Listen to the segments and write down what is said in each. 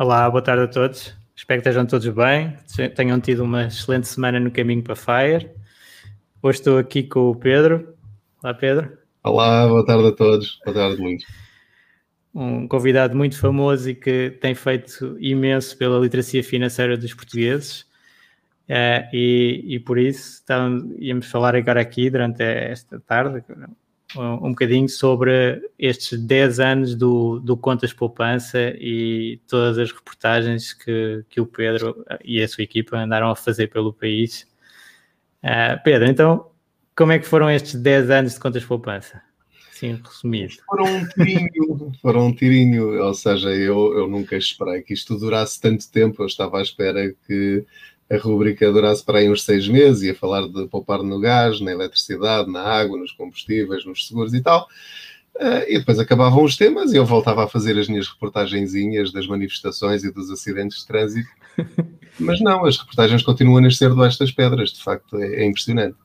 Olá, boa tarde a todos. Espero que estejam todos bem, tenham tido uma excelente semana no caminho para Fire. Hoje estou aqui com o Pedro. Olá, Pedro. Olá, boa tarde a todos. Boa tarde, Luís. Um convidado muito famoso e que tem feito imenso pela literacia financeira dos portugueses. Uh, e, e, por isso íamos falar agora aqui durante esta tarde um bocadinho sobre estes 10 anos do, do Contas Poupança e todas as reportagens que, que o Pedro e a sua equipa andaram a fazer pelo país. Uh, Pedro, então, como é que foram estes 10 anos de Contas Poupança? Sim, resumido. Foram um tirinho, foram um tirinho, ou seja, eu, eu nunca esperei que isto durasse tanto tempo, eu estava à espera que a rubrica durasse para aí uns seis meses, ia falar de poupar no gás, na eletricidade, na água, nos combustíveis, nos seguros e tal. Uh, e depois acabavam os temas e eu voltava a fazer as minhas reportagenzinhas das manifestações e dos acidentes de trânsito. Mas não, as reportagens continuam a nascer debaixo das pedras, de facto, é, é impressionante.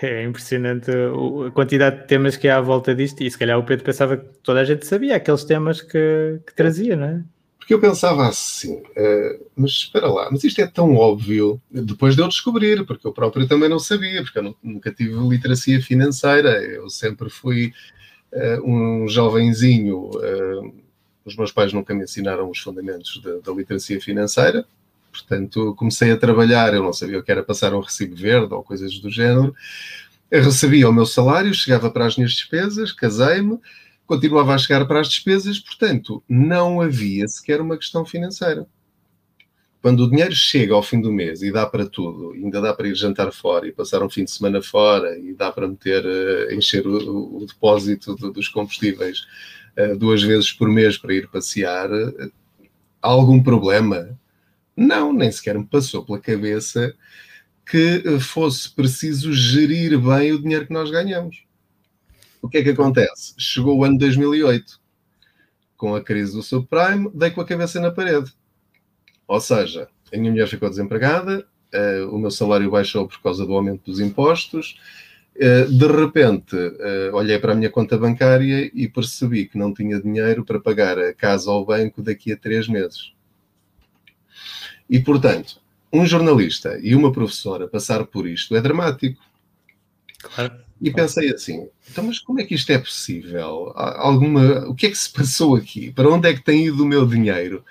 É impressionante a quantidade de temas que há à volta disto, e se calhar o Pedro pensava que toda a gente sabia aqueles temas que, que trazia, não é? Porque eu pensava assim, uh, mas espera lá, mas isto é tão óbvio, depois de eu descobrir, porque eu próprio também não sabia, porque eu nunca tive literacia financeira, eu sempre fui uh, um jovenzinho, uh, os meus pais nunca me ensinaram os fundamentos da literacia financeira, portanto comecei a trabalhar, eu não sabia o que era passar um recibo verde ou coisas do género, eu recebia o meu salário, chegava para as minhas despesas, casei-me, continuava a chegar para as despesas, portanto, não havia sequer uma questão financeira. Quando o dinheiro chega ao fim do mês e dá para tudo, ainda dá para ir jantar fora e passar um fim de semana fora e dá para meter, uh, encher o, o depósito do, dos combustíveis uh, duas vezes por mês para ir passear, uh, algum problema? Não, nem sequer me passou pela cabeça que fosse preciso gerir bem o dinheiro que nós ganhamos. O que é que acontece? Chegou o ano 2008, com a crise do subprime, dei com a cabeça na parede. Ou seja, a minha mulher ficou desempregada, uh, o meu salário baixou por causa do aumento dos impostos. Uh, de repente, uh, olhei para a minha conta bancária e percebi que não tinha dinheiro para pagar a casa ao banco daqui a três meses. E, portanto, um jornalista e uma professora passar por isto é dramático. Claro. E pensei assim, então mas como é que isto é possível? Alguma, o que é que se passou aqui? Para onde é que tem ido o meu dinheiro?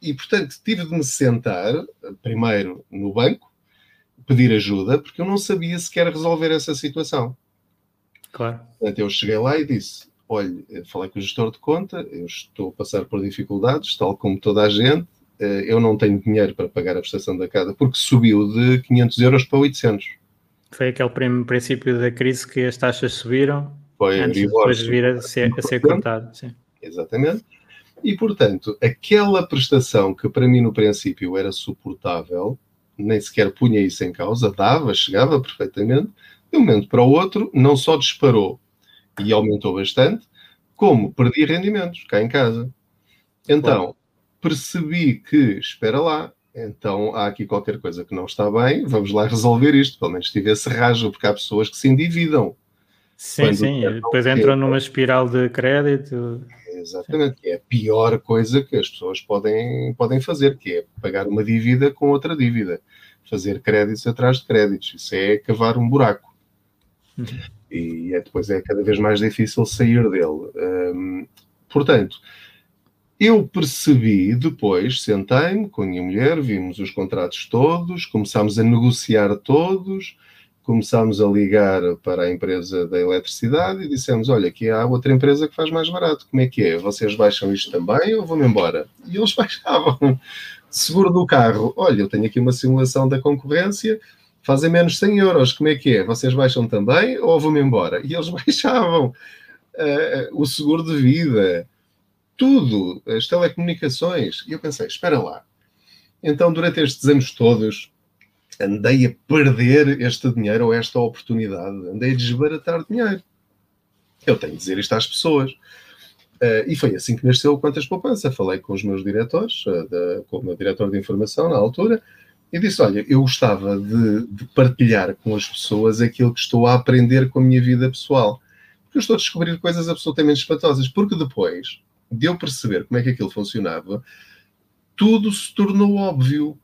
E, portanto, tive de me sentar, primeiro no banco, pedir ajuda, porque eu não sabia sequer resolver essa situação. Claro. Portanto, eu cheguei lá e disse, olha, falei com o gestor de conta, eu estou a passar por dificuldades, tal como toda a gente, eh, eu não tenho dinheiro para pagar a prestação da casa, porque subiu de 500 euros para 800 foi aquele princípio da crise que as taxas subiram Foi antes de depois vir a ser, a ser cortado. Sim. Exatamente. E, portanto, aquela prestação que para mim no princípio era suportável, nem sequer punha isso em causa, dava, chegava perfeitamente, de um momento para o outro, não só disparou e aumentou bastante, como perdi rendimentos cá em casa. Então, percebi que, espera lá, então há aqui qualquer coisa que não está bem, vamos lá resolver isto. Pelo menos tive esse rajo, porque há pessoas que se endividam. Sim, sim, depois entram numa espiral de crédito. Exatamente, que é a pior coisa que as pessoas podem, podem fazer, que é pagar uma dívida com outra dívida. Fazer créditos atrás de créditos. Isso é cavar um buraco. Uhum. E é, depois é cada vez mais difícil sair dele. Um, portanto, eu percebi depois, sentei-me com a minha mulher, vimos os contratos todos, começámos a negociar todos, começámos a ligar para a empresa da eletricidade e dissemos: Olha, aqui há outra empresa que faz mais barato, como é que é? Vocês baixam isto também ou vou-me embora? E eles baixavam. Seguro do carro: Olha, eu tenho aqui uma simulação da concorrência, fazem menos 100 euros, como é que é? Vocês baixam também ou vou-me embora? E eles baixavam. Uh, o seguro de vida, tudo, as telecomunicações. E eu pensei: espera lá. Então, durante estes anos todos, andei a perder este dinheiro ou esta oportunidade, andei a desbaratar dinheiro. Eu tenho de dizer isto às pessoas. Uh, e foi assim que nasceu o Quantas Poupança. Falei com os meus diretores, uh, da, com o meu diretor de informação na altura, e disse: Olha, eu gostava de, de, partilhar com as pessoas aquilo que estou a aprender com a minha vida pessoal. Porque eu estou a descobrir coisas absolutamente espantosas. Porque depois de eu perceber como é que aquilo funcionava, tudo se tornou óbvio.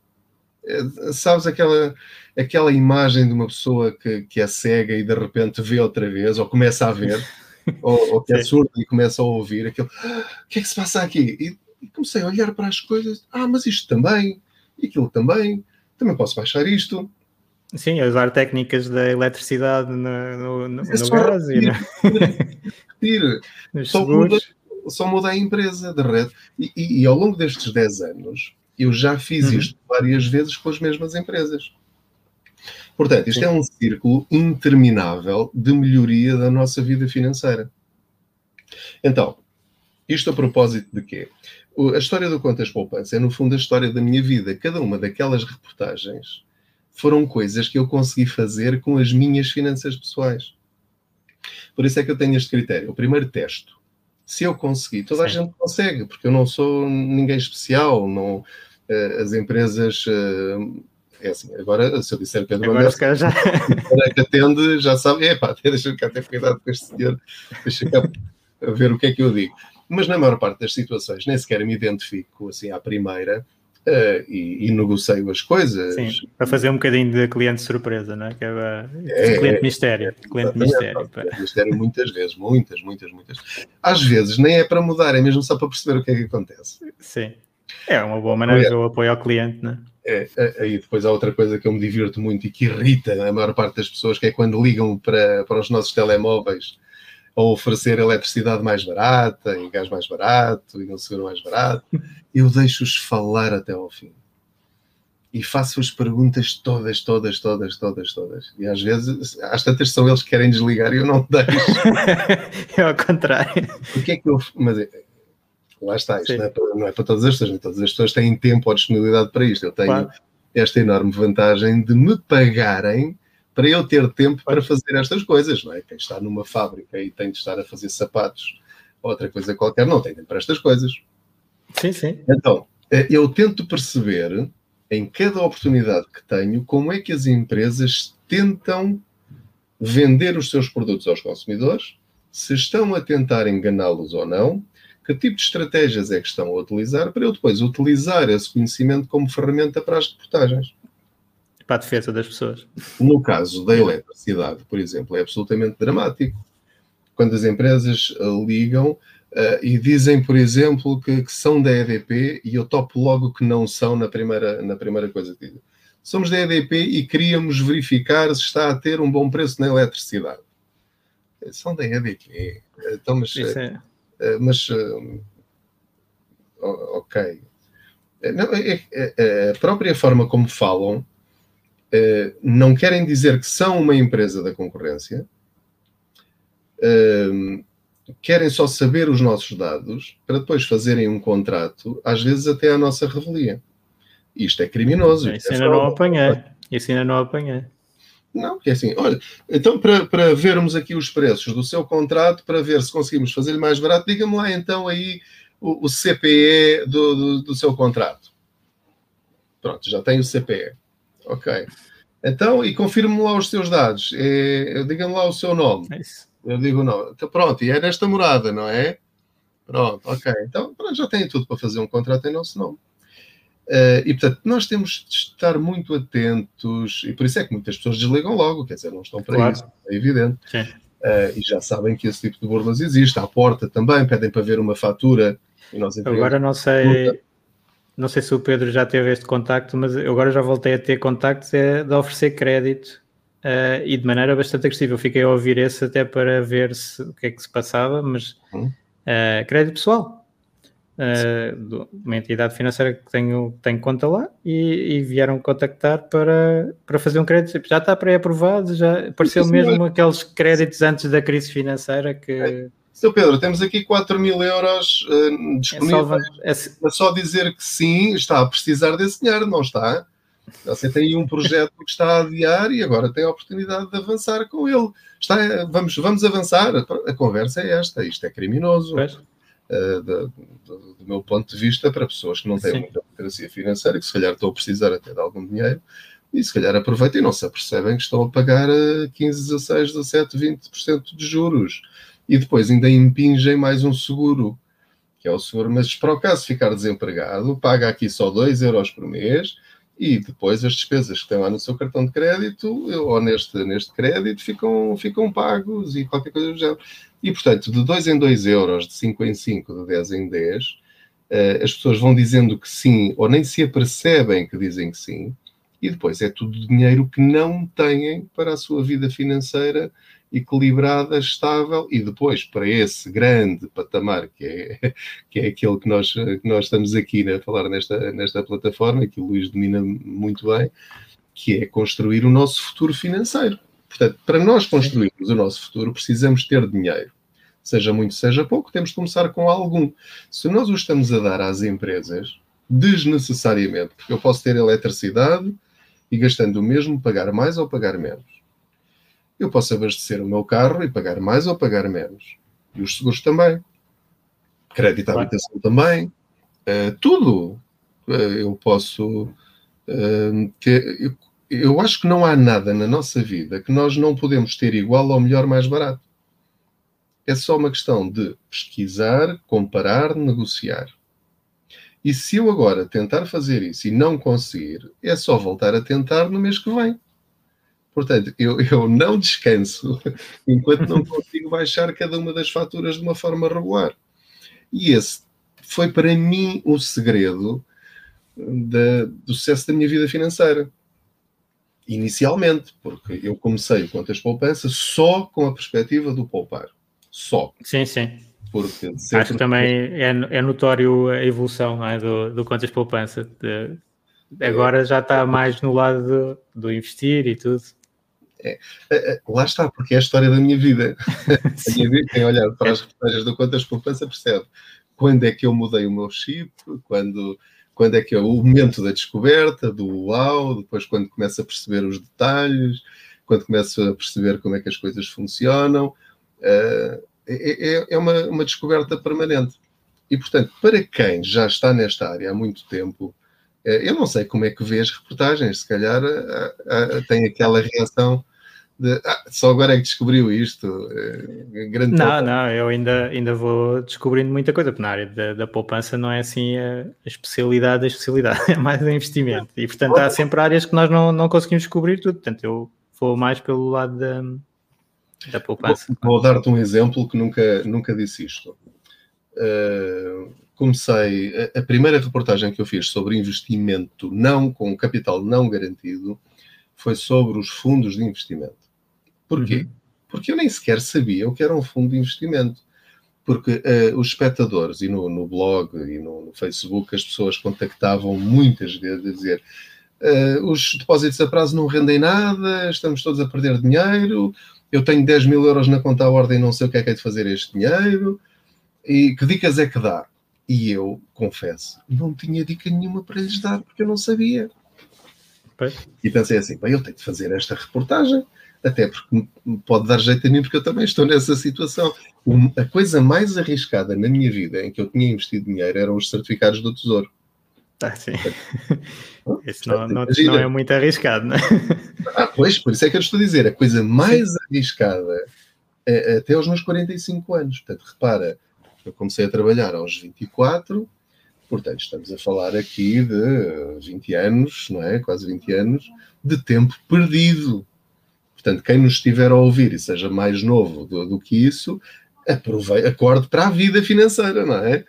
É, sabes aquela, aquela imagem de uma pessoa que, que é cega e de repente vê outra vez, ou começa a ver, ou, ou, que é surda e começa a ouvir aquilo, ah, o que é que se passa aqui? E, e, comecei a olhar para as coisas, ah, mas isto também, e aquilo também, também posso baixar isto. Sim, usar técnicas da eletricidade no, no, no, é no gás e repetir, só, muda, só muda a empresa de rede. E, e, e ao longo destes 10 anos, eu já fiz uhum. isto várias vezes com as mesmas empresas. Portanto, isto é um círculo interminável de melhoria da nossa vida financeira. Então, isto a propósito de quê? A história do Contas Poupança é, no fundo, a história da minha vida. Cada uma daquelas reportagens foram coisas que eu consegui fazer com as minhas finanças pessoais. Por isso é que eu tenho este critério. O primeiro testo. Se eu conseguir, toda Sim. a gente consegue, porque eu não sou ninguém especial, não, uh, as empresas. Uh, é assim, agora se eu disser Pedro agora André, já... que atende, já sabe, é pá, deixa cá ter cuidado com este senhor, deixa cá ver o que é que eu digo. Mas na maior parte das situações nem sequer me identifico assim à primeira uh, e, e, negocio as coisas. Sim, para fazer um bocadinho de cliente surpresa, não é? Que é, é cliente mistério. É, cliente mistério. É, mistério muitas vezes, muitas, muitas, muitas. Às vezes nem é para mudar, é mesmo só para perceber o que é que acontece. Sim. É uma boa maneira de eu apoio ao cliente, não é? É, aí depois há outra coisa que eu me divirto muito e que irrita a maior parte das pessoas, que é quando ligam para, para os nossos telemóveis a oferecer eletricidade mais barata e gás mais barato e um seguro mais barato. Eu deixo-os falar até ao fim. E faço as perguntas todas, todas, todas, todas, todas. E às vezes, às tantas são eles que querem desligar e eu não deixo. é ao contrário. O que é que eu. Mas Lá está, isto não é, para, não é, para, todas as pessoas, nem todas as pessoas têm tempo ou disponibilidade para isto. Eu tenho claro. esta enorme vantagem de me pagarem para eu ter tempo para fazer estas coisas, não é? Quem está numa fábrica e tem de estar a fazer sapatos ou outra coisa qualquer, não tem tempo para estas coisas. Sim, sim. Então, eh, eu tento perceber em cada oportunidade que tenho como é que as empresas tentam vender os seus produtos aos consumidores, se estão a tentar enganá-los ou não, que tipo de estratégias é que estão a utilizar para eu depois utilizar esse conhecimento como ferramenta para as reportagens. Para a defesa das pessoas. No caso da eletricidade, por exemplo, é absolutamente dramático. Quando as empresas uh, ligam uh, e dizem, por exemplo, que, que, são da EDP e eu topo logo que não são na primeira, na primeira coisa que dizem. Somos da EDP e queríamos verificar se está a ter um bom preço na eletricidade. São da EDP. Então, mas, é eh, mas eh, ok. Eh, não, é, é, é, a própria forma como falam não querem dizer que são uma empresa da concorrência, querem só saber os nossos dados para depois fazerem um contrato, às vezes até à nossa revelia. Isto é criminoso. Isso ainda não apanhei. Isso ainda não apanhei. Não, é assim, olha, então para, para vermos aqui os preços do seu contrato, para ver se conseguimos fazer mais barato, diga-me lá então aí o, o CPE do, do, do, seu contrato. Pronto, já tem o CPE. Ok. Então, e confirme-me lá os seus dados. É, diga-me lá o seu nome. É Eu digo não. Então, pronto, e é nesta morada, não é? Pronto, ok. Então, pronto, já tem tudo para fazer um contrato em nosso nome. Uh, e portanto, nós temos de estar muito atentos, e por isso é que muitas pessoas desligam logo, quer dizer, não estão para claro. isso, é evidente. Uh, e já sabem que esse tipo de burlas existe. À porta também, pedem para ver uma fatura. agora não sei, não sei se o Pedro já teve este contacto, mas eu agora já voltei a ter contactos é de oferecer crédito uh, e de maneira bastante agressiva. Eu fiquei a ouvir esse até para ver se, o que é que se passava, mas uh, crédito pessoal. Uh, uma entidade financeira que tenho, tenho conta lá e, e, vieram contactar para, para fazer um crédito. Já está pré-aprovado, já apareceu mesmo aqueles créditos antes da crise financeira que. É. Seu Pedro, temos aqui 4 mil euros uh, disponíveis. É só, é... só dizer que sim, está a precisar desse dinheiro, não está? Você tem aí um projeto que está a adiar e agora tem a oportunidade de avançar com ele. Está, vamos, vamos avançar. A conversa é esta. Isto é criminoso. Uh, do, do, do, meu ponto de vista, para pessoas que não têm Sim. muita literacia financeira, que se calhar estão a precisar até de algum dinheiro, e se calhar aproveitam e não se apercebem que estão a pagar 15, 16, 17, 20% de juros. E depois ainda impingem mais um seguro, que é o seguro, mas para o caso ficar desempregado, paga aqui só 2 euros por mês, e depois as despesas que estão lá no seu cartão de crédito ou neste, neste crédito ficam, ficam pagos e qualquer coisa do género. E, portanto, de 2 em 2 euros, de 5 em 5, de 10 em 10, uh, eh, as pessoas vão dizendo que sim ou nem se apercebem que dizem que sim, e depois é tudo dinheiro que não têm para a sua vida financeira equilibrada, estável, e depois para esse grande patamar que é, que é aquele que nós, que nós estamos aqui né, a falar nesta, nesta plataforma, que o Luís domina muito bem, que é construir o nosso futuro financeiro. Portanto, para nós construirmos o nosso futuro, precisamos ter dinheiro. Seja muito, seja pouco, temos de começar com algum. Se nós o estamos a dar às empresas, desnecessariamente, porque eu posso ter eletricidade e gastando o mesmo, pagar mais ou pagar menos eu posso abastecer o meu carro e pagar mais ou pagar menos. E os seguros também. Crédito à habitação também. Uh, tudo. Uh, eu posso. Uh, ter, eu, eu acho que não há nada na nossa vida que nós não podemos ter igual ou melhor mais barato. É só uma questão de pesquisar, comparar, negociar. E se eu agora tentar fazer isso e não conseguir, é só voltar a tentar no mês que vem. Portanto, eu, eu não descanso enquanto não consigo baixar cada uma das faturas de uma forma regular. E esse foi para mim o segredo da, do sucesso da minha vida financeira. Inicialmente, porque eu comecei contas poupança só com a perspectiva do poupar. Só. Sim, sim. Porque Acho que também é, é notório a evolução é, do, do contas poupança. De, agora já está mais no lado do, do investir e tudo. É, é, é, lá está, porque é a história da minha vida. a minha vida, quem olhar para as reportagens do Contas Poupança percebe quando é que eu mudei o meu chip, quando, quando é que é o momento da descoberta, do uau, depois quando começo a perceber os detalhes, quando começo a perceber como é que as coisas funcionam. Uh, é, é uma, uma descoberta permanente. E, portanto, para quem já está nesta área há muito tempo, eu não sei como é que vê as reportagens, se calhar tem aquela reação de ah, só agora é que descobriu isto. É, grande não, não, eu ainda, ainda vou descobrindo muita coisa, porque na área da, da poupança não é assim a, a, especialidade da especialidade, é mais o investimento. E portanto há sempre áreas que nós não, não conseguimos descobrir tudo, portanto eu vou mais pelo lado da, da poupança. Vou, vou dar-te um exemplo que nunca, nunca disse isto. Uh, comecei, a, a primeira reportagem que eu fiz sobre investimento não com capital não garantido foi sobre os fundos de investimento. Porquê? Uhum. Porque eu nem sequer sabia o que era um fundo de investimento. Porque uh, os espectadores, e no, no blog e no, no, Facebook, as pessoas contactavam muitas vezes a dizer uh, os depósitos a prazo não rendem nada, estamos todos a perder dinheiro, eu tenho 10 mil euros na conta à ordem e não sei o que é que é de fazer este dinheiro, e que dicas é que dá? E eu, confesso, não tinha dica nenhuma para lhes dar, porque eu não sabia. Pois. E pensei assim, bem, eu tenho de fazer esta reportagem, até porque pode dar jeito a mim, porque eu também estou nessa situação. A coisa mais arriscada na minha vida em que eu tinha investido dinheiro eram os certificados do Tesouro. Ah, sim. Isso não, não, não, é muito arriscado, não é? Ah, pois, por isso é que eu estou a dizer, a coisa mais sim. arriscada é, até aos meus 45 anos. Portanto, repara, eu comecei a trabalhar aos 24, portanto, estamos a falar aqui de 20 anos, não é? Quase 20 anos de tempo perdido. Portanto, quem nos estiver a ouvir e seja mais novo do, do que isso, aproveite, acorde para a vida financeira, não é?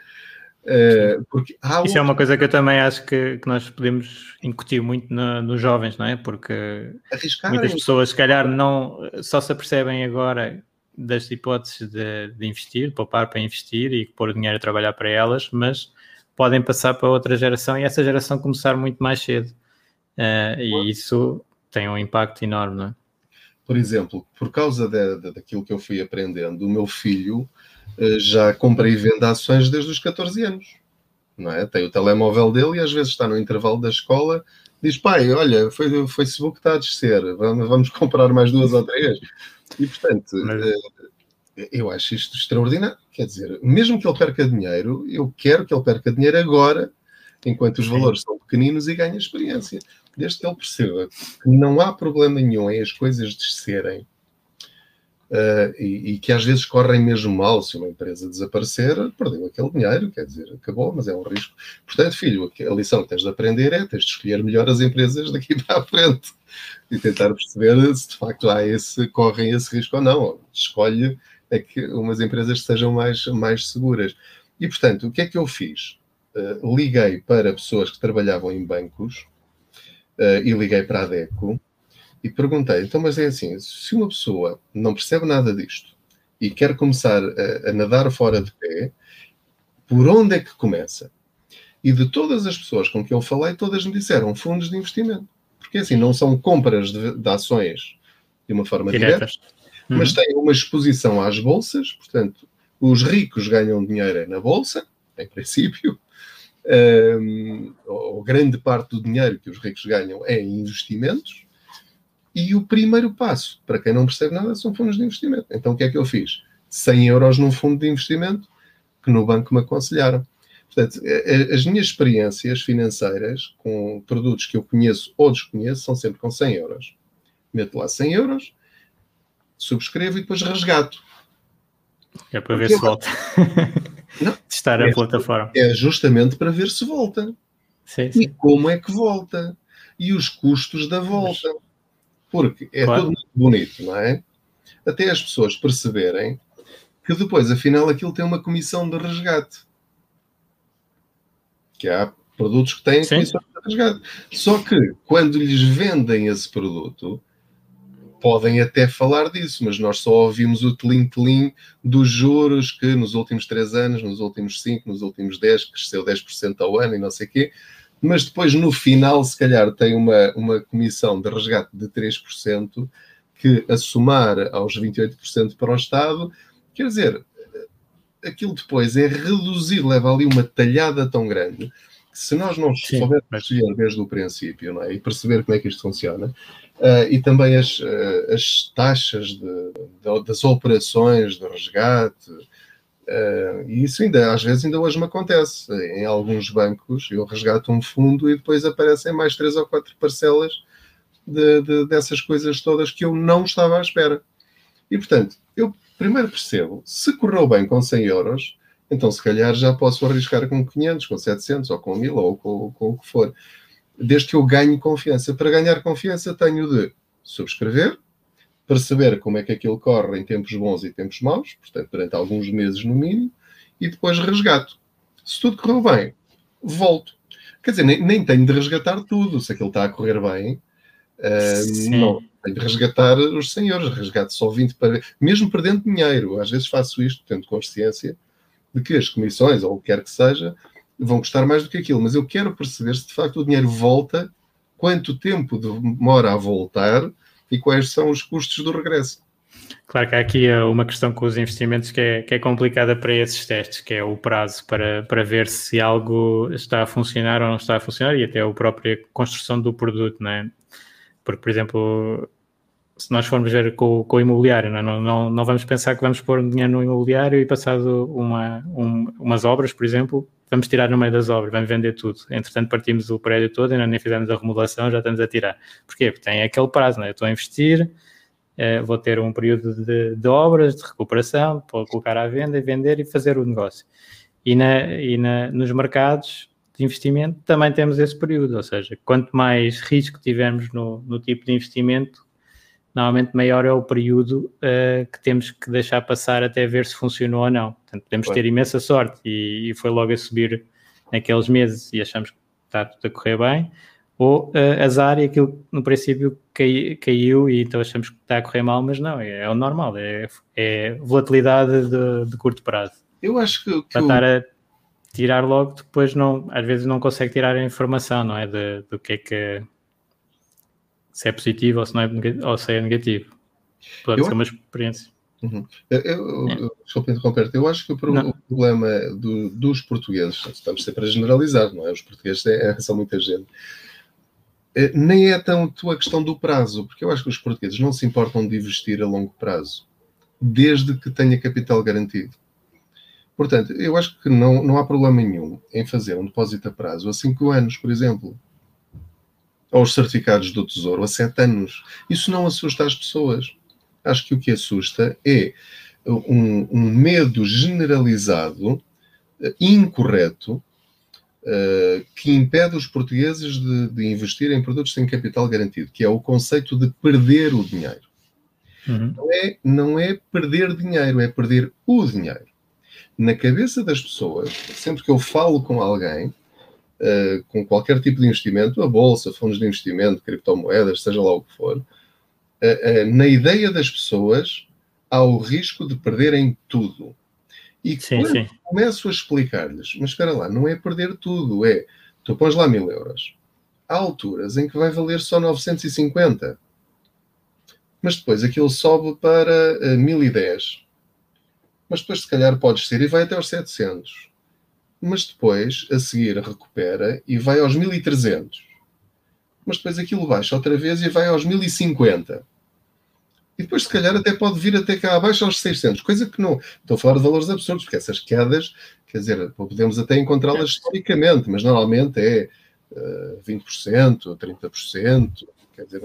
Uh, porque Isso é uma coisa que eu também acho que, que nós podemos incutir muito no, nos jovens, não é? Porque muitas pessoas, se calhar, não só se apercebem agora das hipóteses de, de, investir, de poupar para investir e pôr o dinheiro a trabalhar para elas, mas podem passar para outra geração e essa geração começar muito mais cedo. Uh, e isso tem um impacto enorme, não é? Por exemplo, por causa de, de, daquilo que eu fui aprendendo, o meu filho uh, já compra e vende ações desde os 14 anos. Não é? Tem o telemóvel dele e às vezes está no intervalo da escola diz, pai, olha, foi, o Facebook está a descer, vamos, vamos comprar mais duas ou três. E, portanto, Mas... Eh, eu acho isto extraordinário. Quer dizer, mesmo que ele perca dinheiro, eu quero que ele perca dinheiro agora, enquanto os valores são pequeninos e ganhe experiência. Desde que ele perceba que não há problema nenhum em as coisas descerem, Uh, e, e, que às vezes correm mesmo mal se uma empresa desaparecer, perdeu aquele dinheiro, quer dizer, acabou, mas é um risco. Portanto, filho, a lição que tens de aprender é tens de escolher melhor as empresas daqui para a frente e tentar perceber se de facto há esse, correm esse risco ou não. Escolhe é que umas empresas sejam mais, mais seguras. E portanto, o que é que eu fiz? Uh, liguei para pessoas que trabalhavam em bancos uh, e liguei para a DECO e perguntei, então, mas é assim, se uma pessoa não percebe nada disto e quer começar a, a nadar fora de pé, por onde é que começa? E de todas as pessoas com que eu falei, todas me disseram fundos de investimento. Porque assim, não são compras de, de ações de uma forma Diretas. direta, uhum. mas têm uma exposição às bolsas, portanto, os ricos ganham dinheiro na bolsa, em princípio, um, ou grande parte do dinheiro que os ricos ganham é em investimentos, e o primeiro passo, para quem não percebe nada, são fundos de investimento. Então o que é que eu fiz? 100 euros num fundo de investimento que no banco me aconselharam. Portanto, as minhas experiências financeiras com produtos que eu conheço ou desconheço são sempre com 100 euros. Meto lá 100 euros, subscrevo e depois resgato. É para ver se volta. Não, Testar é, a plataforma. É justamente para ver se volta. Sim, sim. E como é que volta. E os custos da volta. Porque é claro. tudo muito bonito, não é? Até as pessoas perceberem que depois, afinal, aquilo tem uma comissão de resgate. Que há produtos que têm Sim. comissão de resgate. Só que, quando lhes vendem esse produto, podem até falar disso, mas nós só ouvimos o telim-telim dos juros que nos últimos 3 anos, nos últimos 5, nos últimos 10, cresceu 10% ao ano e não sei o quê mas depois no final, se calhar, tem uma, uma comissão de resgate de 3%, que a somar aos 28% para o Estado, quer dizer, aquilo depois é reduzir, leva ali uma talhada tão grande, que se nós não soubermos perceber desde o princípio não é? e perceber como é que isto funciona, uh, e também as, uh, as taxas de, de, das operações de resgate, Uh, e isso ainda, às vezes, ainda hoje me acontece. Em alguns bancos, eu resgato um fundo e depois aparecem mais três ou quatro parcelas de, de, dessas coisas todas que eu não estava à espera. E, portanto, eu primeiro percebo, se correu bem com 100 euros, então se calhar já posso arriscar com 500, com 700, ou com 1000, ou com, com o que for. Desde que eu ganhe confiança. Para ganhar confiança, tenho de subscrever, perceber como é que aquilo corre em tempos bons e tempos maus, portanto, durante alguns meses no mínimo, e depois resgato. Se tudo correu bem, volto. Quer dizer, nem, nem tenho de resgatar tudo. Se aquilo está a correr bem, uh, não. Tenho de resgatar os senhores. Resgato só 20 para. Mesmo perdendo dinheiro. Às vezes faço isto, tendo consciência de que as comissões, ou o que quer que seja, vão custar mais do que aquilo. Mas eu quero perceber se de facto o dinheiro volta, quanto tempo demora a voltar e quais são os custos do regresso. Claro que há aqui eh, uma questão com os investimentos que é, que é complicada para esses testes, que é o prazo para, para ver se algo está a funcionar ou não está a funcionar e até a própria construção do produto, não é? Porque, por exemplo, se nós formos ver com, com o imobiliário, não, é? não, não, não, vamos pensar que vamos pôr dinheiro no imobiliário e passado uma, um, umas obras, por exemplo, vamos tirar no meio das obras, vamos vender tudo. Entretanto, partimos o prédio todo, ainda nem fizemos a remodelação, já estamos a tirar. Porquê? Porque tem aquele prazo, não é? Eu estou a investir, eh, vou ter um período de, de, obras, de recuperação, para colocar à venda e vender e fazer o negócio. E, na, e na, nos mercados de investimento também temos esse período, ou seja, quanto mais risco tivermos no, no tipo de investimento, normalmente maior é o período uh, que temos que deixar passar até ver se funcionou ou não. Portanto, podemos ter imensa sorte e, e, foi logo a subir naqueles meses e achamos que está tudo a correr bem, ou uh, azar e aquilo no princípio cai, caiu e então achamos que está a correr mal, mas não, é, é o normal, é, é volatilidade de, de, curto prazo. Eu acho que, que para estar a tirar logo, depois não, às vezes não consegue tirar a informação, não é? Do que é que se é positivo ou se, não é, ou se é negativo. Pode eu... ser uma experiência. Uhum. Eu, eu, é. Interromper eu acho que o, o problema do, dos portugueses, estamos sempre a generalizar, não é? Os portugueses é, são muita gente. É, nem é tanto a questão do prazo, porque eu acho que os portugueses não se importam de investir a longo prazo, desde que tenha capital garantido. Portanto, eu acho que não, não há problema nenhum em fazer um depósito a prazo a 5 anos, por exemplo aos certificados do Tesouro a sete anos. Isso não assusta as pessoas. Acho que o que assusta é um, um medo generalizado, uh, incorreto, uh, que impede os portugueses de, de, investir em produtos sem capital garantido, que é o conceito de perder o dinheiro. Uhum. Não, é, não é perder dinheiro, é perder o dinheiro. Na cabeça das pessoas, sempre que eu falo com alguém, uh, com qualquer tipo de investimento, a bolsa, fundos de investimento, criptomoedas, seja lá o que for, uh, na ideia das pessoas há o risco de perderem tudo. E sim, quando sim. começo a explicar-lhes, mas espera lá, não é perder tudo, é tu pões lá mil euros. Há alturas em que vai valer só 950. Mas depois aquilo sobe para uh, 1010. Mas depois, se calhar, podes ser e vai até aos 700 mas depois, a seguir, recupera e vai aos 1300. Mas depois aquilo baixa outra vez e vai aos 1050. E depois, se calhar, até pode vir até cá abaixo aos 600. Coisa que não. Estou a falar de valores absurdos, porque essas quedas, quer dizer, podemos até encontrá-las historicamente, mas normalmente é uh, 20%, 30%, Quer dizer,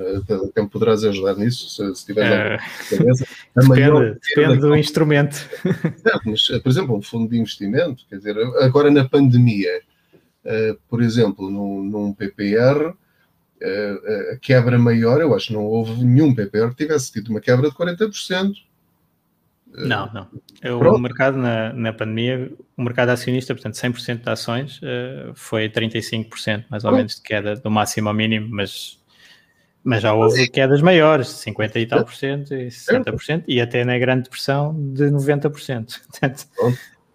até me poderás ajudar nisso, se, se tiveres é, cabeça. depende, depende do instrumento. Certo, mas, por exemplo, um fundo de investimento, quer dizer, agora na pandemia, uh, por exemplo, num, num PPR, uh, eh, a quebra maior, eu acho que não houve nenhum PPR que tivesse tido uma quebra de 40%. Não, não. O mercado na, na pandemia, o mercado acionista, portanto, 100% de ações, foi 35% mais ou Pronto. menos de queda do máximo ao mínimo, mas mas já houve quedas maiores, 50 e tal por cento, e 60 por cento, e até na grande depressão de 90 por cento.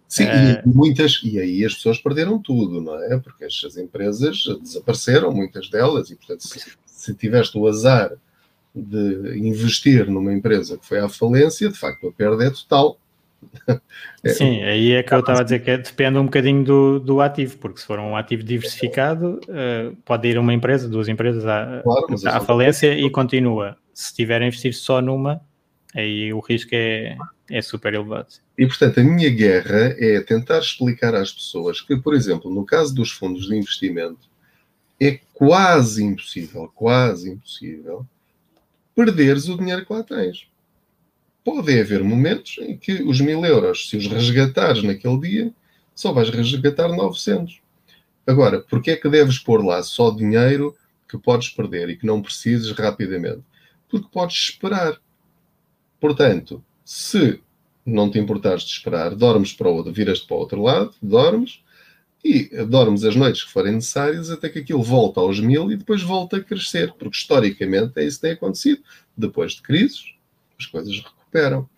Sim, é... e muitas, e aí as pessoas perderam tudo, não é? Porque as empresas desapareceram, muitas delas, e portanto, se, se tiveste o azar de investir numa empresa que foi à falência, de facto a perda é total. É, Sim, aí é que eu estava a dizer que depende um bocadinho do, do ativo, porque se for um ativo diversificado, uh, pode ir uma empresa, duas empresas à, claro, à falência e continua. Se tiver a investir só numa, aí o risco é, é super elevado. E portanto, a minha guerra é tentar explicar às pessoas que, por exemplo, no caso dos fundos de investimento, é quase impossível, quase impossível, perderes o dinheiro que lá tens pode haver momentos em que os mil euros, se os resgatares naquele dia, só vais resgatar 900. Agora, porquê é que deves pôr lá só dinheiro que podes perder e que não precisas rapidamente? Porque podes esperar. Portanto, se não te importares de esperar, dormes para o outro, viras-te para o outro lado, dormes, e dormes as noites que forem necessárias até que aquilo volta aos mil e depois volta a crescer, porque historicamente é isso que tem acontecido. Depois de crises, as coisas recuperam.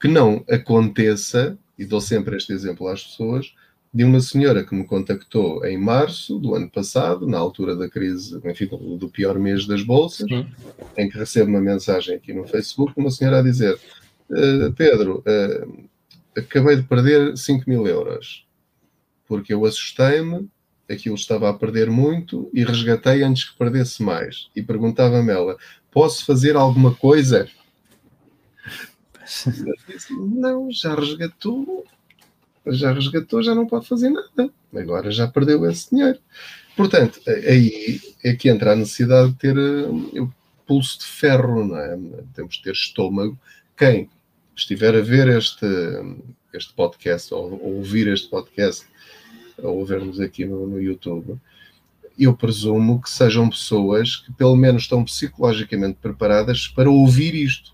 Que não aconteça, e dou sempre este exemplo às pessoas, de uma senhora que me contactou em março do ano passado, na altura da crise, enfim, do pior mês das bolsas, Sim. em que recebo uma mensagem aqui no Facebook, uma senhora a dizer: uh, Pedro, uh, acabei de perder 5 mil euros, porque eu assustei-me, aquilo estava a perder muito e resgatei antes que perdesse mais. E perguntava-me ela: posso fazer alguma coisa? Não, já resgatou, já resgatou, já não pode fazer nada. Agora já perdeu esse dinheiro. Portanto, aí é que entra a necessidade de ter uh, o pulso de ferro, não é? Temos de ter estômago. Quem estiver a ver este, este podcast ou, ou ouvir este podcast ou ver-nos aqui no, no YouTube eu presumo que sejam pessoas que pelo menos estão psicologicamente preparadas para ouvir isto.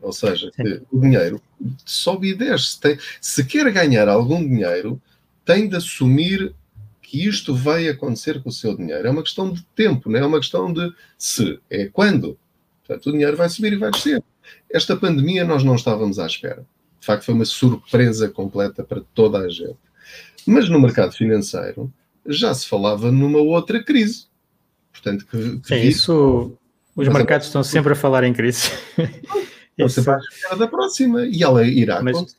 Ou seja, o dinheiro sobe e desce. Se, tem, se quer ganhar algum dinheiro, tem de assumir que isto vai acontecer com o seu dinheiro. É uma questão de tempo, não é uma questão de se, é quando. Portanto, o dinheiro vai subir e vai descer. Esta pandemia nós não estávamos à espera. De facto, foi uma surpresa completa para toda a gente. Mas no mercado financeiro já se falava numa outra crise. Portanto, que, que Sim, isso. Os mercados estão sempre a falar em crise. Estão sempre à espera da próxima e ela irá mas, acontecer.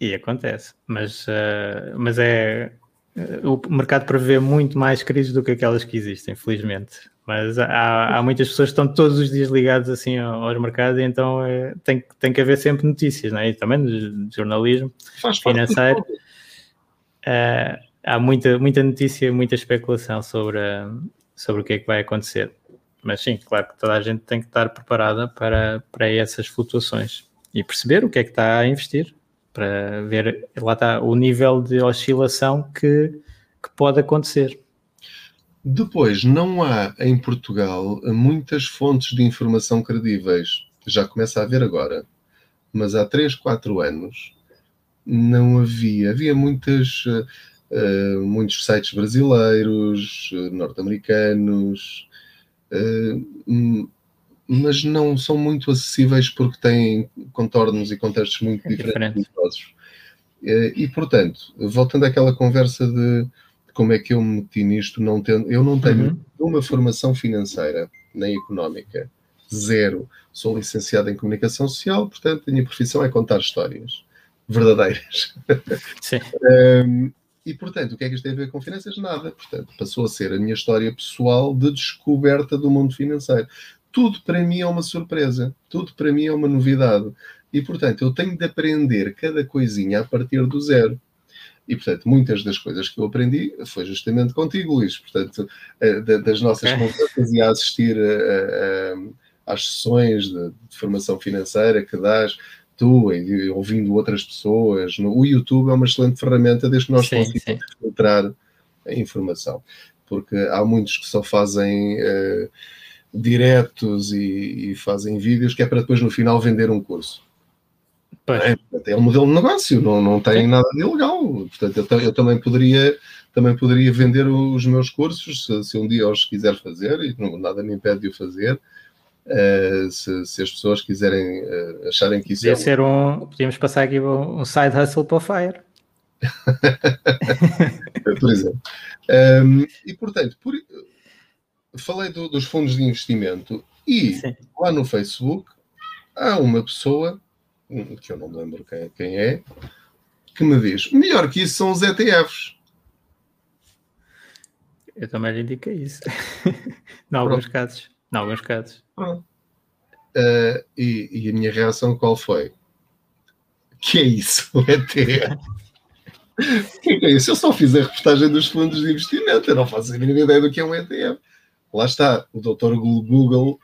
E acontece. Mas, uh, mas é. Uh, o mercado prevê muito mais crises do que aquelas que existem, felizmente. Mas há, há muitas pessoas que estão todos os dias ligados assim aos mercados e então é, tem, tem que haver sempre notícias, não é? E também de jornalismo Faz financeiro. Uh, há muita, muita notícia, muita especulação sobre, sobre o que é que vai acontecer. Mas sim, claro que toda a gente tem que estar preparada para, para essas flutuações e perceber o que é que está a investir, para ver lá está o nível de oscilação que, que pode acontecer. Depois, não há em Portugal muitas fontes de informação credíveis. Já começa a haver agora. Mas há 3, 4 anos não havia. Havia muitas, uh, muitos sites brasileiros, uh, norte-americanos, mas não são muito acessíveis porque têm contornos e contextos muito é diferentes. diferentes. e, portanto, voltando àquela conversa de como é que eu me meti nisto, não tendo, eu não tenho uhum. uma formação financeira nem económica, zero. Sou licenciado em comunicação social, portanto, a minha profissão é contar histórias verdadeiras. Sim. um, e, portanto, o que é que isto tem a ver com finanças? Nada. Portanto, passou a ser a minha história pessoal de descoberta do mundo financeiro. Tudo para mim é uma surpresa. Tudo para mim é uma novidade. E, portanto, eu tenho de aprender cada coisinha a partir do zero. E, portanto, muitas das coisas que eu aprendi foi justamente contigo, Luís. Portanto, eh, das nossas conversas e a assistir a, a, às sessões de, de, formação financeira que dás tu e, ouvindo outras pessoas. No, o YouTube é uma excelente ferramenta desde que nós sim, conseguimos sim. filtrar a informação. Porque há muitos que só fazem uh, diretos e, e fazem vídeos que é para depois no final vender um curso. É, é um modelo de negócio, não, não tem Sim. nada de ilegal. Portanto, eu, eu, também poderia também poderia vender os meus cursos se, se um dia os quiser fazer e não, nada me impede de o fazer. Uh, se, se, as pessoas quiserem uh, acharem que isso Podia é ser um, podíamos passar aqui um, um side hustle para o Fire. por exemplo. Um, e portanto, por, falei do, dos fundos de investimento e Sim. lá no Facebook há uma pessoa que eu não me lembro quem, quem é, que me diz: melhor que isso são os ETFs. Eu também lhe indiquei isso. em alguns casos. Em alguns casos. Uh, e, e, a minha reação qual foi? Que é isso, o ETF? O que é isso? Eu só fiz a reportagem dos fundos de investimento, eu não faço a mínima ideia do que é um ETF. Lá está, o doutor Google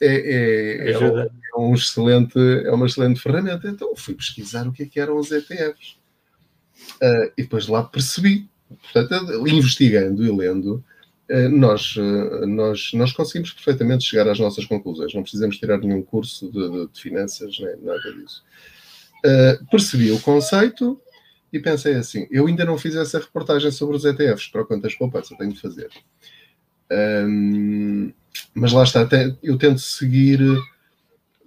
é, é, é, um, é, um, excelente, é uma excelente ferramenta. Então fui pesquisar o que, é que eram os ETFs. Uh, ah, e depois lá percebi. Portanto, investigando e lendo, nós, uh, nós, nós conseguimos perfeitamente chegar às nossas conclusões. Não precisamos tirar nenhum curso de, de, de finanças, nem nada disso. percebi o conceito e pensei assim: eu ainda não fiz essa reportagem sobre os ETFs para quantas poupanças tenho de fazer. Um, mas lá está, eu tento seguir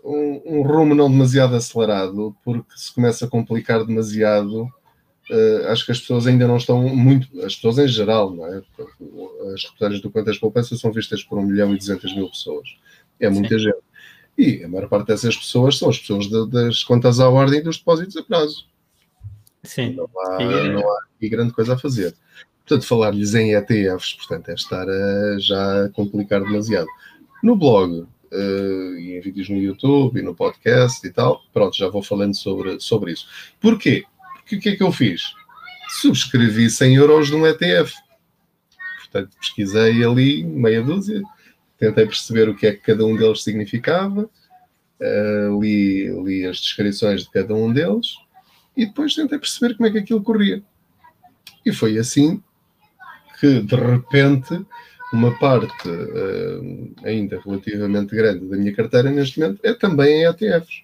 um, um, rumo não demasiado acelerado, porque se começa a complicar demasiado, uh, acho que as pessoas ainda não estão muito, as pessoas em geral, não é? As reportagens do Quantas Poupanças são vistas por 1 milhão e 200 mil pessoas. É muita Sim. gente. E a maior parte dessas pessoas são as pessoas de, das contas à ordem dos depósitos a prazo. Sim. Não há, e, não há aqui grande coisa a fazer. Portanto, falar-lhes em ETFs, portanto, é estar a, já a complicar demasiado. No blog, uh, e em vídeos no YouTube e no podcast e tal, pronto, já vou falando sobre, sobre isso. Porquê? Porque o que é que eu fiz? Subscrevi 100 euros num ETF. Portanto, pesquisei ali meia dúzia, tentei perceber o que é que cada um deles significava, uh, li, li as descrições de cada um deles e depois tentei perceber como é que aquilo corria. E foi assim que, de repente, uma parte uh, ainda relativamente grande da minha carteira neste momento é também em ETFs,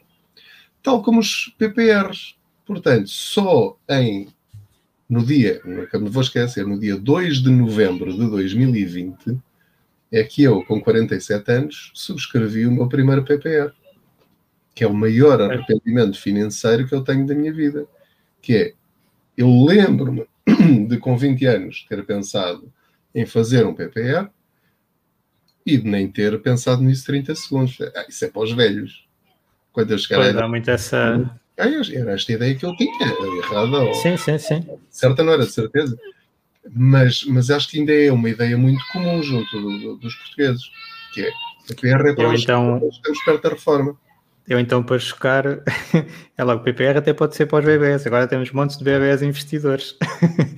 tal como os PPRs. Portanto, só em no dia, nunca me vou esquecer, no dia 2 de novembro de 2020, é que eu, com 47 anos, subscrevi o meu primeiro PPR, que é o maior arrependimento financeiro que eu tenho da minha vida. Que é, eu lembro-me de, com 20 anos, ter pensado em fazer um PPR e de nem ter pensado nisso 30 segundos. Ah, isso é para os velhos. Quando eu chegar pois, a... muito essa... Ah, era esta ideia que eu tinha, errada ou... Sim, sim, sim. Certa não era, de certeza. Mas, mas acho que ainda é uma ideia muito comum junto do, do, dos portugueses, que é a PPR é para os então... estamos perto da reforma. Eu então, para chocar, é logo, o PPR até pode ser para os bebés. Agora temos montes de bebés investidores.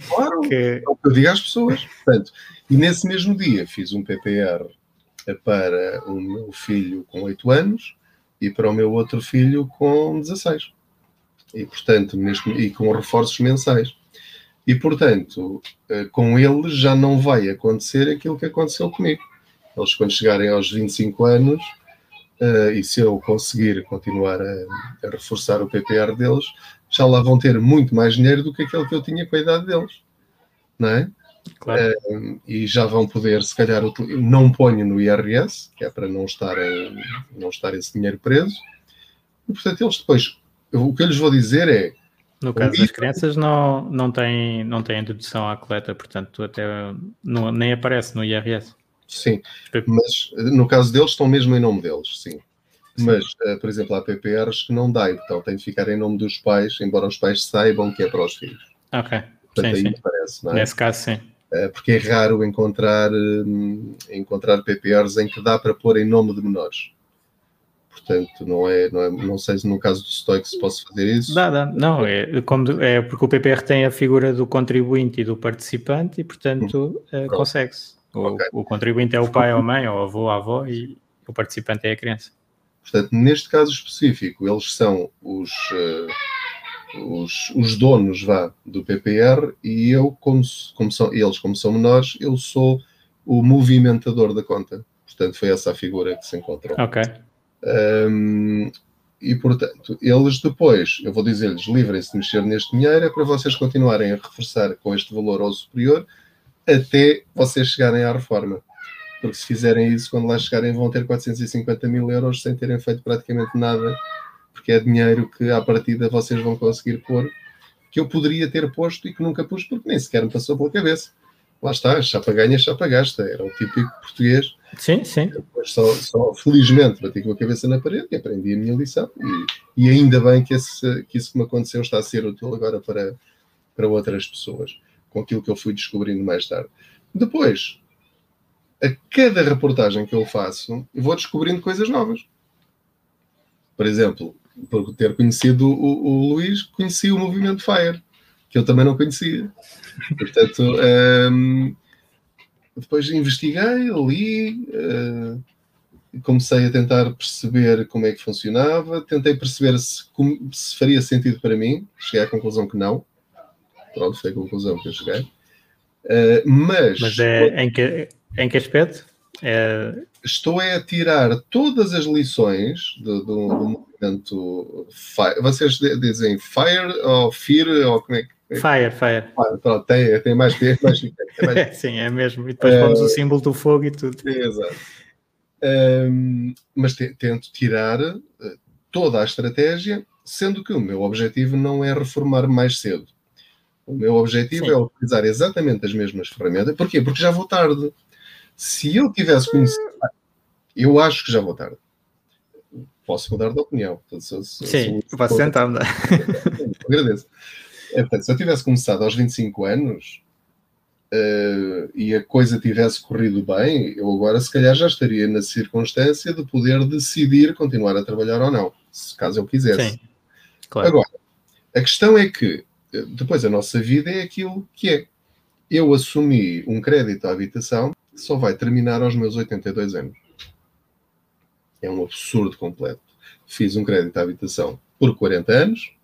Claro, é o que eu digo às pessoas. Portanto, e nesse mesmo dia fiz um PPR para o meu filho com 8 anos e para o meu outro filho com 16. E, portanto, neste, e com reforços mensais. E, portanto, eh, com eles já não vai acontecer aquilo que aconteceu comigo. Eles, quando chegarem aos 25 anos, uh, e se eu conseguir continuar a, a, reforçar o PPR deles, já lá vão ter muito mais dinheiro do que aquele que eu tinha com a idade deles, não é? Claro. Uh, e já vão poder, se calhar, não ponho no IRS, que é para não estarem, não estar esse dinheiro preso, e portanto eles depois, o que eu lhes vou dizer é. No caso das crianças, não, não, tem, não tem dedução à coleta, portanto, até não, nem aparece no IRS. Sim, mas no caso deles estão mesmo em nome deles, sim. sim. Mas, uh, por exemplo, há PPRs que não dá, então tem de ficar em nome dos pais, embora os pais saibam que é para os filhos. Ok. Portanto, sim, aí sim. parece, não é? Nesse caso, sim. Uh, porque é raro encontrar, uh, encontrar PPRs em que dá para pôr em nome de menores. Portanto, não é, não é, não sei se no caso do Stoic se posso fazer isso. Dá, dá. Não, é, como, é porque o PPR tem a figura do contribuinte e do participante e, portanto, hum, consegue-se. O, okay. o contribuinte é o pai ou a mãe, ou o avô, a avó, e o participante é a criança. Portanto, neste caso específico, eles são os, uh, os, os, donos vá, do PPR e eu, como, como são, eles, como são menores, eu sou o movimentador da conta. Portanto, foi essa a figura que se encontrou. Ok. Um, e, portanto, eles depois, eu vou dizer-lhes, livrem-se de mexer neste dinheiro, é para vocês continuarem a reforçar com este valor ao superior até vocês chegarem à reforma. Porque se fizerem isso, quando lá chegarem, vão ter 450 mil euros sem terem feito praticamente nada, porque é dinheiro que à partida vocês vão conseguir pôr, que eu poderia ter posto e que nunca pus, porque nem sequer me passou pela cabeça. Lá está, chapa ganha, chapa gasta. Era o típico português. Sim, sim. Depois só, só, felizmente bati com a cabeça na parede e aprendi a minha lição. E, e ainda bem que, esse, que isso que me aconteceu está a ser útil agora para, para outras pessoas com aquilo que eu fui descobrindo mais tarde. Depois, a cada reportagem que eu faço, eu vou descobrindo coisas novas. Por exemplo, por ter conhecido o, o Luís, conheci o movimento Fire, que eu também não conhecia. Portanto, um, depois investiguei, li, uh, comecei a tentar perceber como é que funcionava, tentei perceber se, se faria sentido para mim, cheguei à conclusão que não. Pronto, foi a conclusão que eu cheguei. Uh, mas. Mas é, em, que, em que aspecto? É... Estou a tirar todas as lições do, do, do movimento. Fire. Vocês dizem fire ou fear ou como é que. Fire, fire. Ah, pronto, tem, tem mais que mais, mais... Sim, é mesmo. E depois uh, pomos o símbolo do fogo e tudo. Exato. Um, mas tento tirar eh, toda a estratégia, sendo que o meu objetivo não é reformar mais cedo. O meu objetivo Sim. é utilizar exatamente as mesmas ferramentas. Porquê? Porque já vou tarde. Se eu tivesse conhecido. Eu acho que já vou tarde. Posso mudar de opinião. Se, se, Sim, se, posso tentar mudar. Agradeço. É, portanto, se eu tivesse começado aos 25 anos uh, e a coisa tivesse corrido bem, eu agora se calhar já estaria na circunstância de poder decidir continuar a trabalhar ou não, se caso eu quisesse. Sim, claro. Agora, a questão é que depois a nossa vida é aquilo que é. Eu assumi um crédito à habitação que só vai terminar aos meus 82 anos. É um absurdo completo. Fiz um crédito à habitação por 40 anos.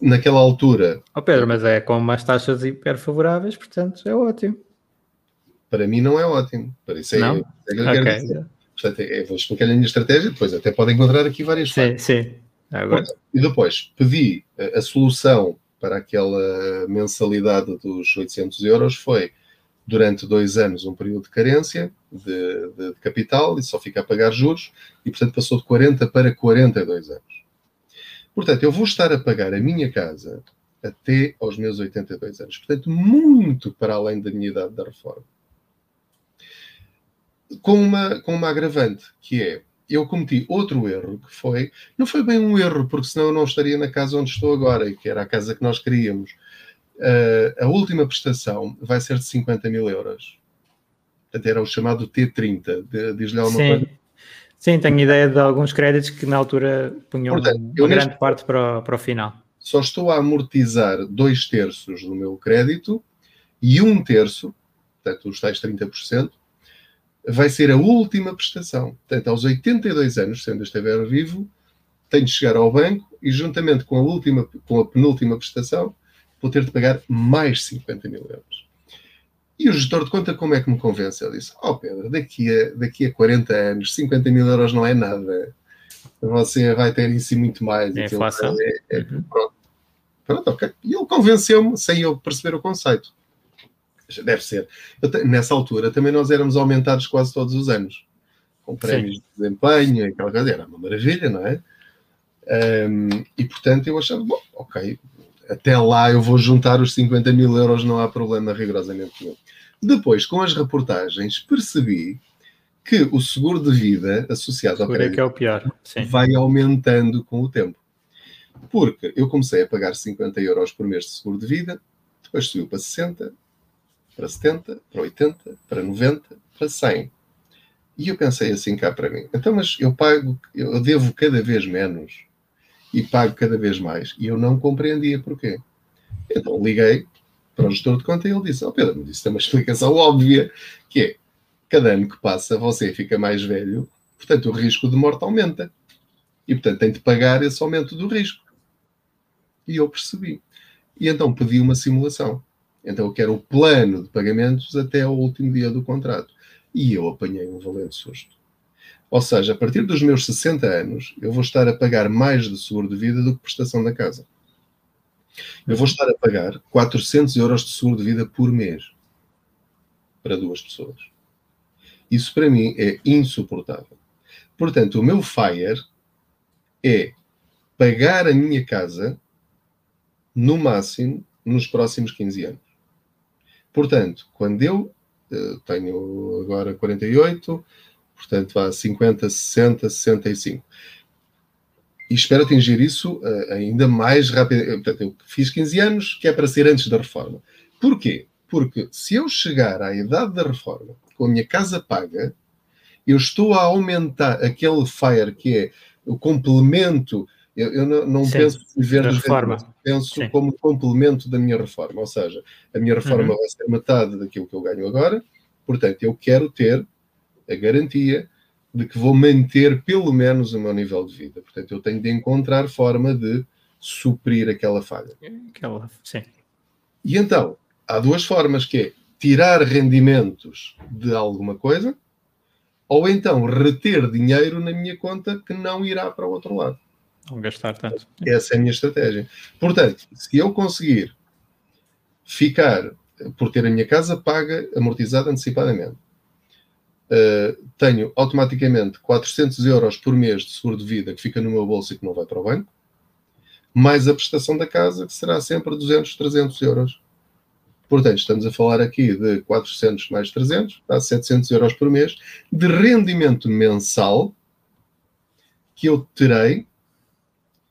Naquela altura. Oh Pedro, mas é com umas taxas hiper favoráveis, portanto é ótimo. Para mim não é ótimo. Para isso é, não? é, é okay. Portanto, é, vou explicar a minha estratégia, depois até podem encontrar aqui várias Sim, sim. Agora. E depois pedi a, a solução para aquela mensalidade dos 800 euros foi durante dois anos um período de carência de, de, de, capital e só fica a pagar juros e portanto passou de 40 para 42 anos. Portanto, eu vou estar a pagar a minha casa até aos meus 82 anos. Portanto, muito para além da minha idade da reforma com uma, com uma agravante, que é eu cometi outro erro, que foi, não foi bem um erro, porque senão eu não estaria na casa onde estou agora, que era a casa que nós queríamos. Uh, a última prestação vai ser de 50 mil euros. Portanto, era o chamado T30. Diz-lhe alguma Sim. coisa? Sim, tenho ideia de alguns créditos que na altura punham Portanto, uma grande neste... parte para o, para o final. Só estou a amortizar dois terços do meu crédito e um terço, portanto, os tais 30%, vai ser a última prestação. Portanto, aos 82 anos, se ainda estiver vivo, tenho de chegar ao banco e, juntamente com a, última, com a penúltima prestação, vou ter de pagar mais 50 mil euros. E o gestor de conta, como é que me convence? Ele disse: Ó oh, Pedro, daqui a, daqui a 40 anos, 50 mil euros não é nada. Você vai ter em si muito mais. É inflação. É, é, pronto. pronto, ok. E ele convenceu-me sem eu perceber o conceito. Deve ser. Eu, nessa altura também nós éramos aumentados quase todos os anos. Com prémios Sim. de desempenho, aquela coisa. Era uma maravilha, não é? Um, e portanto eu achava, bom, ok, até lá eu vou juntar os 50 mil euros, não há problema rigorosamente nenhum. Depois, com as reportagens, percebi que o seguro de vida associado ao crédito é que é o pior. Vai aumentando com o tempo. Porque eu comecei a pagar 50 euros por mês de seguro de vida, depois subiu para 60, para 70, para 80, para 90, para 100. E eu pensei assim cá para mim, então mas eu pago, eu devo cada vez menos e pago cada vez mais. E eu não compreendia porquê. Então liguei para o gestor de conta e ele disse, oh Pedro, isso tem uma explicação óbvia, que é, cada ano que passa você fica mais velho, portanto o risco de morte aumenta. E portanto tem de pagar esse aumento do risco. E eu percebi. E então pedi uma simulação. Então eu quero o plano de pagamentos até ao último dia do contrato. E eu apanhei um valente susto. Ou seja, a partir dos meus 60 anos, eu vou estar a pagar mais de seguro de vida do que prestação da casa. Eu vou estar a pagar 400 euros de seguro de vida por mês para duas pessoas. Isso para mim é insuportável. Portanto, o meu FIRE é pagar a minha casa no máximo nos próximos 15 anos. Portanto, quando eu uh, tenho agora 48, portanto vá 50, 60, 65. E espero atingir isso uh, ainda mais rápido. Portanto, eu fiz 15 anos, que é para ser antes da reforma. Porquê? Porque se eu chegar à idade da reforma com a minha casa paga, eu estou a aumentar aquele FIRE que é o complemento eu, eu não, não penso viver da reforma. penso Sim. como complemento da minha reforma. Ou seja, a minha reforma uhum. vai ser metade daquilo que eu ganho agora, portanto, eu quero ter a garantia de que vou manter pelo menos o meu nível de vida. Portanto, eu tenho de encontrar forma de suprir aquela falha. Aquela, sim. E então, há duas formas, que é tirar rendimentos de alguma coisa, ou então reter dinheiro na minha conta que não irá para o outro lado. Não gastar tanto. Essa é a minha estratégia. Portanto, se eu conseguir ficar por ter a minha casa paga, amortizada antecipadamente, uh, tenho automaticamente 400 euros por mês de seguro de vida que fica no meu bolso e que não vai para o banco, mais a prestação da casa, que será sempre 200, 300 euros. Portanto, estamos a falar aqui de 400 mais 300, dá 700 euros por mês de rendimento mensal que eu terei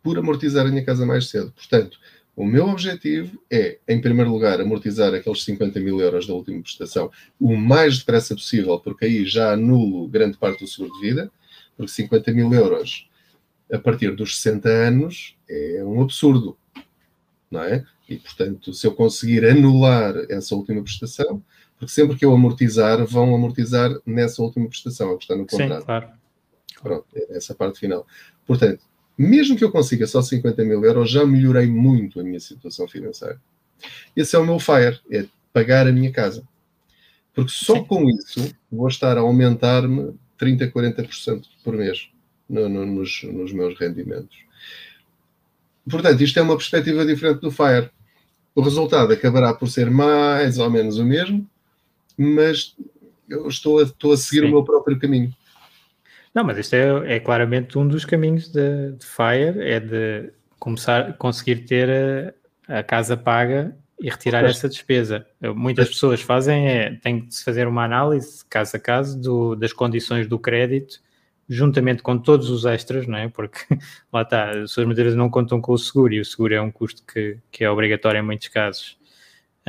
por amortizar a minha casa mais cedo. Portanto, o meu objetivo é, em primeiro lugar, amortizar aqueles 50 mil euros da última prestação o mais depressa possível, porque aí já anulo grande parte do seguro de vida, porque 50 mil euros a partir dos 60 anos é um absurdo, não é? E, portanto, se eu conseguir anular essa última prestação, porque sempre que eu amortizar, vão amortizar nessa última prestação, a que está no contrato. Sim, claro. Pronto, é essa parte final. Portanto, Mesmo que eu consiga só 50 mil euros, já melhorei muito a minha situação financeira. Esse é o meu FIRE, é pagar a minha casa. Porque só Sim. com isso vou estar a aumentar-me 30%, 40% por mês no, no, nos, nos meus rendimentos. Portanto, isto é uma perspectiva diferente do FIRE. O resultado acabará por ser mais ou menos o mesmo, mas eu estou a, estou a seguir Sim. o meu próprio caminho. Não, mas isto é, é claramente um dos caminhos de, de FIRE, é de começar, conseguir ter a, a casa paga e retirar pois. essa despesa. Muitas pois. pessoas fazem é, tem que se fazer uma análise caso a caso do, das condições do crédito juntamente com todos os extras, não é? Porque lá está, as suas matérias não contam com o seguro e o seguro é um custo que, que é obrigatório em muitos casos.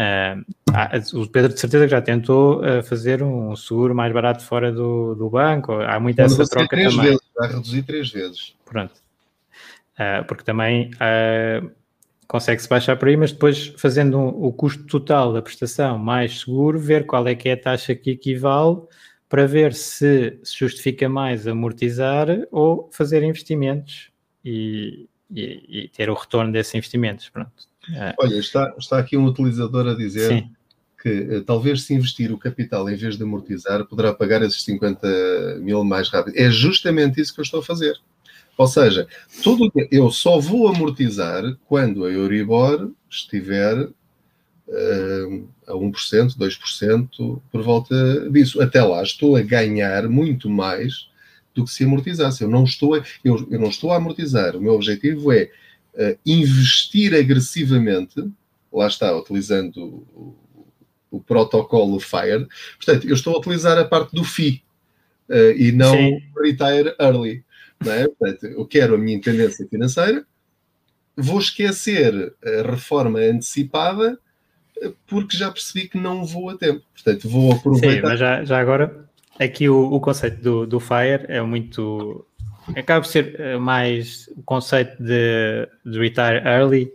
Uh, o Pedro de certeza que já tentou uh, fazer um seguro mais barato fora do, do banco, há muita essa troca três também. Vezes, vai reduzir três vezes. Pronto. Uh, porque também consegue-se baixar por aí, mas depois fazendo um, o custo total da prestação mais seguro, ver qual é que é a taxa que equivale para ver se, se justifica mais amortizar ou fazer investimentos e, e, e, ter o retorno desses investimentos. Pronto. É. Olha, está, está aqui um utilizador a dizer Sim. que uh, talvez se investir o capital em vez de amortizar, poderá pagar esses 50 mil mais rápido. É justamente isso que eu estou a fazer. Ou seja, tudo eu só vou amortizar quando a Euribor estiver uh, a 1%, 2%, por volta disso. Até lá estou a ganhar muito mais do que se amortizasse. Eu não estou a, eu, eu não estou a amortizar. O meu objetivo é uh, investir agressivamente, lá está, utilizando o, o, protocolo FIRE. Portanto, eu estou a utilizar a parte do FI uh, e não Sim. retire early. Não é? Portanto, eu quero a minha independência financeira, vou esquecer a reforma antecipada porque já percebi que não vou a tempo. Portanto, vou aproveitar. Sim, mas já, já agora, aqui o, o conceito do, do FIRE é muito. Acaba por ser eh, mais o conceito de, de retire early,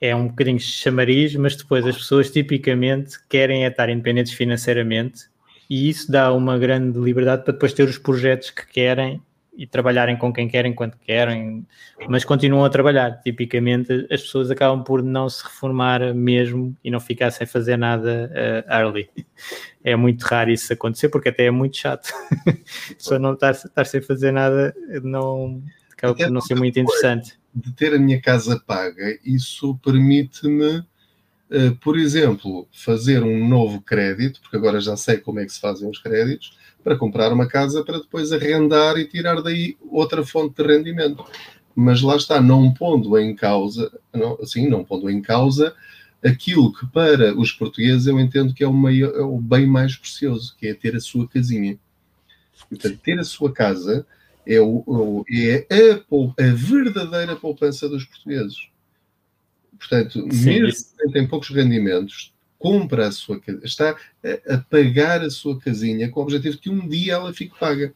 é um bocadinho chamariz, mas depois as pessoas tipicamente querem é estar independentes financeiramente. E isso dá uma grande liberdade para depois ter os projetos que querem e trabalharem com quem querem, quando querem, mas continuam a trabalhar. Tipicamente, as pessoas acabam por não se reformar mesmo e não ficar sem fazer nada uh, early. É muito raro isso acontecer, porque até é muito chato. Só não estar, estar sem fazer nada não acaba por não ser muito interessante. De ter a minha casa paga, isso permite-me. Uh, por exemplo, fazer um novo crédito, porque agora já sei como é que se fazem os créditos, para comprar uma casa para depois arrendar e tirar daí outra fonte de rendimento. Mas lá está, não pondo em causa, não, assim, não pondo em causa aquilo que para os portugueses eu entendo que é o, maior, é o bem mais precioso, que é ter a sua casinha. Portanto, ter a sua casa é, o, é a, a, verdadeira poupança dos portugueses. Portanto, Sim, mesmo que tem poucos rendimentos, compra a sua está a, pagar a sua casinha com o objetivo de que um dia ela fique paga.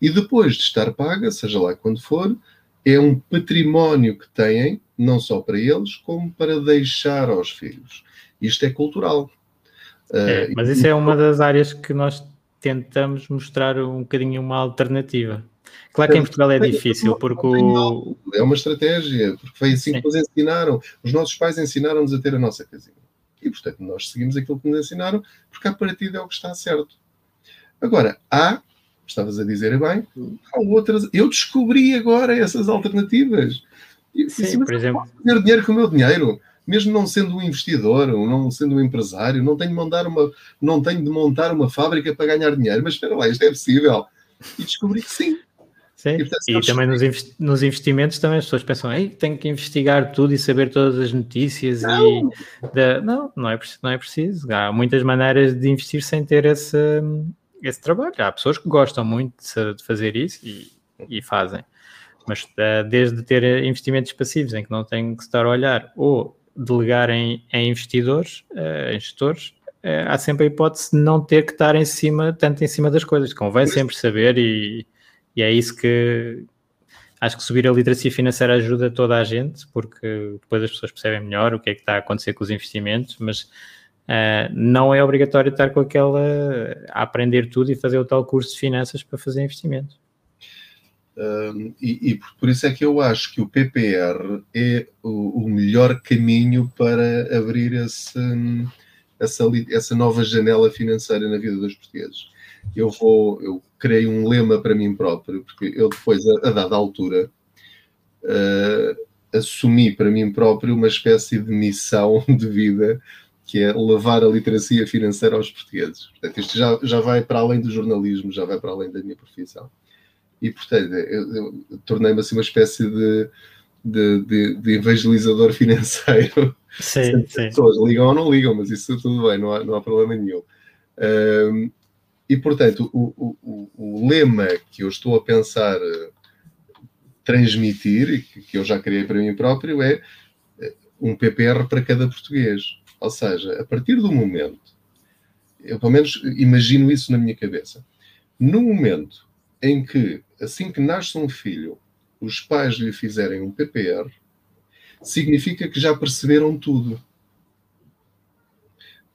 E depois de estar paga, seja lá quando for, é um património que têm, não só para eles, como para deixar aos filhos. Isto é cultural. É, uh, mas isso é uma das áreas que nós tentamos mostrar um bocadinho uma alternativa. Claro que em Portugal é difícil, porque o... É uma estratégia, porque foi assim Sim. que nos ensinaram. Os nossos pais ensinaram-nos a ter a nossa casinha. E, portanto, nós seguimos aquilo que nos ensinaram, porque a partida é o que está certo. Agora, há, estavas a dizer bem, há outras. Eu descobri agora essas alternativas. E, Sim, assim, por exemplo. fazer dinheiro com o meu dinheiro, mesmo não sendo um investidor, ou não sendo um empresário, não tenho, de montar uma, não tenho de montar uma fábrica para ganhar dinheiro. Mas espera lá, isto é possível. E descobri que sim. Sim, e, portanto, e também nos, investi nos, investimentos também as pessoas pensam, Ei, tenho que investigar tudo e saber todas as notícias não. e não, não é, não é preciso. Há muitas maneiras de investir sem ter esse, esse trabalho. Há pessoas que gostam muito de fazer isso e, e fazem. Mas eh, desde ter investimentos passivos em que não têm que estar a olhar ou delegar em, em investidores, eh, em gestores, eh, há sempre a hipótese de não ter que estar em cima, tanto em cima das coisas. Convém sempre saber e e é isso que acho que subir a literacia financeira ajuda toda a gente, porque depois as pessoas percebem melhor o que é que está a acontecer com os investimentos, mas uh, não é obrigatório estar com aquela a aprender tudo e fazer o tal curso de finanças para fazer investimentos. Um, e, e, por isso é que eu acho que o PPR é o, o melhor caminho para abrir esse, essa, essa nova janela financeira na vida dos portugueses. Eu vou, eu criei um lema para mim próprio, porque eu depois, a, a dada altura, uh, assumi para mim próprio uma espécie de missão de vida que é levar a literacia financeira aos portugueses. Portanto, isto já, já vai para além do jornalismo, já vai para além da minha profissão e portanto eu, eu tornei-me assim uma espécie de, de, de, de evangelizador financeiro. Sim, sim. As pessoas ligam ou não ligam, mas isso tudo bem, não há, não há problema nenhum. Um, e portanto, o, o, o, lema que eu estou a pensar eh, transmitir, e que, eu já criei para mim próprio, é eh, um PPR para cada português. Ou seja, a partir do momento, eu pelo menos imagino isso na minha cabeça, no momento em que assim que nasce um filho, os pais lhe fizerem um PPR, significa que já perceberam tudo.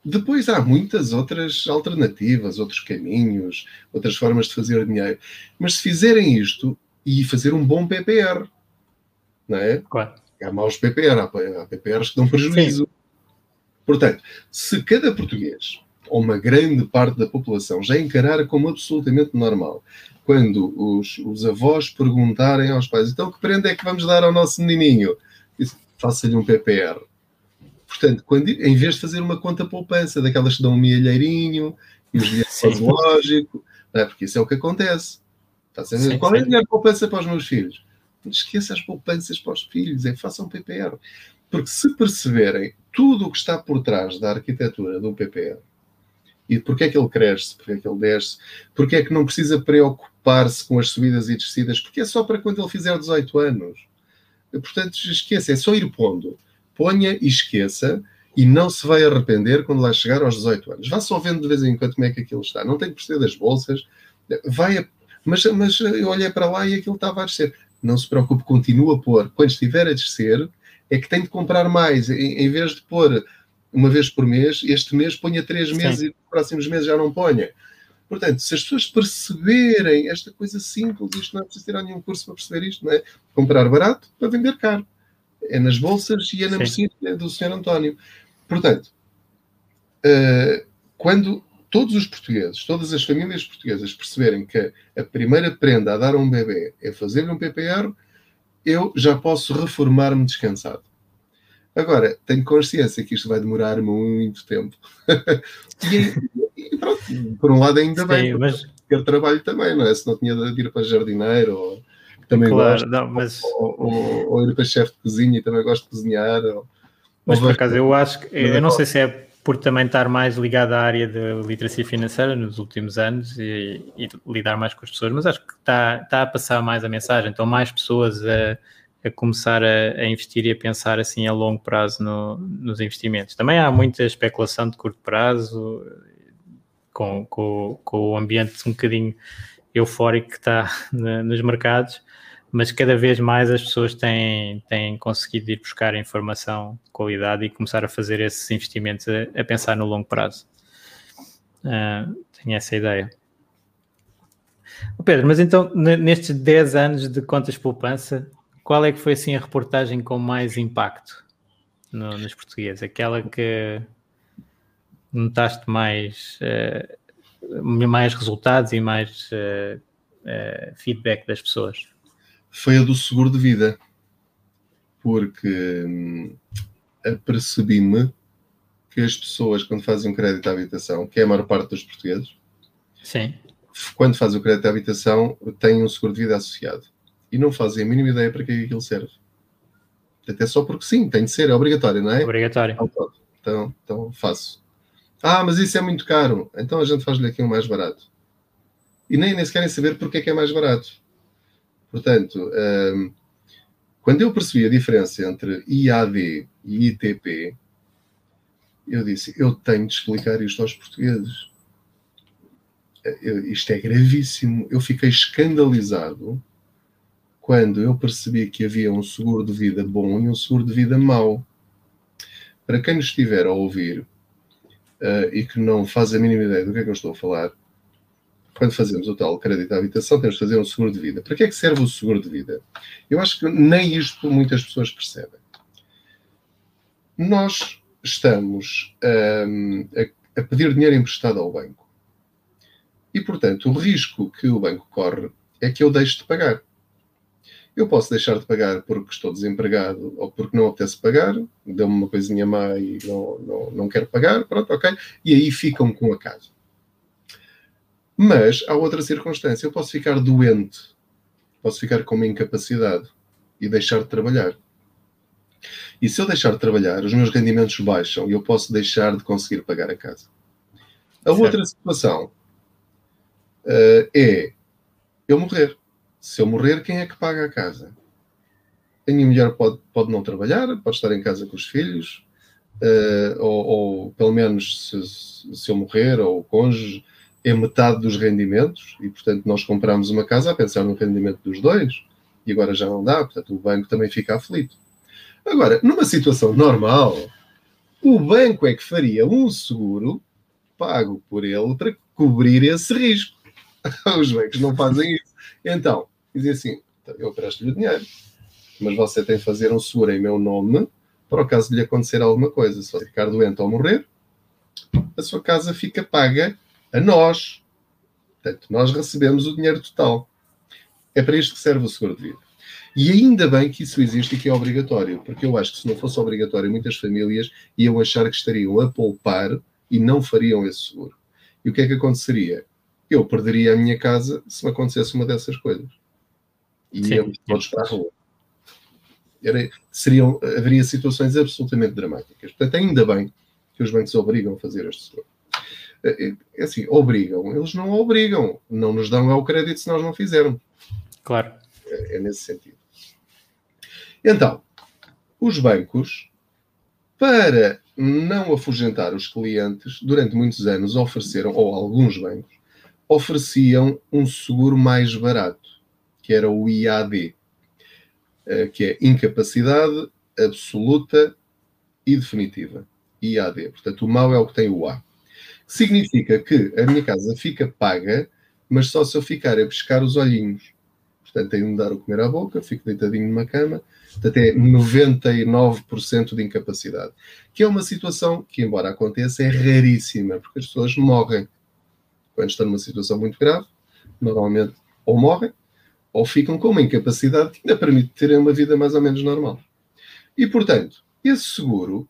Depois há muitas outras alternativas, outros caminhos, outras formas de fazer dinheiro. Mas se fizerem isto e fazer um bom PPR, não é? Claro. Há maus PPR, há PPRs que dão prejuízo. Sim. Portanto, se cada português, ou uma grande parte da população, já encarar como absolutamente normal quando os, os avós perguntarem aos pais, então que prenda é que vamos dar ao nosso menininho? Faça-lhe um PPR. Portanto, quando, em vez de fazer uma conta poupança, daquelas que dão um milheirinho e os dinheiros lógico, é? porque isso é o que acontece. Sim, Qual é a melhor poupança para os meus filhos? Esqueça as poupanças para os filhos, é façam um PPR. Porque se perceberem tudo o que está por trás da arquitetura do PPR, e porquê é que ele cresce, porquê é que ele desce, porquê é que não precisa preocupar-se com as subidas e descidas, porque é só para quando ele fizer 18 anos. Portanto, esqueça, é só ir pondo. Ponha e esqueça, e não se vai arrepender quando lá chegar aos 18 anos. Vá só vendo de vez em quando como é que aquilo está. Não tem que perceber das bolsas, vai a... mas, mas eu olhei para lá e aquilo estava a descer. Não se preocupe, continua a pôr. Quando estiver a descer, é que tem de comprar mais. Em, em vez de pôr uma vez por mês, este mês ponha três meses Sim. e nos próximos meses já não ponha. Portanto, se as pessoas perceberem esta coisa simples, isto não é preciso tirar nenhum curso para perceber isto, não é? Comprar barato para vender caro. É nas bolsas e é na mercearia do Sr. António. Portanto, uh, quando todos os portugueses, todas as famílias portuguesas perceberem que a primeira prenda a dar a um bebê é fazer um PPR, eu já posso reformar-me descansado. Agora, tenho consciência que isto vai demorar muito tempo. e, e, pronto, por um lado ainda Sim, bem, mas... ter trabalho também, não é? Se não tinha de ir para jardineiro ou também claro, gosto, não, mas... ou, ou, ou, ir para chefe de cozinha e também gosto de cozinhar. Ou, mas por acaso, eu acho que, eu não sei se é por também estar mais ligado à área de literacia financeira nos últimos anos e, e lidar mais com as pessoas, mas acho que está, está a passar mais a mensagem, então mais pessoas a a começar a, a, investir e a pensar assim a longo prazo no, nos investimentos. Também há muita especulação de curto prazo, com, com, com o ambiente um bocadinho eufórico que está nos mercados, mas cada vez mais as pessoas têm, têm conseguido ir buscar informação de qualidade e começar a fazer esses investimentos a, a pensar no longo prazo. Uh, tenho essa ideia. Pedro, mas então nestes 10 anos de contas poupança, qual é que foi assim a reportagem com mais impacto no, nos portugueses? Aquela que notaste mais, uh, mais resultados e mais uh, uh, feedback das pessoas? Foi a do seguro de vida, porque hum, apercebi-me que as pessoas, quando fazem um crédito à habitação, que é a maior parte dos portugueses, Sim. quando fazem o crédito à habitação, têm um seguro de vida associado e não fazem a mínima ideia para que é aquilo serve. Até só porque sim, tem de ser, é obrigatório, não é? Obrigatório. Então, então faço. Ah, mas isso é muito caro. Então a gente faz-lhe aqui um mais barato. E nem, nem se querem saber porque é que é mais barato. Portanto, um, quando eu percebi a diferença entre IAD e ITP, eu disse: eu tenho de explicar isto aos portugueses. Eu, isto é gravíssimo. Eu fiquei escandalizado quando eu percebi que havia um seguro de vida bom e um seguro de vida mau. Para quem nos estiver a ouvir uh, e que não faz a mínima ideia do que é que eu estou a falar, quando fazemos o tal crédito à habitação, temos de fazer um seguro de vida. Para que é que serve o seguro de vida? Eu acho que nem isto muitas pessoas percebem. Nós estamos um, a, a pedir dinheiro emprestado ao banco. E, portanto, o risco que o banco corre é que eu deixe de pagar. Eu posso deixar de pagar porque estou desempregado ou porque não apetece pagar, deu-me uma coisinha má e não, não, não quero pagar, pronto, ok. E aí ficam com a casa. Mas há outra circunstância, eu posso ficar doente, posso ficar com uma incapacidade e deixar de trabalhar. E se eu deixar de trabalhar, os meus rendimentos baixam e eu posso deixar de conseguir pagar a casa. A certo. outra situação uh, é eu morrer. Se eu morrer, quem é que paga a casa? A minha mulher pode, pode não trabalhar, pode estar em casa com os filhos, uh, ou, ou, pelo menos se, se, eu morrer, ou o cônjuge, é metade dos rendimentos, e portanto nós compramos uma casa a pensar no rendimento dos dois, e agora já não dá, portanto o banco também fica aflito. Agora, numa situação normal, o banco é que faria um seguro pago por ele para cobrir esse risco. Os bancos não fazem isso. Então, dizia assim: eu presto-lhe dinheiro, mas você tem que fazer um seguro em meu nome para o caso de lhe acontecer alguma coisa. Se você ficar doente ou morrer, a sua casa fica paga a nós. Portanto, nós recebemos o dinheiro total. É para isto que serve o seguro de vida. E ainda bem que isso existe e que é obrigatório, porque eu acho que se não fosse obrigatório, muitas famílias iam achar que estariam a poupar e não fariam esse seguro. E o que é que aconteceria? Eu perderia a minha casa se me acontecesse uma dessas coisas. E íamos todos para a rua. Era, seriam, haveria situações absolutamente dramáticas. Portanto, ainda bem que os bancos obrigam a fazer este seguro. É, é, é assim, obrigam. Eles não obrigam. Não nos dão o crédito se nós não fizermos. Claro. É, é nesse sentido. Então, os bancos, para não afugentar os clientes, durante muitos anos ofereceram, ou alguns bancos, ofereciam um seguro mais barato, que era o IAD, eh, que é incapacidade absoluta e definitiva. IAD. Portanto, o mal é o que tem o A. Significa que a minha casa fica paga, mas só se eu ficar a pescar os olhinhos. Portanto, tenho de dar o comer à boca, fico deitadinho numa cama, até 99% de incapacidade. Que é uma situação que, embora aconteça, é raríssima, porque as pessoas morrem quando estão numa situação muito grave, normalmente ou morrem ou ficam com uma incapacidade que ainda permite terem uma vida mais ou menos normal. E, portanto, esse seguro,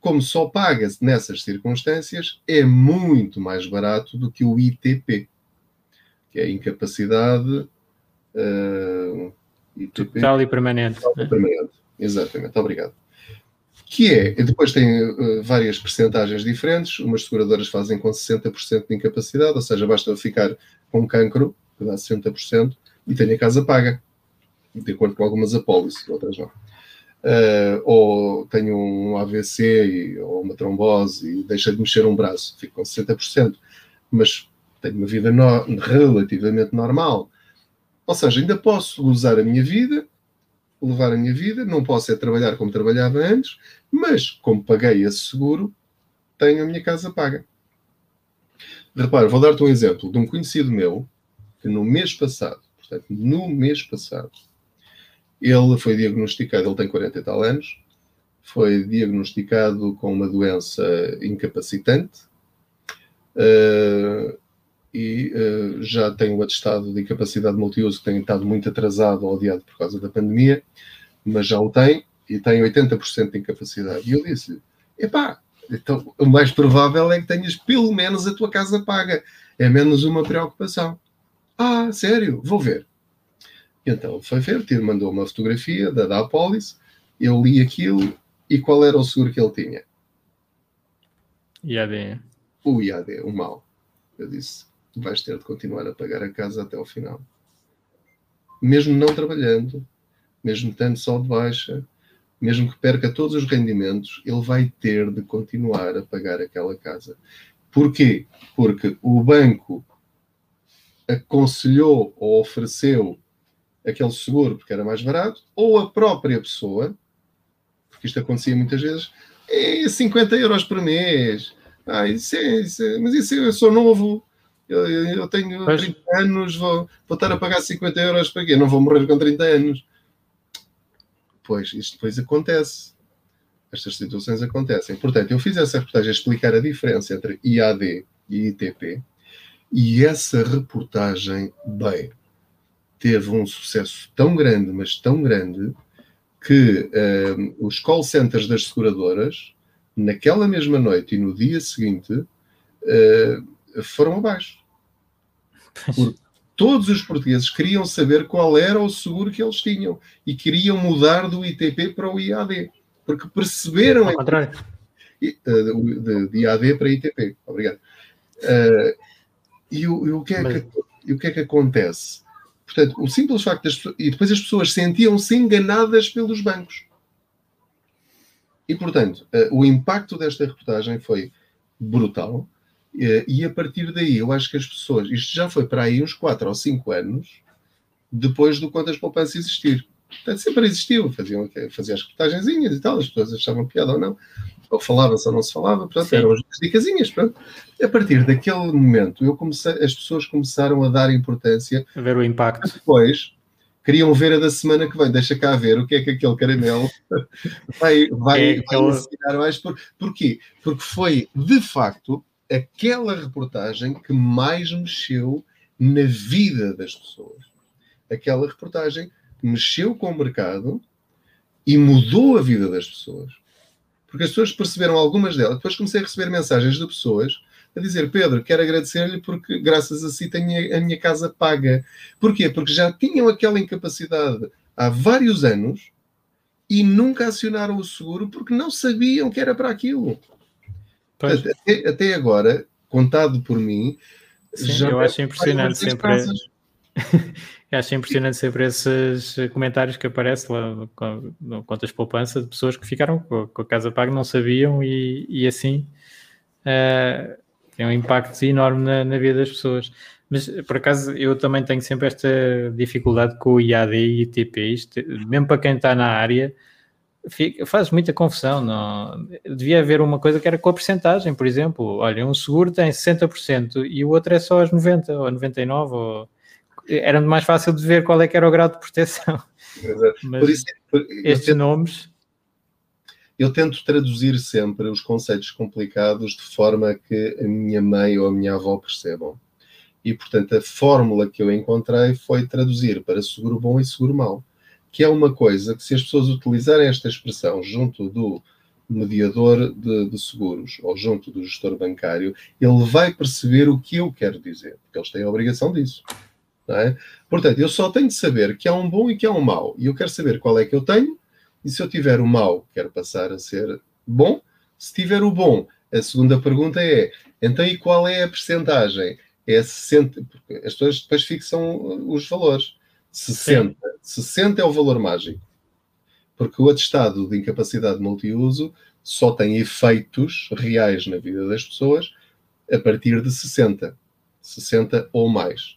como só paga-se nessas circunstâncias, é muito mais barato do que o ITP, que é a incapacidade. Uh, ITP, Total e permanente. Total e permanente. Exatamente, obrigado que é, depois tem uh, várias percentagens diferentes, umas seguradoras fazem com 60% de incapacidade, ou seja, basta ficar com cancro, que dá 60%, e tenho a casa paga, de acordo com algumas apólices, outras não. Uh, ou tenho um AVC e, ou uma trombose e deixa de mexer um braço, fico com 60%, mas tenho uma vida no, relativamente normal. Ou seja, ainda posso usar a minha vida, levar a minha vida, não posso é trabalhar como trabalhava antes, mas como paguei esse seguro, tenho a minha casa paga. Repara, vou dar-te um exemplo de um conhecido meu que no mês passado, portanto, no mês passado, ele foi diagnosticado, ele tem 40 e tal anos, foi diagnosticado com uma doença incapacitante uh, e uh, já tem um atestado de incapacidade multiuso que tem estado muito atrasado ou adiado por causa da pandemia, mas já o tem e tem 80% de incapacidade. E eu disse-lhe: epá, então o mais provável é que tenhas pelo menos a tua casa paga. É menos uma preocupação. Ah, sério? Vou ver. Então foi ver, tiro, mandou uma fotografia da, da Apolis, eu li aquilo e qual era o seguro que ele tinha? IAD. O IAD, o mal. Eu disse: vais ter de continuar a pagar a casa até ao final. Mesmo não trabalhando, mesmo estando só de baixa, mesmo que perca todos os rendimentos, ele vai ter de continuar a pagar aquela casa. Porquê? Porque o banco aconselhou ou ofereceu aquele seguro porque era mais barato, ou a própria pessoa, porque isto acontecia muitas vezes, é 50 euros por mês. Ah, isso é, isso é, mas isso é, eu sou novo, Eu, eu tenho pois. 30 anos, vou, vou estar a pagar 50 euros para quê? Não vou morrer com 30 anos. Pois, isto depois acontece. Estas situações acontecem. Portanto, eu fiz essa reportagem a explicar a diferença entre IAD e ITP. E essa reportagem, bem, teve um sucesso tão grande, mas tão grande, que uh, os call centers das seguradoras, naquela mesma noite e no dia seguinte, uh, foram abaixo. Porque todos os portugueses queriam saber qual era o seguro que eles tinham e queriam mudar do ITP para o IAD, porque perceberam. Ao contrário. Uh, de, de, IAD para ITP. Obrigado. Uh, e, o, e, o que é Mas... que, e o que é que acontece? Portanto, o simples facto das pessoas. E depois as pessoas sentiam-se enganadas pelos bancos. E, portanto, uh, o impacto desta reportagem foi brutal. Uh, e a partir daí, eu acho que as pessoas. Isto já foi para aí uns 4 ou 5 anos depois do Contas Poupança existir. Portanto, sempre existiu. Faziam, faziam as reportagenzinhas e tal, as pessoas achavam piada ou não ou falava-se ou não se falava, portanto, Sim. eram as dicasinhas. Pronto. A partir daquele momento, eu comecei, as pessoas começaam a dar importância. A ver o impacto. Depois, queriam ver a da semana que vem. Deixa cá ver o que é que aquele caramelo vai, vai, é vai ensinar mais. Por, porquê? Porque foi, de facto, aquela reportagem que mais mexeu na vida das pessoas. Aquela reportagem que mexeu com o mercado e mudou a vida das pessoas porque as pessoas perceberam algumas delas. Depois comecei a receber mensagens de pessoas a dizer: Pedro, quero agradecer-lhe porque, graças a si, tenho a minha casa paga. Porquê? Porque já tinham aquela incapacidade há vários anos e nunca acionaram o seguro porque não sabiam que era para aquilo. Até, até, agora, contado por mim, Sim, já eu acho impressionante sempre. Eu acho impressionante sempre esses comentários que aparecem lá no, Contas Poupança de pessoas que ficaram com, a casa paga, não sabiam e, e assim uh, tem um impacto enorme na, na, vida das pessoas. Mas por acaso eu também tenho sempre esta dificuldade com o IAD e ITP, isto, mesmo para quem está na área, fica, faz muita confusão. Não? Devia haver uma coisa que era com a porcentagem, por exemplo. Olha, um seguro tem 60% e o outro é só as 90% ou 99% ou era mais fácil de ver qual é que era o grau de proteção. Exato. Mas por isso, por, estes tento, nomes. Eu tento traduzir sempre os conceitos complicados de forma que a minha mãe ou a minha avó percebam. E, portanto, a fórmula que eu encontrei foi traduzir para seguro bom e seguro mau, que é uma coisa que, se as pessoas utilizarem esta expressão junto do mediador de, de, seguros ou junto do gestor bancário, ele vai perceber o que eu quero dizer, porque eles têm a obrigação disso. É? Portanto, eu só tenho de saber que há um bom e que há um mau. E eu quero saber qual é que eu tenho. E se eu tiver o mau, quero passar a ser bom. Se tiver o bom, a segunda pergunta é: então e qual é a percentagem? É 60, porque as pessoas depois fixam os valores. 60. Sim. 60 é o valor mágico. Porque o atestado de incapacidade multiuso só tem efeitos reais na vida das pessoas a partir de 60. 60 ou mais.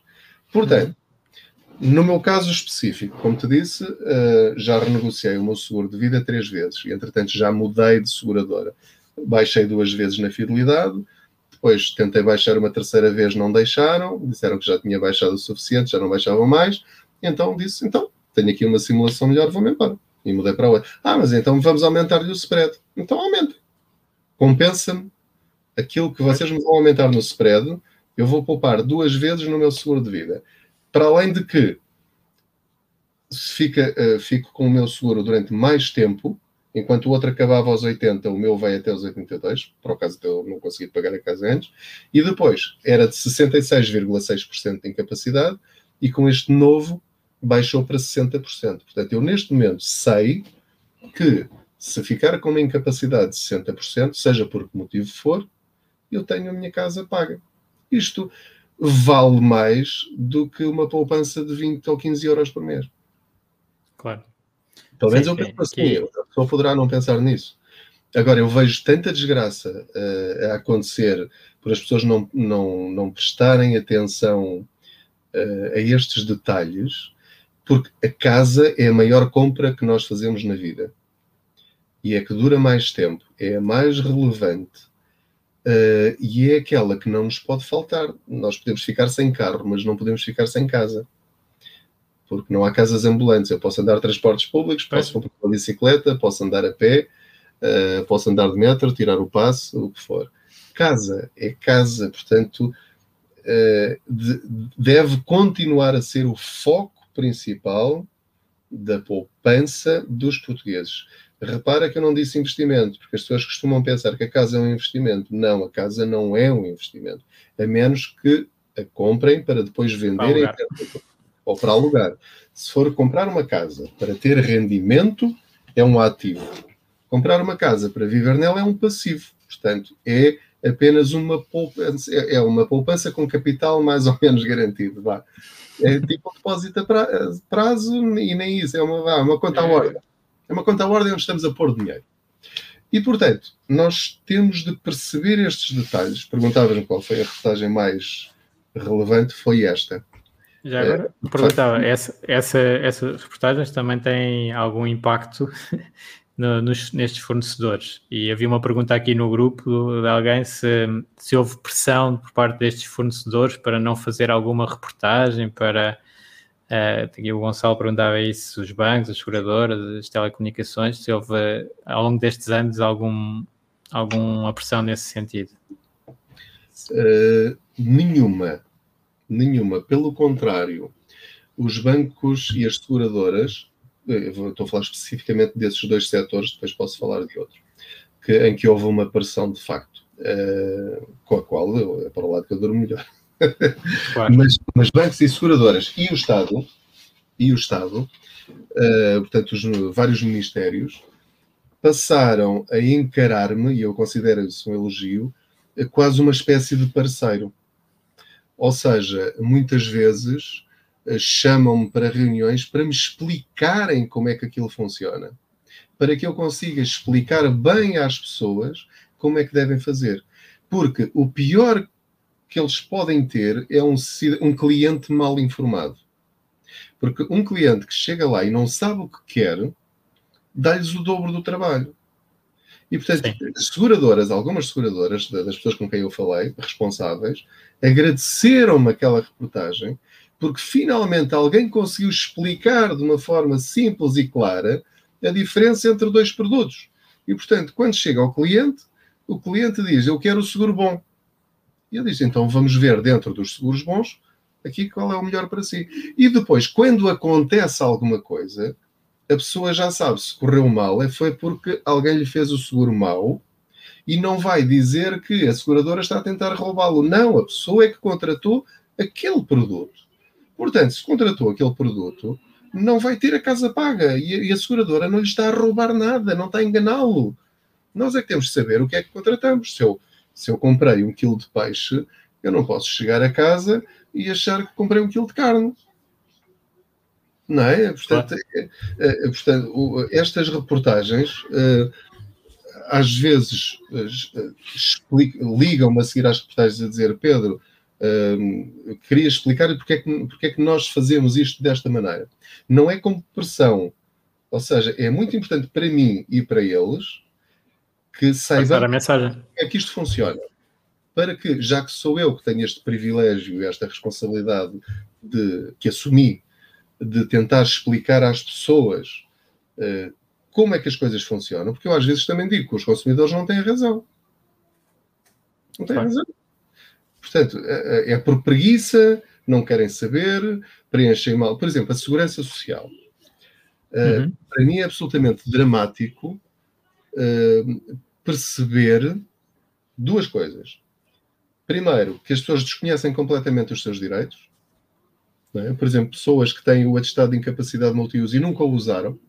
Portanto, no meu caso específico, como te disse, uh, já renegociei o meu seguro de vida três vezes e, entretanto, já mudei de seguradora. Baixei duas vezes na fidelidade, depois tentei baixar uma terceira vez, não deixaram, disseram que já tinha baixado o suficiente, já não baixavam mais, então disse: então, tenho aqui uma simulação melhor, vou-me embora. E mudei para outra. Ah, mas então vamos aumentar-lhe o spread. Então aumenta. Compensa-me aquilo que vocês me vão aumentar no spread eu vou poupar duas vezes no meu seguro de vida. Para além de que, fica, uh, fico com o meu seguro durante mais tempo, enquanto o outro acabava aos 80, o meu vai até aos 82, por acaso eu não conseguir pagar a casa antes, e depois era de 66,6% de incapacidade, e com este novo baixou para 60%. Portanto, eu neste momento sei que se ficar com uma incapacidade de 60%, seja por que motivo for, eu tenho a minha casa paga isto vale mais do que uma poupança de 20 ou 15 euros por mês. Claro. Pelo menos eu penso assim, a pessoa poderá não pensar nisso. Agora, eu vejo tanta desgraça uh, a acontecer por as pessoas não, não, não prestarem atenção uh, a estes detalhes, porque a casa é a maior compra que nós fazemos na vida. E é que dura mais tempo, é a mais relevante, Uh, e é aquela que não nos pode faltar. Nós podemos ficar sem carro, mas não podemos ficar sem casa. Porque não há casas ambulantes. Eu posso andar de transportes públicos, posso comprar uma bicicleta, posso andar a pé, uh, posso andar de metro, tirar o passo, o que for. Casa é casa, portanto, uh, de, deve continuar a ser o foco principal da poupança dos portugueses. Repara que eu não disse investimento, porque as pessoas costumam pensar que a casa é um investimento. Não, a casa não é um investimento. A menos que a comprem para depois venderem para ou para alugar. Se for comprar uma casa para ter rendimento, é um ativo. Comprar uma casa para viver nela é um passivo. Portanto, é apenas uma poupança, é, é uma poupança com capital mais ou menos garantido. Vá. É tipo um depósito a prazo e nem isso, é uma, uma conta à ordem. É uma conta à ordem onde estamos a pôr dinheiro. E, portanto, nós temos de perceber estes detalhes. Perguntavas-me qual foi a reportagem mais relevante, foi esta. Já agora, é, perguntava, essa, essa, essas reportagens também têm algum impacto no, nos, nestes fornecedores? E havia uma pergunta aqui no grupo de alguém se, se houve pressão por parte destes fornecedores para não fazer alguma reportagem, para Uh, o Gonçalo perguntava isso, os bancos, as seguradoras, as telecomunicações, se houve ao longo destes anos algum, alguma pressão nesse sentido? Uh, nenhuma, nenhuma. Pelo contrário, os bancos e as seguradoras, estou a falar especificamente desses dois setores, depois posso falar de outro, que, em que houve uma pressão de facto, uh, com a qual é para o lado que eu durmo melhor. Claro. mas, mas, bancos e seguradoras e o Estado, e o Estado, uh, portanto, os vários ministérios, passaram a encarar-me, e eu considero isso um elogio, quase uma espécie de parceiro. Ou seja, muitas vezes chamam-me para reuniões para me explicarem como é que aquilo funciona. Para que eu consiga explicar bem às pessoas como é que devem fazer. Porque o pior que eles podem ter é um, um cliente mal informado. Porque um cliente que chega lá e não sabe o que quer, dá-lhes o dobro do trabalho. E, portanto, Sim. seguradoras, algumas seguradoras, das pessoas com quem eu falei, responsáveis, agradeceram-me aquela reportagem, porque finalmente alguém conseguiu explicar de uma forma simples e clara a diferença entre dois produtos. E, portanto, quando chega ao cliente, o cliente diz: Eu quero o seguro bom. E ele diz: então vamos ver dentro dos seguros bons aqui qual é o melhor para si. E depois, quando acontece alguma coisa, a pessoa já sabe se correu mal, é foi porque alguém lhe fez o seguro mal e não vai dizer que a seguradora está a tentar roubá-lo. Não, a pessoa é que contratou aquele produto. Portanto, se contratou aquele produto, não vai ter a casa paga e a seguradora não lhe está a roubar nada, não está a enganá-lo. Nós é que temos de saber o que é que contratamos. Se eu se eu comprei um quilo de peixe, eu não posso chegar a casa e achar que comprei um quilo de carne. Não é? Portanto, claro. é, é, é portanto estas reportagens uh, às vezes uh, ligam-me a seguir às reportagens a dizer Pedro, queria explicar porque é, que, porque é que nós fazemos isto desta maneira. Não é como pressão. Ou seja, é muito importante para mim e para eles que saiba a mensagem. é que isto funciona. Para que, já que sou eu que tenho este privilégio, esta responsabilidade de, que assumi de tentar explicar às pessoas uh, como é que as coisas funcionam, porque eu às vezes também digo que os consumidores não têm razão. Não têm razão. Portanto, é, é por preguiça, não querem saber, preenchem mal. Por exemplo, a segurança social. Uh, uhum. Para mim é absolutamente dramático uh, perceber duas coisas. Primeiro, que as pessoas desconhecem completamente os seus direitos. É? Por exemplo, pessoas que têm o atestado de incapacidade multiuso e nunca o usaram,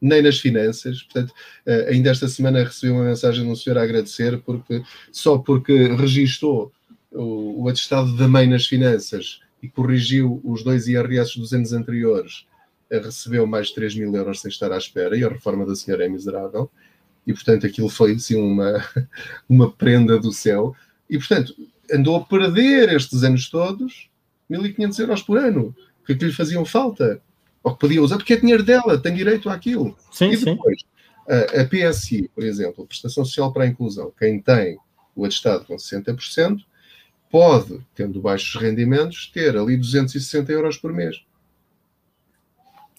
nem nas finanças. Portanto, eh, ainda esta semana recebi uma mensagem de um senhor a agradecer porque, só porque registou o, o atestado da mãe nas finanças e corrigiu os dois IRS dos anos anteriores, eh, recebeu mais de 3 mil euros sem estar à espera e a reforma da senhora é miserável e portanto aquilo foi assim uma, uma prenda do céu, e portanto andou a perder estes anos todos 1500 euros por ano, que, que lhe faziam falta, ou que podia usar, porque é dinheiro dela, tem direito àquilo. Sim, e depois, sim. A, a PSI, por exemplo, a Prestação Social para a Inclusão, quem tem o atestado com 60%, pode, tendo baixos rendimentos, ter ali 260 euros por mês.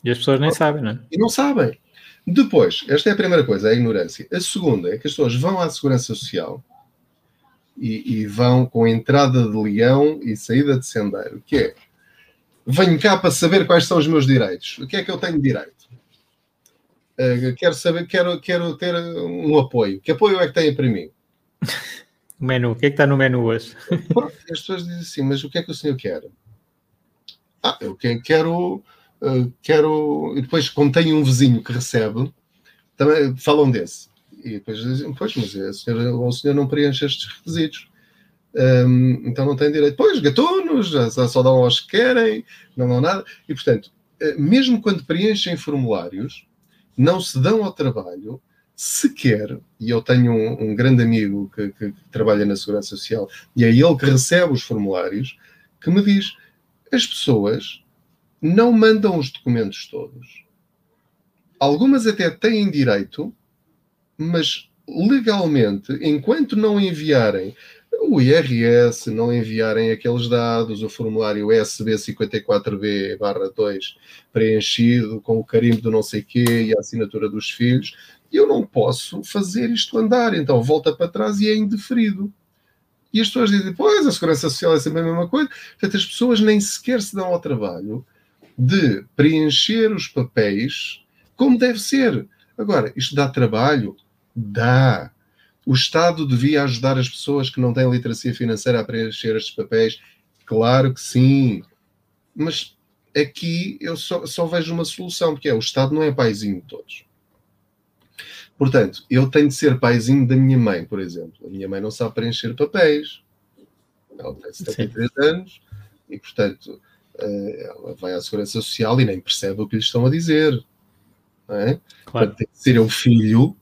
E as pessoas nem sabem, não é? E não sabem. Depois, esta é a primeira coisa, a ignorância. A segunda é que as pessoas vão à Segurança Social e, e vão com entrada de leão e saída de sendeiro, que é venho cá para saber quais são os meus direitos. O que é que eu tenho direito? Uh, quero saber, quero, quero ter um apoio. Que apoio é que têm para mim? O menu, o que é que está no menu hoje? As pessoas dizem assim, mas o que é que o senhor quer? Ah, eu quero uh, quero. E depois, como tenho um vizinho que recebe, também falam desse. E depois dizem, pois, mas a senhora, o senhor não preenche estes requisitos. Um, então não tem direito. Pois, gatunos, só dão aos que querem, não dão nada. E, portanto, eh, mesmo quando preenchem formulários, não se dão ao trabalho sequer, e eu tenho um, um grande amigo que, que, trabalha na Segurança Social, e é ele que recebe os formulários, que me diz: as pessoas não mandam os documentos todos. Algumas até têm direito, mas legalmente, enquanto não enviarem o IRS, não enviarem aqueles dados, o formulário SB 54B-2 preenchido com o carimbo do não sei quê e a assinatura dos filhos, eu não posso fazer isto andar. Então volta para trás e é indeferido. E as pessoas dizem, pois, a Segurança Social é sempre a mesma coisa. Portanto, as pessoas nem sequer se dão ao trabalho de preencher os papéis como deve ser. Agora, isto dá trabalho? Dá. O Estado devia ajudar as pessoas que não têm literacia financeira a preencher estes papéis? Claro que sim. Mas aqui eu só, só vejo uma solução, porque é o Estado não é paizinho de todos. Portanto, eu tenho de ser paizinho da minha mãe, por exemplo. A minha mãe não sabe preencher papéis. Ela tem 73 Sim. anos e, portanto, eh, ela vai à Segurança Social e nem percebe o que lhe estão a dizer. É? Claro. Tem que ser o filho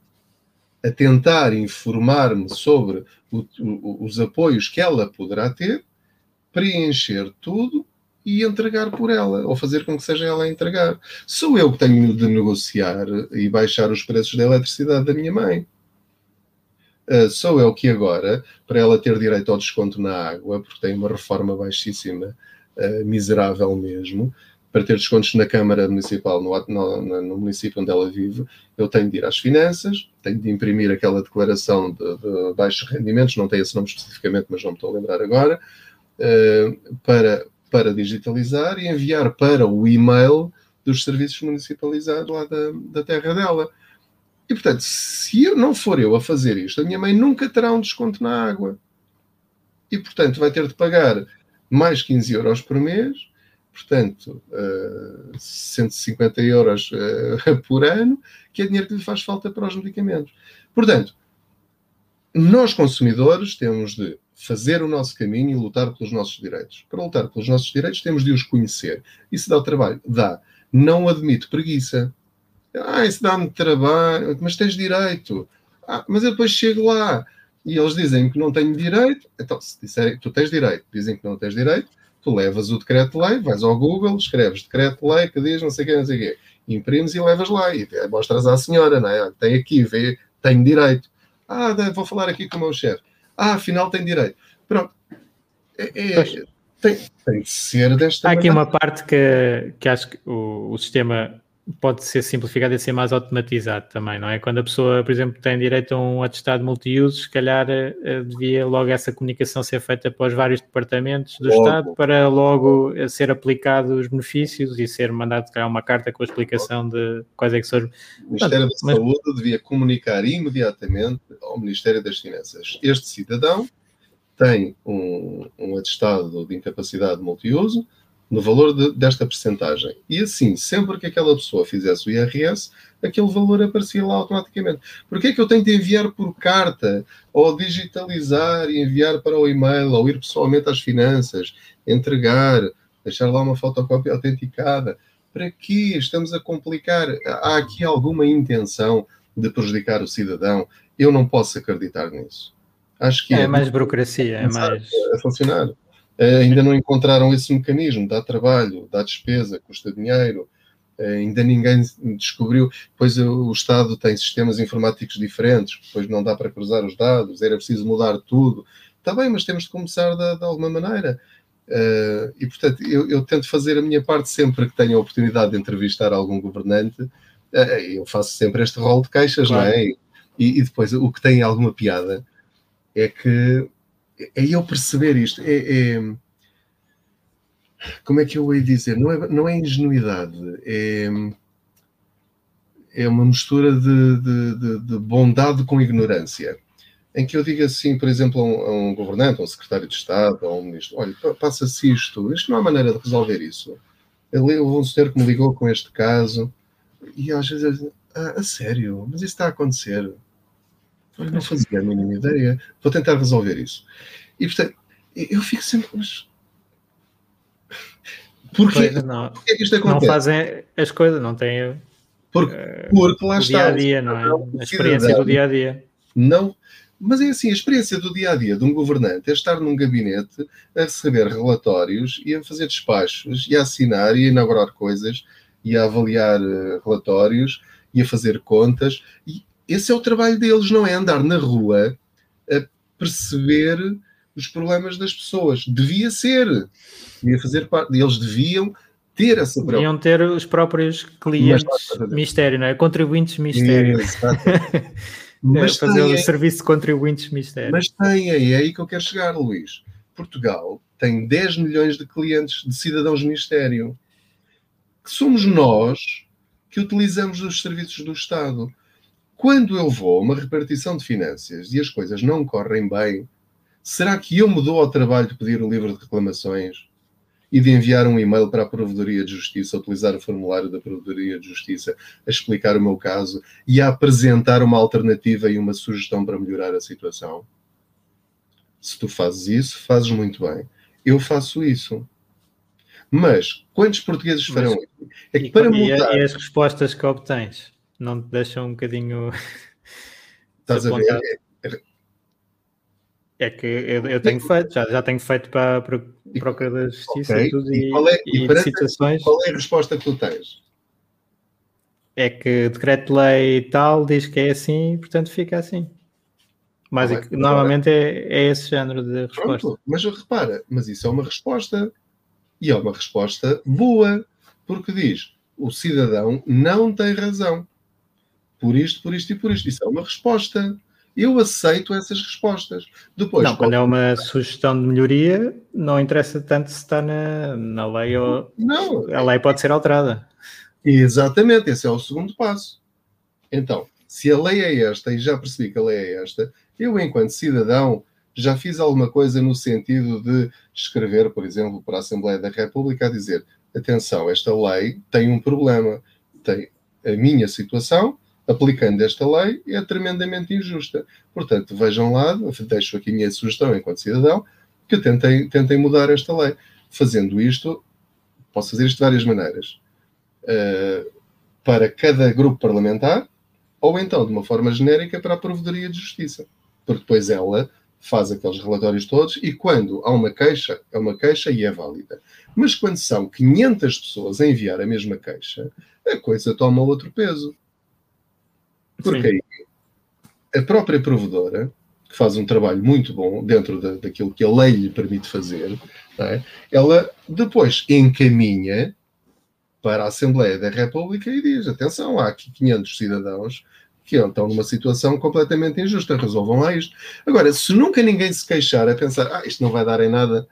a tentar informar-me sobre o, o, os apoios que ela poderá ter, preencher tudo e entregar por ela, ou fazer com que seja ela a entregar. Sou eu que tenho de negociar e baixar os preços da eletricidade da minha mãe. Uh, sou eu que agora, para ela ter direito ao desconto na água, porque tem uma reforma baixíssima uh, miserável mesmo, para ter descontos na Câmara Municipal, no, no, no, município onde ela vive, eu tenho de ir às finanças, tenho de imprimir aquela declaração de, de baixos rendimentos, não tem esse nome especificamente, mas não me estou a lembrar agora, uh, para, para digitalizar e enviar para o e-mail dos serviços municipalizados lá da, da terra dela. E, portanto, se eu não for eu a fazer isto, a minha mãe nunca terá um desconto na água. E, portanto, vai ter de pagar mais 15 euros por mês, portanto, uh, eh, 150 euros uh, por ano, que é dinheiro que lhe faz falta para os medicamentos. Portanto, nós consumidores temos de fazer o nosso caminho e lutar pelos nossos direitos. Para lutar pelos nossos direitos, temos de os conhecer. Isso dá o trabalho? Dá. Não admito preguiça. Ah, isso dá-me trabalho, mas tens direito. Ah, mas eu depois chego lá e eles dizem que não tenho direito, então se disserem tu tens direito, dizem que não tens direito, tu levas o decreto-lei, vais ao Google, escreves decreto-lei que diz não sei o que, não sei o quê, imprimes e levas lá e mostras à senhora, não é? Tem aqui, vê, tenho direito. Ah, vou falar aqui com o meu chefe. Ah, afinal tem direito. Pronto. É, é, tem, tem de ser desta Há aqui uma parte que, que acho que o, o sistema pode ser simplificado e ser mais automatizado também, não é? Quando a pessoa, por exemplo, tem direito a um atestado multiuso, se calhar uh, devia logo essa comunicação ser feita para os vários departamentos do logo. Estado para logo eh, ser aplicado os benefícios e ser mandado calhar, uma carta com a explicação de quais é que são. O Ministério da mas... Saúde devia comunicar imediatamente ao Ministério das Finanças. Este cidadão tem um, um atestado de incapacidade multiuso, no valor de, desta percentagem. E assim, sempre que aquela pessoa fizesse o IRS, aquele valor aparecia lá automaticamente. Porquê é que eu tenho de enviar por carta, ou digitalizar e enviar para o e-mail, ou ir pessoalmente às finanças, entregar, deixar lá uma fotocópia autenticada? Para que estamos a complicar? Há aqui alguma intenção de prejudicar o cidadão? Eu não posso acreditar nisso. Acho que é, é mais burocracia, é mais a funcionar. Uh, ainda não encontraram esse mecanismo, dá trabalho, dá despesa, custa dinheiro. ainda ninguém descobriu. Depois o Estado tem sistemas informáticos diferentes, depois não dá para cruzar os dados, era preciso mudar tudo. Está bem, mas temos de começar de, de alguma maneira. Uh, e portanto, eu, eu, tento fazer a minha parte sempre que tenho a oportunidade de entrevistar algum governante. Uh, eu faço sempre este rol de queixas, claro. não é? E, e, depois o que tem alguma piada é que é eu perceber isto. É, é, como é que eu ia dizer? Não é, não é ingenuidade, é, é uma mistura de, de, de, de bondade com ignorância. Em que eu digo assim, por exemplo, a um, a um governante, a um secretário de Estado, a um ministro: olha, passa-se isto, isto não há maneira de resolver isso. Houve um senhor que me ligou com este caso, e às vezes, ah, a sério, mas isso está a acontecer. Eu não fazia a mínima ideia. Vou tentar resolver isso. E portanto, eu fico sempre. Mas Porquê, não, porquê que isto acontece? Não fazem as coisas, não têm. Porque, uh, porque lá está. Dia a dia, não é? A experiência do dia a dia. Não. Mas é assim, a experiência do dia a dia de um governante é estar num gabinete a receber relatórios e a fazer despachos e a assinar e a inaugurar coisas e a avaliar uh, relatórios e a fazer contas. E esse é o trabalho deles, não é andar na rua a perceber os problemas das pessoas. Devia ser. Devia fazer parte. Eles deviam ter essa preocupação. Deviam ter os próprios clientes mistério, não é? Contribuintes mistério. Mas fazer o serviço de contribuintes mistério. Mas tem, é aí que eu quero chegar, Luís. Portugal tem 10 milhões de clientes, de cidadãos mistério, que somos nós que utilizamos os serviços do Estado. Quando eu vou a uma repartição de finanças e as coisas não correm bem, será que eu me dou ao trabalho de pedir o livro de reclamações e de enviar um e-mail para a Provedoria de Justiça, utilizar o formulário da Provedoria de Justiça, a explicar o meu caso e a apresentar uma alternativa e uma sugestão para melhorar a situação? Se tu fazes isso, fazes muito bem. Eu faço isso. Mas quantos portugueses farão isso? É que e, para mudar... e as respostas que obtens não te deixam um bocadinho. Estás a ver? É que eu, eu tenho feito, já, já tenho feito para, para a Procura da Justiça okay. e tudo, e, e, é, e, e situações. Qual é a resposta que tu tens? É que decreto-lei tal diz que é assim, portanto fica assim. Mas ah, normalmente é, é esse género de resposta. Pronto, mas repara, mas isso é uma resposta. E é uma resposta boa, porque diz o cidadão não tem razão. Por isto, por isto e por isto. Isso é uma resposta. Eu aceito essas respostas. Depois, não, quando é uma sugestão de melhoria, não interessa tanto se está na, na lei ou. Não. A lei pode ser alterada. Exatamente, esse é o segundo passo. Então, se a lei é esta, e já percebi que a lei é esta, eu, enquanto cidadão, já fiz alguma coisa no sentido de escrever, por exemplo, para a Assembleia da República a dizer: atenção, esta lei tem um problema, tem a minha situação aplicando esta lei é tremendamente injusta. Portanto, vejam lá, deixo aqui a minha sugestão enquanto cidadão, que tentem, tentem mudar esta lei. Fazendo isto, posso fazer isto de várias maneiras. Uh, para cada grupo parlamentar, ou então, de uma forma genérica, para a Provedoria de Justiça. Porque depois ela faz aqueles relatórios todos e quando há uma queixa, é uma queixa e é válida. Mas quando são 500 pessoas a enviar a mesma queixa, a coisa toma outro peso. Porque aí a própria provedora, que faz um trabalho muito bom dentro da, daquilo que a lei lhe permite fazer, é? ela depois encaminha para a Assembleia da República e diz: atenção, há aqui 500 cidadãos que estão numa situação completamente injusta, resolvam lá isto. Agora, se nunca ninguém se queixar a pensar, ah, isto não vai dar em nada,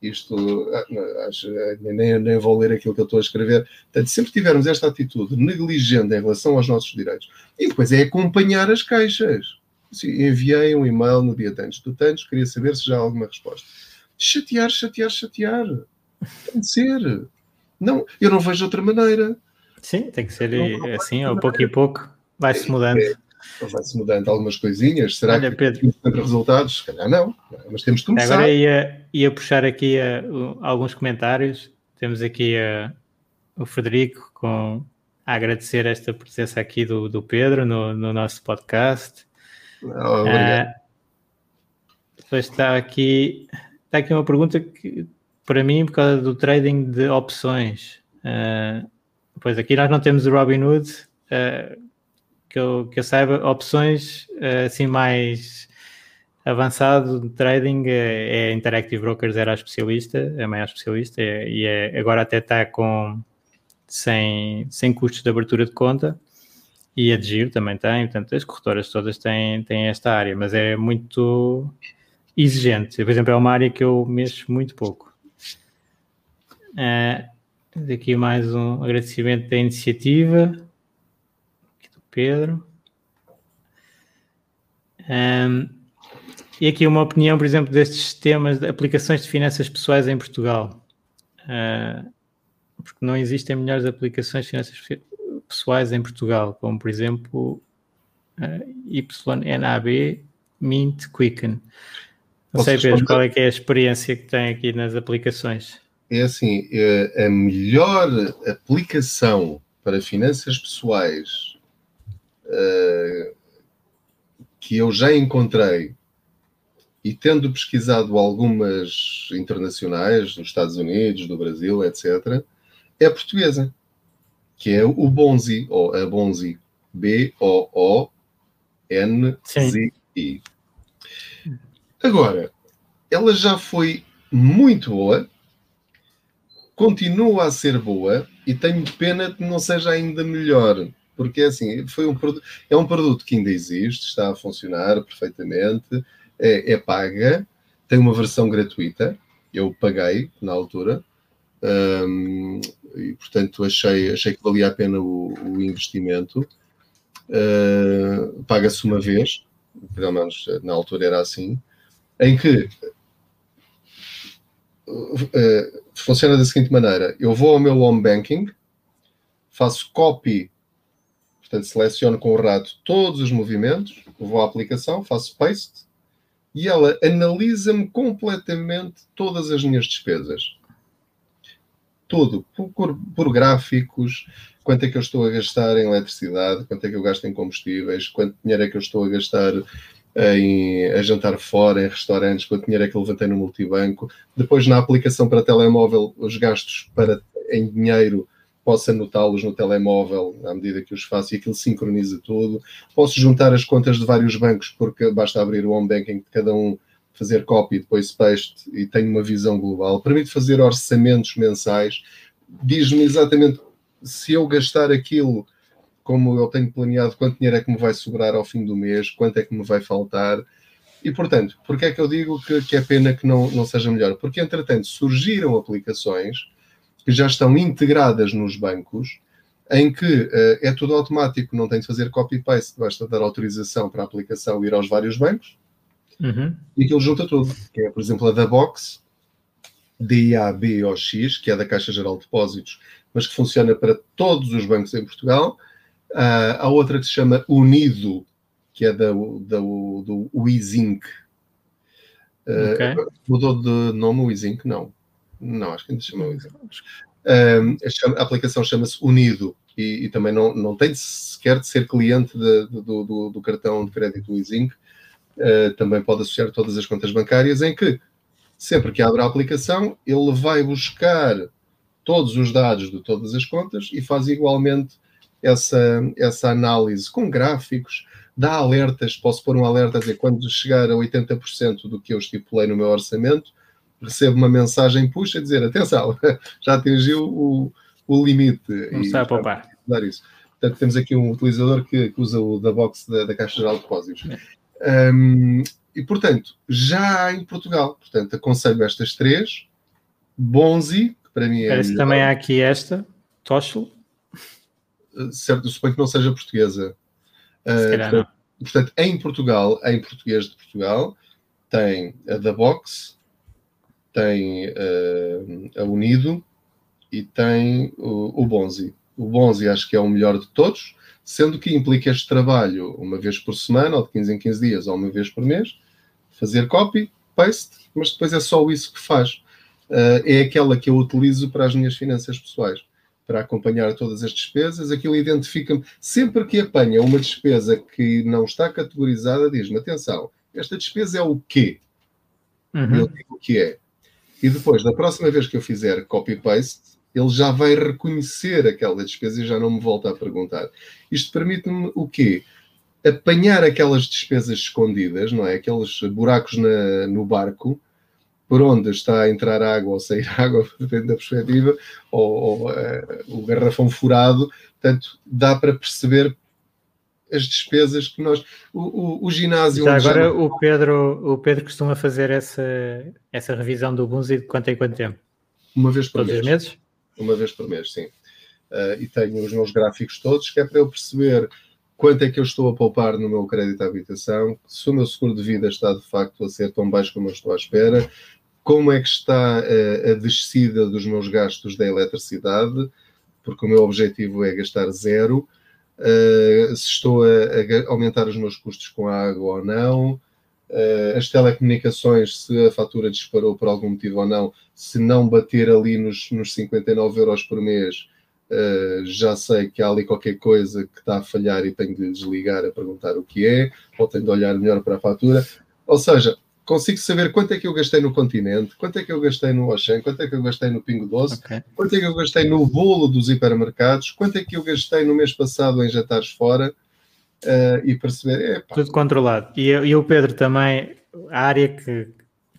isto, ah, acho, nem, nem vou ler aquilo que eu estou a escrever. Portanto, sempre tivermos esta atitude negligente em relação aos nossos direitos, e depois é acompanhar as queixas. Enviei um e-mail no dia tantos do tantos, queria saber se já há alguma resposta. Chatear, chatear, chatear. Tem de ser. Não, eu não vejo outra maneira. Sim, tem que ser não, não assim, ao pouco e pouco, vai-se mudando. É, vai-se mudando algumas coisinhas. Será Olha, que Pedro, temos resultados? Se calhar não, mas temos que começar. Agora ia, ia puxar aqui uh, alguns comentários. Temos aqui uh, o Frederico com, a agradecer esta presença aqui do, do Pedro no, no nosso podcast. Oh, obrigado. Uh, depois está aqui, está aqui uma pergunta que, para mim, por causa do trading de opções. Uh, pois aqui nós não temos o Robinhood, uh, que, eu, que eu saiba, opções uh, assim mais avançado de trading é, é Interactive Brokers, era a especialista, a maior especialista, é, e é, agora até está com sem, sem custos de abertura de conta e a de giro também tem, portanto as corretoras todas têm, têm esta área, mas é muito exigente. Por exemplo, é uma área que eu mexo muito pouco. Uh, aqui mais um agradecimento da iniciativa Pedro. Um, e aqui uma opinião, por exemplo, destes temas de aplicações de finanças pessoais em Portugal. Uh, porque não existem melhores aplicações de finanças pessoais em Portugal, como por exemplo uh, YNAB Mint Quicken. Não sei, Pedro, qual é, é a experiência que tem aqui nas aplicações? É assim, é a melhor aplicação para finanças pessoais uh, que eu já encontrei e tendo pesquisado algumas internacionais, dos Estados Unidos, do Brasil, etc., é portuguesa, que é o Bonzi, ou a Bonzi. B-O-O-N-Z-I. Agora, ela já foi muito boa, continua a ser boa e tenho pena que não seja ainda melhor. Porque assim, foi um é um produto que ainda existe, está a funcionar perfeitamente, é, é paga, tem uma versão gratuita, eu paguei na altura, um, e portanto achei, achei que valia a pena o, o investimento. Uh, Paga-se uma vez, pelo menos na altura era assim, em que uh, funciona da seguinte maneira: eu vou ao meu home banking, faço copy, portanto seleciono com o rato todos os movimentos, vou à aplicação, faço paste e ela analisa-me completamente todas as minhas despesas. Tudo, por, por, gráficos, quanto é que eu estou a gastar em eletricidade, quanto é que eu gasto em combustíveis, quanto dinheiro é que eu estou a gastar em, a jantar fora, em restaurantes, quanto dinheiro é que eu levantei no multibanco. Depois, na aplicação para telemóvel, os gastos para, em dinheiro posso anotá-los no telemóvel à medida que os faço e aquilo sincroniza tudo. Posso juntar as contas de vários bancos, porque basta abrir o home banking de cada um, fazer copy, depois paste e tenho uma visão global. Permite fazer orçamentos mensais, diz-me exatamente se eu gastar aquilo como eu tenho planeado, quanto dinheiro é que me vai sobrar ao fim do mês, quanto é que me vai faltar. E, portanto, porque é que eu digo que, que é pena que não, não seja melhor? Porque, entretanto, surgiram aplicações que já estão integradas nos bancos, em que uh, é tudo automático, não tem de fazer copy-paste, basta dar autorização para a aplicação ir aos vários bancos uhum. e aquilo junta tudo. Que é, por exemplo, a da Box, DABOX, que é da Caixa Geral de Depósitos, mas que funciona para todos os bancos em Portugal. Uh, há outra que se chama Unido, que é da, da, do WeZinc. Uh, okay. Mudou de nome o WeZinc? Não. Não, acho que ainda se chama Um, a, aplicação chama-se Unido e, e, também não, não tem sequer de ser cliente de, de, do, do, cartão de crédito Easing. Uh, também pode associar todas as contas bancárias, em que sempre que abre a aplicação, ele vai buscar todos os dados de todas as contas e faz igualmente essa, essa análise com gráficos, dá alertas, posso pôr um alerta a dizer quando chegar a 80% do que eu estipulei no meu orçamento, recebo uma mensagem puxa a dizer atenção, já atingiu o, o limite. Não está a poupar. Dar isso. Portanto, temos aqui um utilizador que, que usa o da box da, da Caixa Geral de Depósitos. É. Um, e, portanto, já há em Portugal. Portanto, aconselho estas três. Bonzi, que para mim é. Parece também há aqui esta, Toshel. Uh, certo, suponho que não seja portuguesa. Uh, portanto, portanto, em Portugal, em português de Portugal, tem a da Box, tem uh, a Unido e tem o, o Bonzi. O Bonzi acho que é o melhor de todos, sendo que implica este trabalho uma vez por semana, ou de 15 em 15 dias, ou uma vez por mês, fazer copy, paste, mas depois é só isso que faz. Uh, é aquela que eu utilizo para as minhas finanças pessoais, para acompanhar todas as despesas. Aquilo identifica-me. Sempre que apanha uma despesa que não está categorizada, diz-me: atenção, esta despesa é o quê? Uhum. Eu digo o que é. E depois, da próxima vez que eu fizer copy-paste, ele já vai reconhecer aquela despesa e já não me volta a perguntar. Isto permite-me o quê? Apanhar aquelas despesas escondidas, não é? Aqueles buracos na, no barco, por onde está a entrar água ou sair água, depende da perspectiva, ou, ou uh, o garrafão furado. Portanto, dá para perceber as despesas que nós. O, o, o ginásio. Já agora já... o, Pedro, o Pedro costuma fazer essa, essa revisão do Bunzi de quanto em quanto tempo? Uma vez por Todos mês. os meses? Uma vez por mês, sim. Uh, e tenho os meus gráficos todos, que é para eu perceber quanto é que eu estou a poupar no meu crédito à habitação, se o meu seguro de vida está de facto a ser tão baixo como eu estou à espera, como é que está uh, a descida dos meus gastos da eletricidade, porque o meu objetivo é gastar zero, uh, se estou a, a, aumentar os meus custos com a água ou não, uh, as telecomunicações, se a fatura disparou por algum motivo ou não, se não bater ali nos, nos 59 euros por mês, uh, já sei que há ali qualquer coisa que está a falhar e tenho de desligar a perguntar o que é, ou tenho de olhar melhor para a fatura. Ou seja, consigo saber quanto é que eu gastei no continente, quanto é que eu gastei no Oxen, quanto é que eu gastei no Pingo Doce, okay. quanto é que eu gastei no bolo dos hipermercados, quanto é que eu gastei no mês passado em jantares fora uh, e perceber. Tudo controlado. E, e o Pedro também, a área que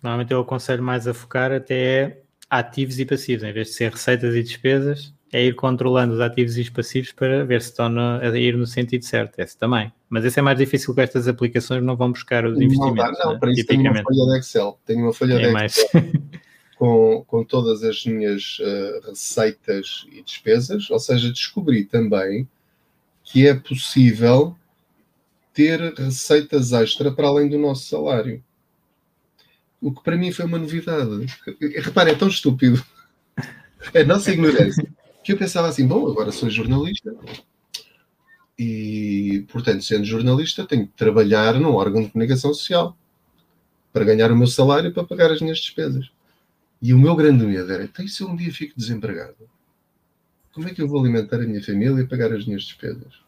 normalmente eu aconselho mais a focar até é ativos e passivos, em vez de ser receitas e despesas, é ir controlando os ativos e os passivos para ver se estão a ir no sentido certo. Esse também. Mas esse é mais difícil que estas aplicações não vão buscar os investimentos. Não, não, para isso tenho uma folha de Excel. Tenho uma folha é de mais. Excel com, com todas as minhas uh, receitas e despesas, ou seja, descobri também que é possível ter receitas extra para além do nosso salário. O que para mim foi uma novidade. Repare, é tão estúpido. É a nossa ignorância que eu pensava assim: bom, agora sou jornalista e, portanto, sendo jornalista, tenho que trabalhar num órgão de comunicação social para ganhar o meu salário para pagar as minhas despesas. E o meu grande medo era: então, se eu um dia fico desempregado, como é que eu vou alimentar a minha família e pagar as minhas despesas?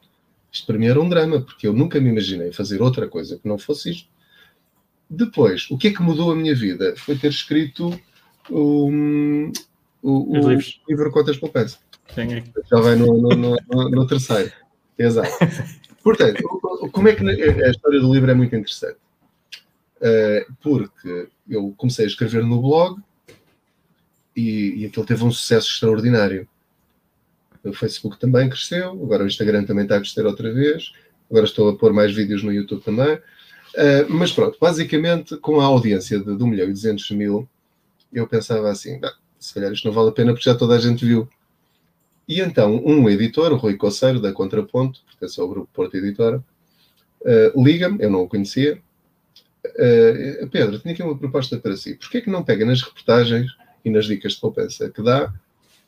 Isto para mim era um drama, porque eu nunca me imaginei fazer outra coisa que não fosse isto. Depois, o que é que mudou a minha vida? Foi ter escrito um, o, o livro Contas Poupança. Já vai no, no, no, no terceiro. Exato. Portanto, como é que a história do livro é muito interessante? Uh, porque eu comecei a escrever no blog e, e aquilo teve um sucesso extraordinário. O Facebook também cresceu, agora o Instagram também está a crescer outra vez, agora estou a pôr mais vídeos no YouTube também. Uh, mas pronto, basicamente, com a audiência de 1 milhão e 200 mil, eu pensava assim: se calhar isto não vale a pena porque já toda a gente viu. E então, um editor, o Rui Coceiro, da Contraponto, pertence ao grupo Porto Editora, uh, liga-me, eu não o conhecia. Uh, Pedro, tenho aqui uma proposta para si. Porquê é que não pega nas reportagens e nas dicas de poupança que dá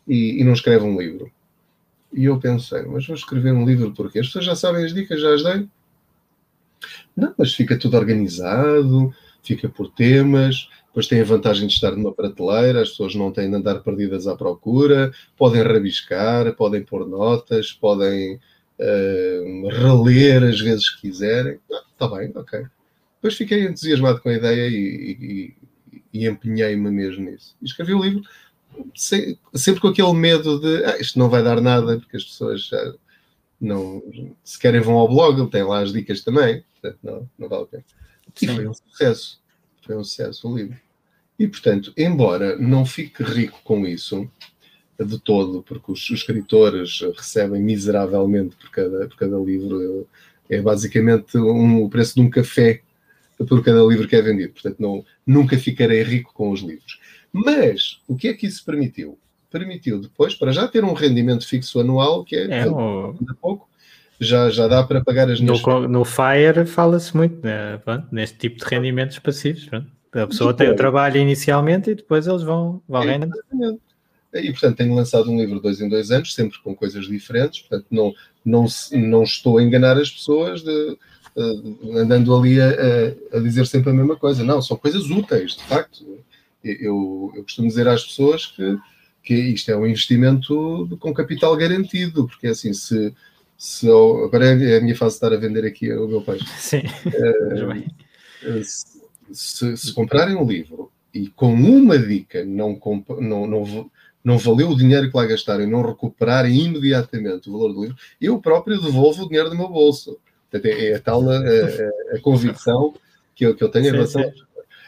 e, e não escreve um livro? E eu pensei, mas vou escrever um livro porque as pessoas já sabem as dicas, já as dei. Não, mas fica tudo organizado, fica por temas, depois tem a vantagem de estar numa prateleira, as pessoas não têm de andar perdidas à procura, podem rabiscar, podem pôr notas, podem uh, reler as vezes que quiserem. Está ah, bem, ok. Depois fiquei entusiasmado com a ideia e, e, e empenhei-me mesmo nisso. E escrevi o livro sempre com aquele medo de ah, isto não vai dar nada, porque as pessoas já não, se querem vão ao blog, tem lá as dicas também, portanto não, não vale a pena. E foi um sucesso. Foi um sucesso o livro. E, portanto, embora não fique rico com isso, de todo, porque os, os escritores recebem miseravelmente por cada, por cada livro, é basicamente um, o preço de um café por cada livro que é vendido. Portanto, não, nunca ficarei rico com os livros. Mas, o que é que isso permitiu? Permitiu depois, para já ter um rendimento fixo anual, que é, é um... pouco, já, já dá para pagar as minhas... No, no FIRE fala-se muito né? Neste tipo de rendimentos passivos. Pronto. A pessoa depois, tem o trabalho inicialmente e depois eles vão, vão é, rendendo. E, portanto, tenho lançado um livro dois em dois anos, sempre com coisas diferentes. Portanto, não, não, não estou a enganar as pessoas de, uh, andando ali a, a, dizer sempre a mesma coisa. Não, são coisas úteis, de facto. Eu, eu costumo dizer às pessoas que, que isto é um investimento com capital garantido, porque assim, se, se agora é a minha fase de estar a vender aqui o meu peixe. Sim. Uh, se, se comprarem um livro e com uma dica não, não, não, não valeu o dinheiro que lá gastaram e não recuperarem imediatamente o valor do livro, eu próprio devolvo o dinheiro do meu bolso. Portanto, é, é tal a, a, a, convicção que eu, que eu tenho sim, em relação. Sim.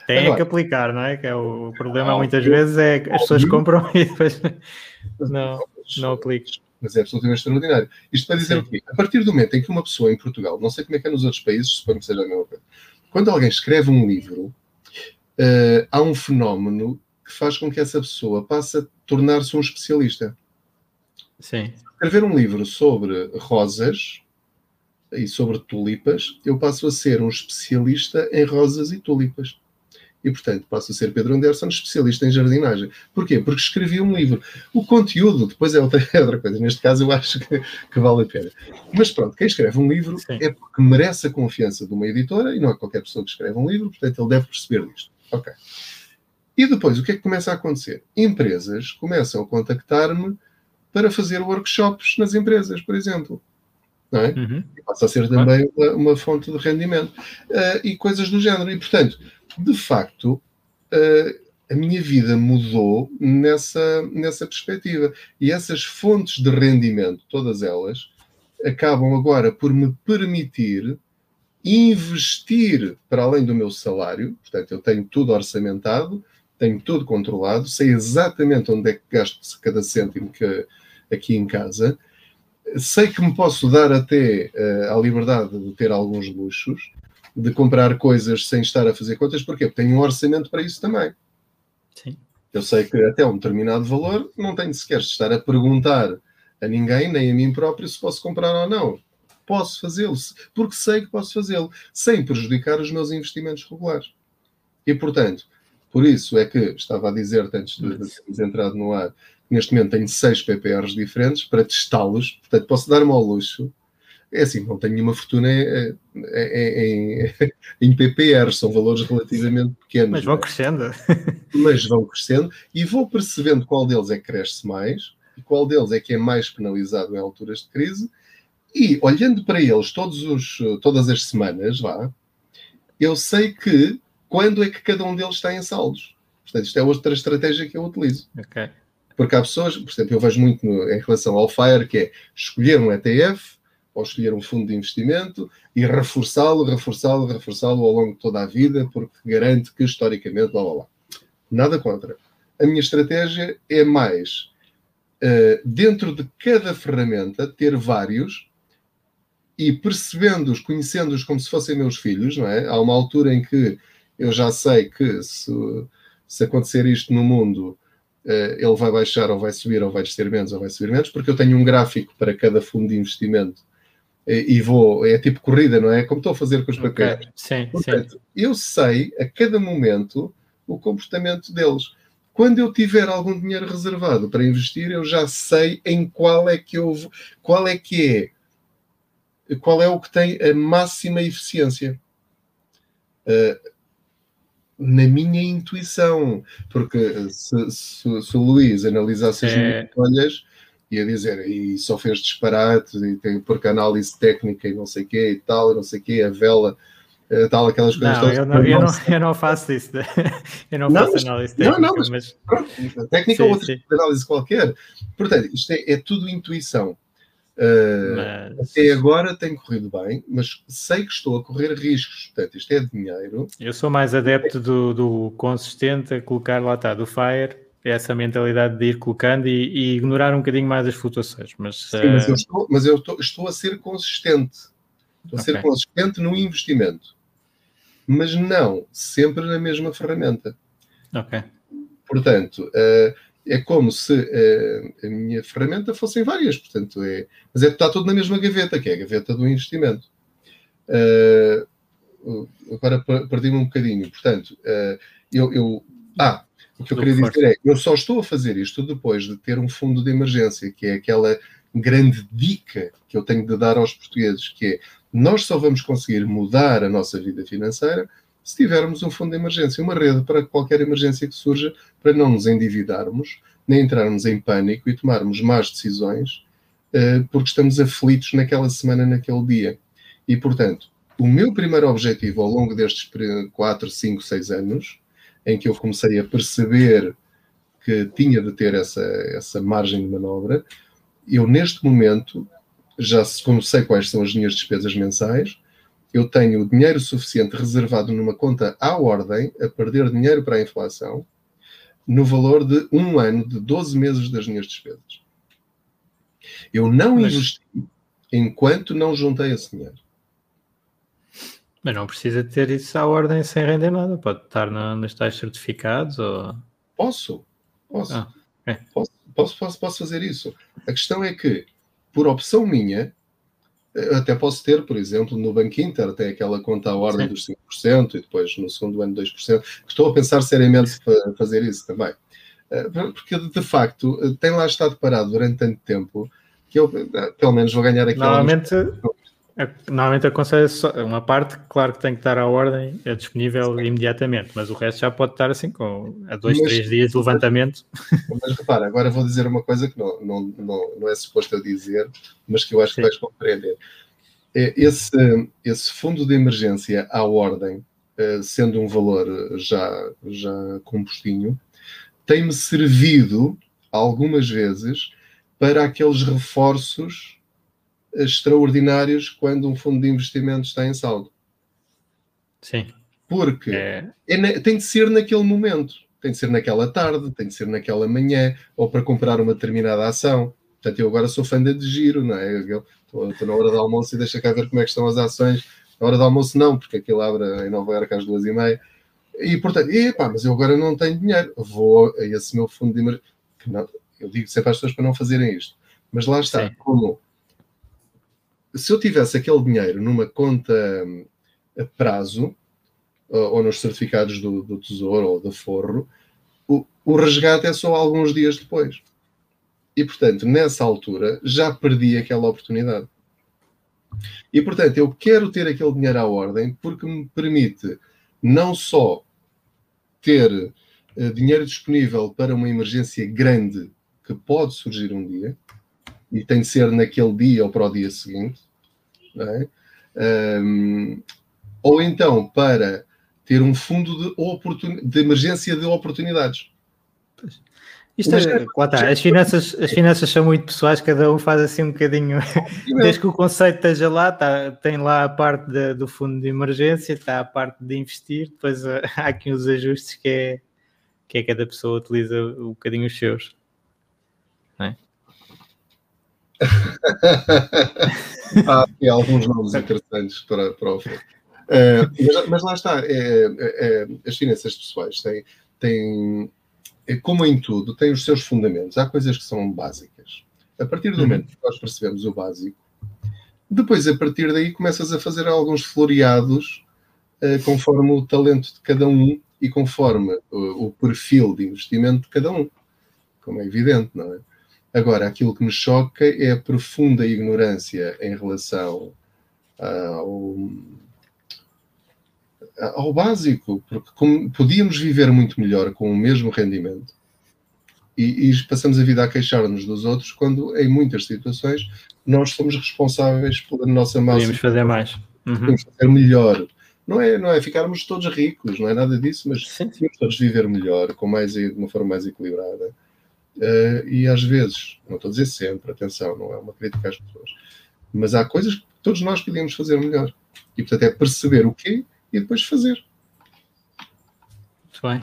Tem Agora, que aplicar, não é? Que é o problema ah, muitas vezes é que as pessoas compram e depois não, não aplicam. Mas é absolutamente extraordinário. Isto para dizer sim. o quê? A partir do momento em que uma pessoa em Portugal, não sei como é que é nos outros países, suponho que seja a mesma coisa, quando alguém escreve um livro, uh, há um fenómeno que faz com que essa pessoa passe a tornar-se um especialista. Sim. Escrever um livro sobre rosas e sobre tulipas, eu passo a ser um especialista em rosas e tulipas. E, portanto, passo a ser Pedro Anderson, especialista em jardinagem. Porquê? Porque escrevi um livro. O conteúdo, depois é outra, é outra coisa. Neste caso, eu acho que, que, vale a pena. Mas pronto, quem escreve um livro Sim. é porque merece a confiança de uma editora, e não é qualquer pessoa que escreve um livro, portanto, ele deve perceber disto. Ok. E depois, o que é que começa a acontecer? Empresas começam a contactar-me para fazer workshops nas empresas, por exemplo. Não é? Uhum. Passa a ser também uma, uma fonte de rendimento. Uh, e coisas do género. E, portanto, de facto, uh, a minha vida mudou nessa, nessa perspectiva. E essas fontes de rendimento, todas elas, acabam agora por me permitir investir para além do meu salário. Portanto, eu tenho tudo orçamentado, tenho tudo controlado, sei exatamente onde é que gasto cada cêntimo que, aqui em casa, sei que me posso dar até uh, a liberdade de ter alguns luxos, de comprar coisas sem estar a fazer contas, porquê? Porque tenho um orçamento para isso também. Sim. Eu sei que até um determinado valor não tenho sequer de estar a perguntar a ninguém, nem a mim próprio, se posso comprar ou não. Posso fazê-lo, porque sei que posso fazê-lo, sem prejudicar os meus investimentos regulares. E, portanto, por isso é que estava a dizer antes de, de termos entrado no ar, neste momento tenho seis PPRs diferentes para testá-los, portanto posso dar-me ao luxo. É assim, não tenho nenhuma fortuna em, em, em PPR, são valores relativamente pequenos. Mas vão é? crescendo. Mas vão crescendo e vou percebendo qual deles é que cresce mais e qual deles é que é mais penalizado em alturas de crise. E olhando para eles todos os, todas as semanas, vá, eu sei que quando é que cada um deles está em saldos. Portanto, isto é outra estratégia que eu utilizo. Okay. Porque há pessoas, por exemplo, eu vejo muito no, em relação ao FIRE, que é escolher um ETF ou escolher um fundo de investimento e reforçá-lo, reforçá-lo, reforçá-lo ao longo de toda a vida, porque garante que historicamente, blá blá. Nada contra. A minha estratégia é mais, uh, dentro de cada ferramenta, ter vários e percebendo-os, conhecendo-os como se fossem meus filhos, não é? Há uma altura em que eu já sei que se, se acontecer isto no mundo, ele vai baixar ou vai subir, ou vai descer menos ou vai subir menos, porque eu tenho um gráfico para cada fundo de investimento e vou, é tipo corrida, não é? Como estou a fazer com os papéis. Okay. Sim, Portanto, sim. eu sei a cada momento o comportamento deles. Quando eu tiver algum dinheiro reservado para investir, eu já sei em qual é que eu qual é que é qual é o que tem a máxima eficiência. Uh, na minha intuição, porque se, se, se o Luís analisasse as é... minhas folhas, ia dizer, e só fez disparates, e tem, porque análise técnica e não sei o quê e tal, não sei o quê, a vela, eh, tal, aquelas coisas. Não, eu não, eu, não, eu não faço isso, eu não, não faço análise técnica. Não, não, mas, mas... Pronto, técnica sim, ou outra sim. análise qualquer. Portanto, isto é, é tudo intuição. Uh, mas... Até agora tem corrido bem, mas sei que estou a correr riscos. Portanto, isto é dinheiro. Eu sou mais adepto do, do consistente a colocar lá está, do FIRE, essa mentalidade de ir colocando e, e ignorar um bocadinho mais as flutuações. Mas, Sim, uh... mas eu, estou, mas eu estou, estou, a ser consistente. Estou a okay. ser consistente no investimento. Mas não sempre na mesma ferramenta. Ok. Portanto, uh, é como se uh, a minha ferramenta fossem várias, portanto, é, mas é, está tudo na mesma gaveta, que é a gaveta do investimento. Uh, agora perdi-me um bocadinho, portanto, uh, eu, eu, Ah, o que eu queria dizer é, eu só estou a fazer isto depois de ter um fundo de emergência, que é aquela grande dica que eu tenho de dar aos portugueses, que é, nós só vamos conseguir mudar a nossa vida financeira se tivermos um fundo de emergência, uma rede para qualquer emergência que surja, para não nos endividarmos, nem entrarmos em pânico e tomarmos más decisões, uh, porque estamos aflitos naquela semana, naquele dia. E, portanto, o meu primeiro objetivo ao longo destes 4, 5, 6 anos, em que eu comecei a perceber que tinha de ter essa, essa margem de manobra. Eu, neste momento, já sei quais são as minhas despesas mensais, eu tenho dinheiro suficiente reservado numa conta à ordem, a perder dinheiro para a inflação, no valor de um ano, de 12 meses das minhas despesas. Eu não Mas... investi enquanto não juntei esse dinheiro. Mas não precisa ter isso à ordem sem render nada. Pode estar na, nos tais certificados ou... Posso. Posso. Ah, é. posso. Posso, posso, posso fazer isso. A questão é que, por opção minha, até posso ter, por exemplo, no Banco Inter, tem aquela conta à ordem Sim. dos 5% e depois no segundo ano 2%, que estou a pensar seriamente fazer isso também. Eh, porque, de facto, tem lá estado parado durante tanto tempo que eu, eh, pelo menos, vou ganhar aqui. Normalmente, normalmente aconselho uma parte, claro que tem que estar à ordem, é disponível imediatamente, mas o resto já pode estar assim, com a dois, mas, três dias de levantamento. Mas repara, agora vou dizer uma coisa que não, não, não, não é suposto eu dizer, mas que eu acho Sim. que vais compreender. É, esse, esse fundo de emergência à ordem, eh, sendo um valor já, já compostinho, tem-me servido algumas vezes para aqueles reforços extraordinários quando um fundo de investimento está em saldo. Sim. Porque é... É, tem de ser naquele momento, tem de ser naquela tarde, tem de ser naquela manhã, ou para comprar uma determinada ação. Portanto, eu agora sou fã de giro, não é? Estou, estou na hora do almoço e deixa cá ver como é que estão as ações. Na hora do almoço não, porque aquilo abre em Nova Iorque às duas e meia. E, portanto, epá, mas eu agora não tenho dinheiro. Vou a esse meu fundo de emergência. Eu digo sempre às pessoas para não fazerem isto. Mas lá está, Sim. como se eu tivesse aquele dinheiro numa conta hum, a prazo, ou nos certificados do, do Tesouro ou do Forro, o, o resgate é só alguns dias depois. E, portanto, nessa altura, já perdi aquela oportunidade. E, portanto, eu quero ter aquele dinheiro à ordem porque me permite não só ter uh, dinheiro disponível para uma emergência grande que pode surgir um dia, e tem de ser naquele dia ou para o dia seguinte, é? um, ou então para ter um fundo de, oportun... de emergência de oportunidades. Isto é, as, finanças, as finanças são muito pessoais, cada um faz assim um bocadinho. Desde que o conceito esteja lá, tá, tem lá a parte de, do fundo de emergência, está a parte de investir, depois uh, há aqui uns ajustes que é, que é cada pessoa utiliza um bocadinho os seus. Não é? Há aqui alguns nomes interessantes para, para o. Uh, mas, mas, lá está, é, é, é, as finanças pessoais têm, têm, é, como em tudo, têm os seus fundamentos. Há coisas que são básicas. A partir do uhum. momento que nós percebemos o básico, depois, a partir daí, começas a fazer alguns floreados uh, conforme o talento de cada um e conforme o, o perfil de investimento de cada um, como é evidente, não é? Agora, aquilo que me choca é a profunda ignorância em relação ao, ao básico, porque podíamos viver muito melhor com o mesmo rendimento e, e passamos a vida a queixar-nos dos outros quando, em muitas situações, nós somos responsáveis pela nossa massa. Podíamos fazer mais. Uhum. Podemos fazer melhor. Não é, não é ficarmos todos ricos, não é nada disso, mas sim, todos viver melhor, com mais, de uma forma mais equilibrada. Uh, e às vezes, não estou a dizer sempre, atenção, não é uma crítica às pessoas, mas há coisas que todos nós podíamos fazer melhor. E portanto é perceber o quê e depois fazer. Muito bem.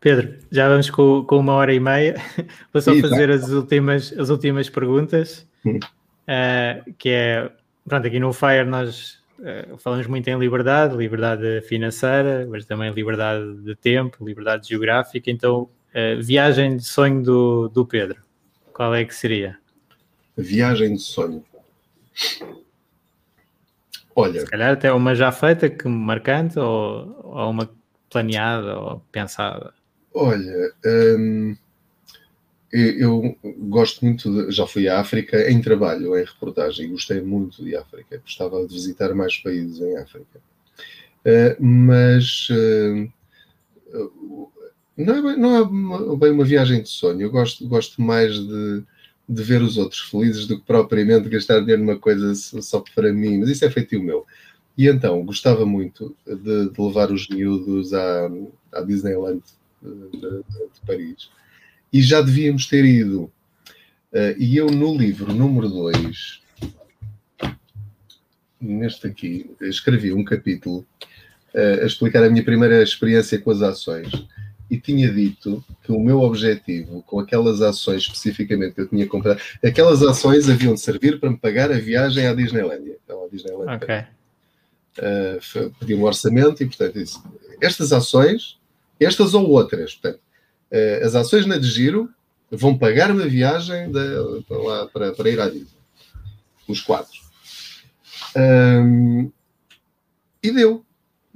Pedro, já vamos com, com uma hora e meia. Vou só fazer tá. as, últimas, as últimas perguntas. Hum. Uh, que é, pronto, aqui no Fire nós uh, falamos muito em liberdade, liberdade financeira, mas também liberdade de tempo, liberdade geográfica. Então, viagem de sonho do, do Pedro, qual é que seria? Viagem de sonho. Olha. Se calhar até uma já feita, que marcante, ou, ou uma planeada ou pensada. Olha, hum, eu, gosto muito, de, já fui à África em trabalho, em reportagem, gostei muito de África. Gostava de visitar mais países em África. Uh, mas uh, não é, bem, não é bem uma viagem de sonho. Eu gosto, gosto mais de, de ver os outros felizes do que propriamente gastar dinheiro numa coisa só para mim. Mas isso é feito o meu. E então, gostava muito de, de levar os miúdos à, à Disneyland de, de, de, Paris e já devíamos ter ido. Uh, e eu, no livro número 2, neste aqui, escrevi um capítulo uh, a explicar a minha primeira experiência com as ações e tinha dito que o meu objetivo com aquelas ações especificamente que eu tinha comprado, aquelas ações haviam de servir para me pagar a viagem à Disneylandia. Então, à Disneylandia. Ok. Uh, pedi um orçamento e, portanto, disse, estas ações, estas ou outras, portanto, uh, as ações na de giro vão pagar-me a viagem de, para, lá, para, para ir à Disney. Os quatro. Um, e deu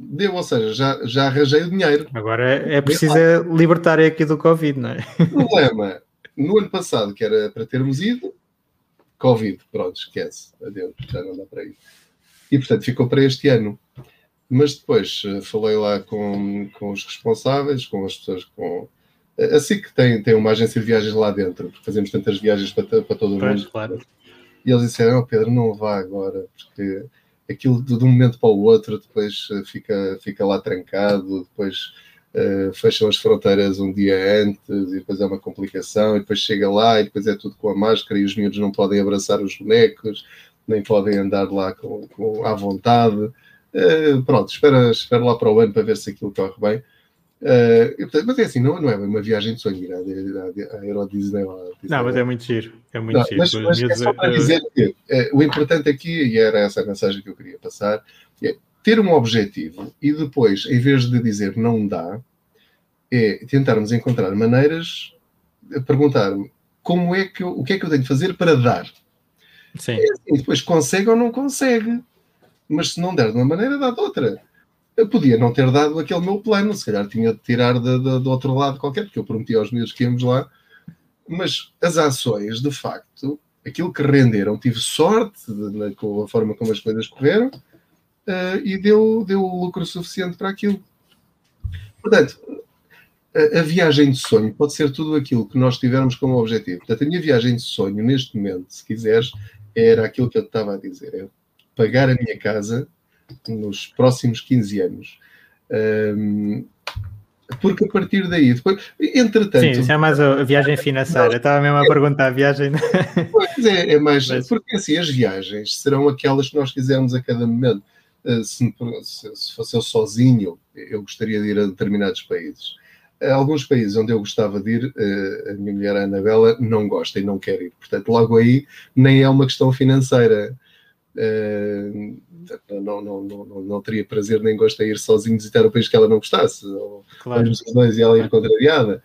deu, ou seja, já, já arranjei o dinheiro. Agora é, é preciso é libertar aqui do Covid, não é? O problema, no ano passado, que era para termos ido, Covid, pronto, esquece, adeus, já não dá para ir. E portanto ficou para este ano. Mas depois eh, falei lá com, com os responsáveis, com as pessoas com. Assim que tem, tem uma agência de viagens lá dentro, porque fazemos tantas viagens para, para todo o mundo. Claro. E eles disseram: oh, Pedro, não vá agora, porque aquilo de um momento para o outro depois eh, fica, fica lá trancado, depois uh, fecham as fronteiras um dia antes e depois é uma complicação, e depois chega lá e depois é tudo com a máscara e os miúdos não podem abraçar os bonecos, nem podem andar lá com, com à vontade. Uh, pronto, espera, espera lá para o ano para ver se aquilo corre bem. Uh, mas é assim, não, não é uma viagem de sonho ir à, à Euro Disney. Não, mas é muito giro. É muito não, giro. Mas, mas é só para dizer que uh, o importante aqui, e era essa a mensagem que eu queria passar, é ter um objetivo e depois, em vez de dizer não dá, é tentarmos encontrar maneiras, perguntar-me como é que eu, o que é que eu tenho de fazer para dar. Sim. E assim, depois consegue ou não consegue. Mas se não der de uma maneira, dá de outra eu podia não ter dado aquele meu plano, se calhar tinha de tirar de, de, do outro lado qualquer, porque eu prometi aos meus que íamos lá. Mas as ações, de facto, aquilo que renderam, tive sorte de, com a forma como as coisas correram uh, e deu, deu lucro suficiente para aquilo. Portanto, a, a, viagem de sonho pode ser tudo aquilo que nós tivermos como objetivo. Portanto, a minha viagem de sonho, neste momento, se quiseres, era aquilo que eu estava a dizer: é pagar a minha casa nos próximos 15 anos. Um, porque a partir daí, depois, entretanto. Sim, isso é mais a viagem financeira. Estava mesmo a perguntar a viagem. Pois é, é mais. Mas... Porque assim, as viagens serão aquelas que nós quisermos a cada momento. Uh, se, se, fosse eu sozinho, eu gostaria de ir a determinados países. Uh, alguns países onde eu gostava de ir, uh, a minha mulher a Anabela não gosta e não quer ir. Portanto, logo aí nem é uma questão financeira. Uh, não, não, não, não, teria prazer nem gosto de ir sozinho visitar o país que ela não gostasse, ou claro. os dois e ela ir contrariada.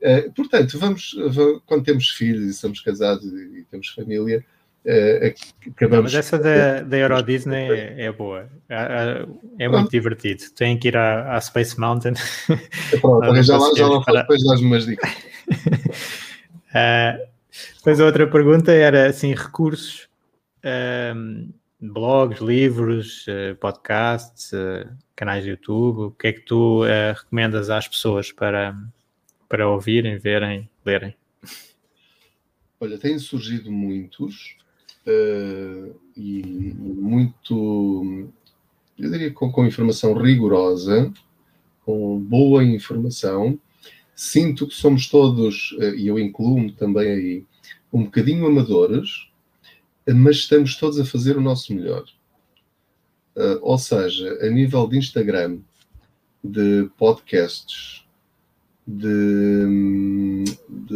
Uh, portanto, vamos, quando temos filhos e somos casados e, temos família, uh, acabamos. Mas essa da, da Euro Disney é, é boa, é, é muito divertido. Tem que ir à, Space Mountain. Pronto, já lá, já lá depois dás umas dicas. uh, depois a outra pergunta era assim: recursos. Um, blogs, livros, eh, podcasts, eh, canais de YouTube? O que é que tu uh, recomendas às pessoas para, para ouvirem, verem, lerem? Olha, têm surgido muitos uh, e muito, eu diria, com, com informação rigorosa, com boa informação. Sinto que somos todos, e eu incluo-me também aí, um bocadinho amadores, mas estamos todos a fazer o nosso melhor. Uh, ou seja, a nível de Instagram, de podcasts, de, de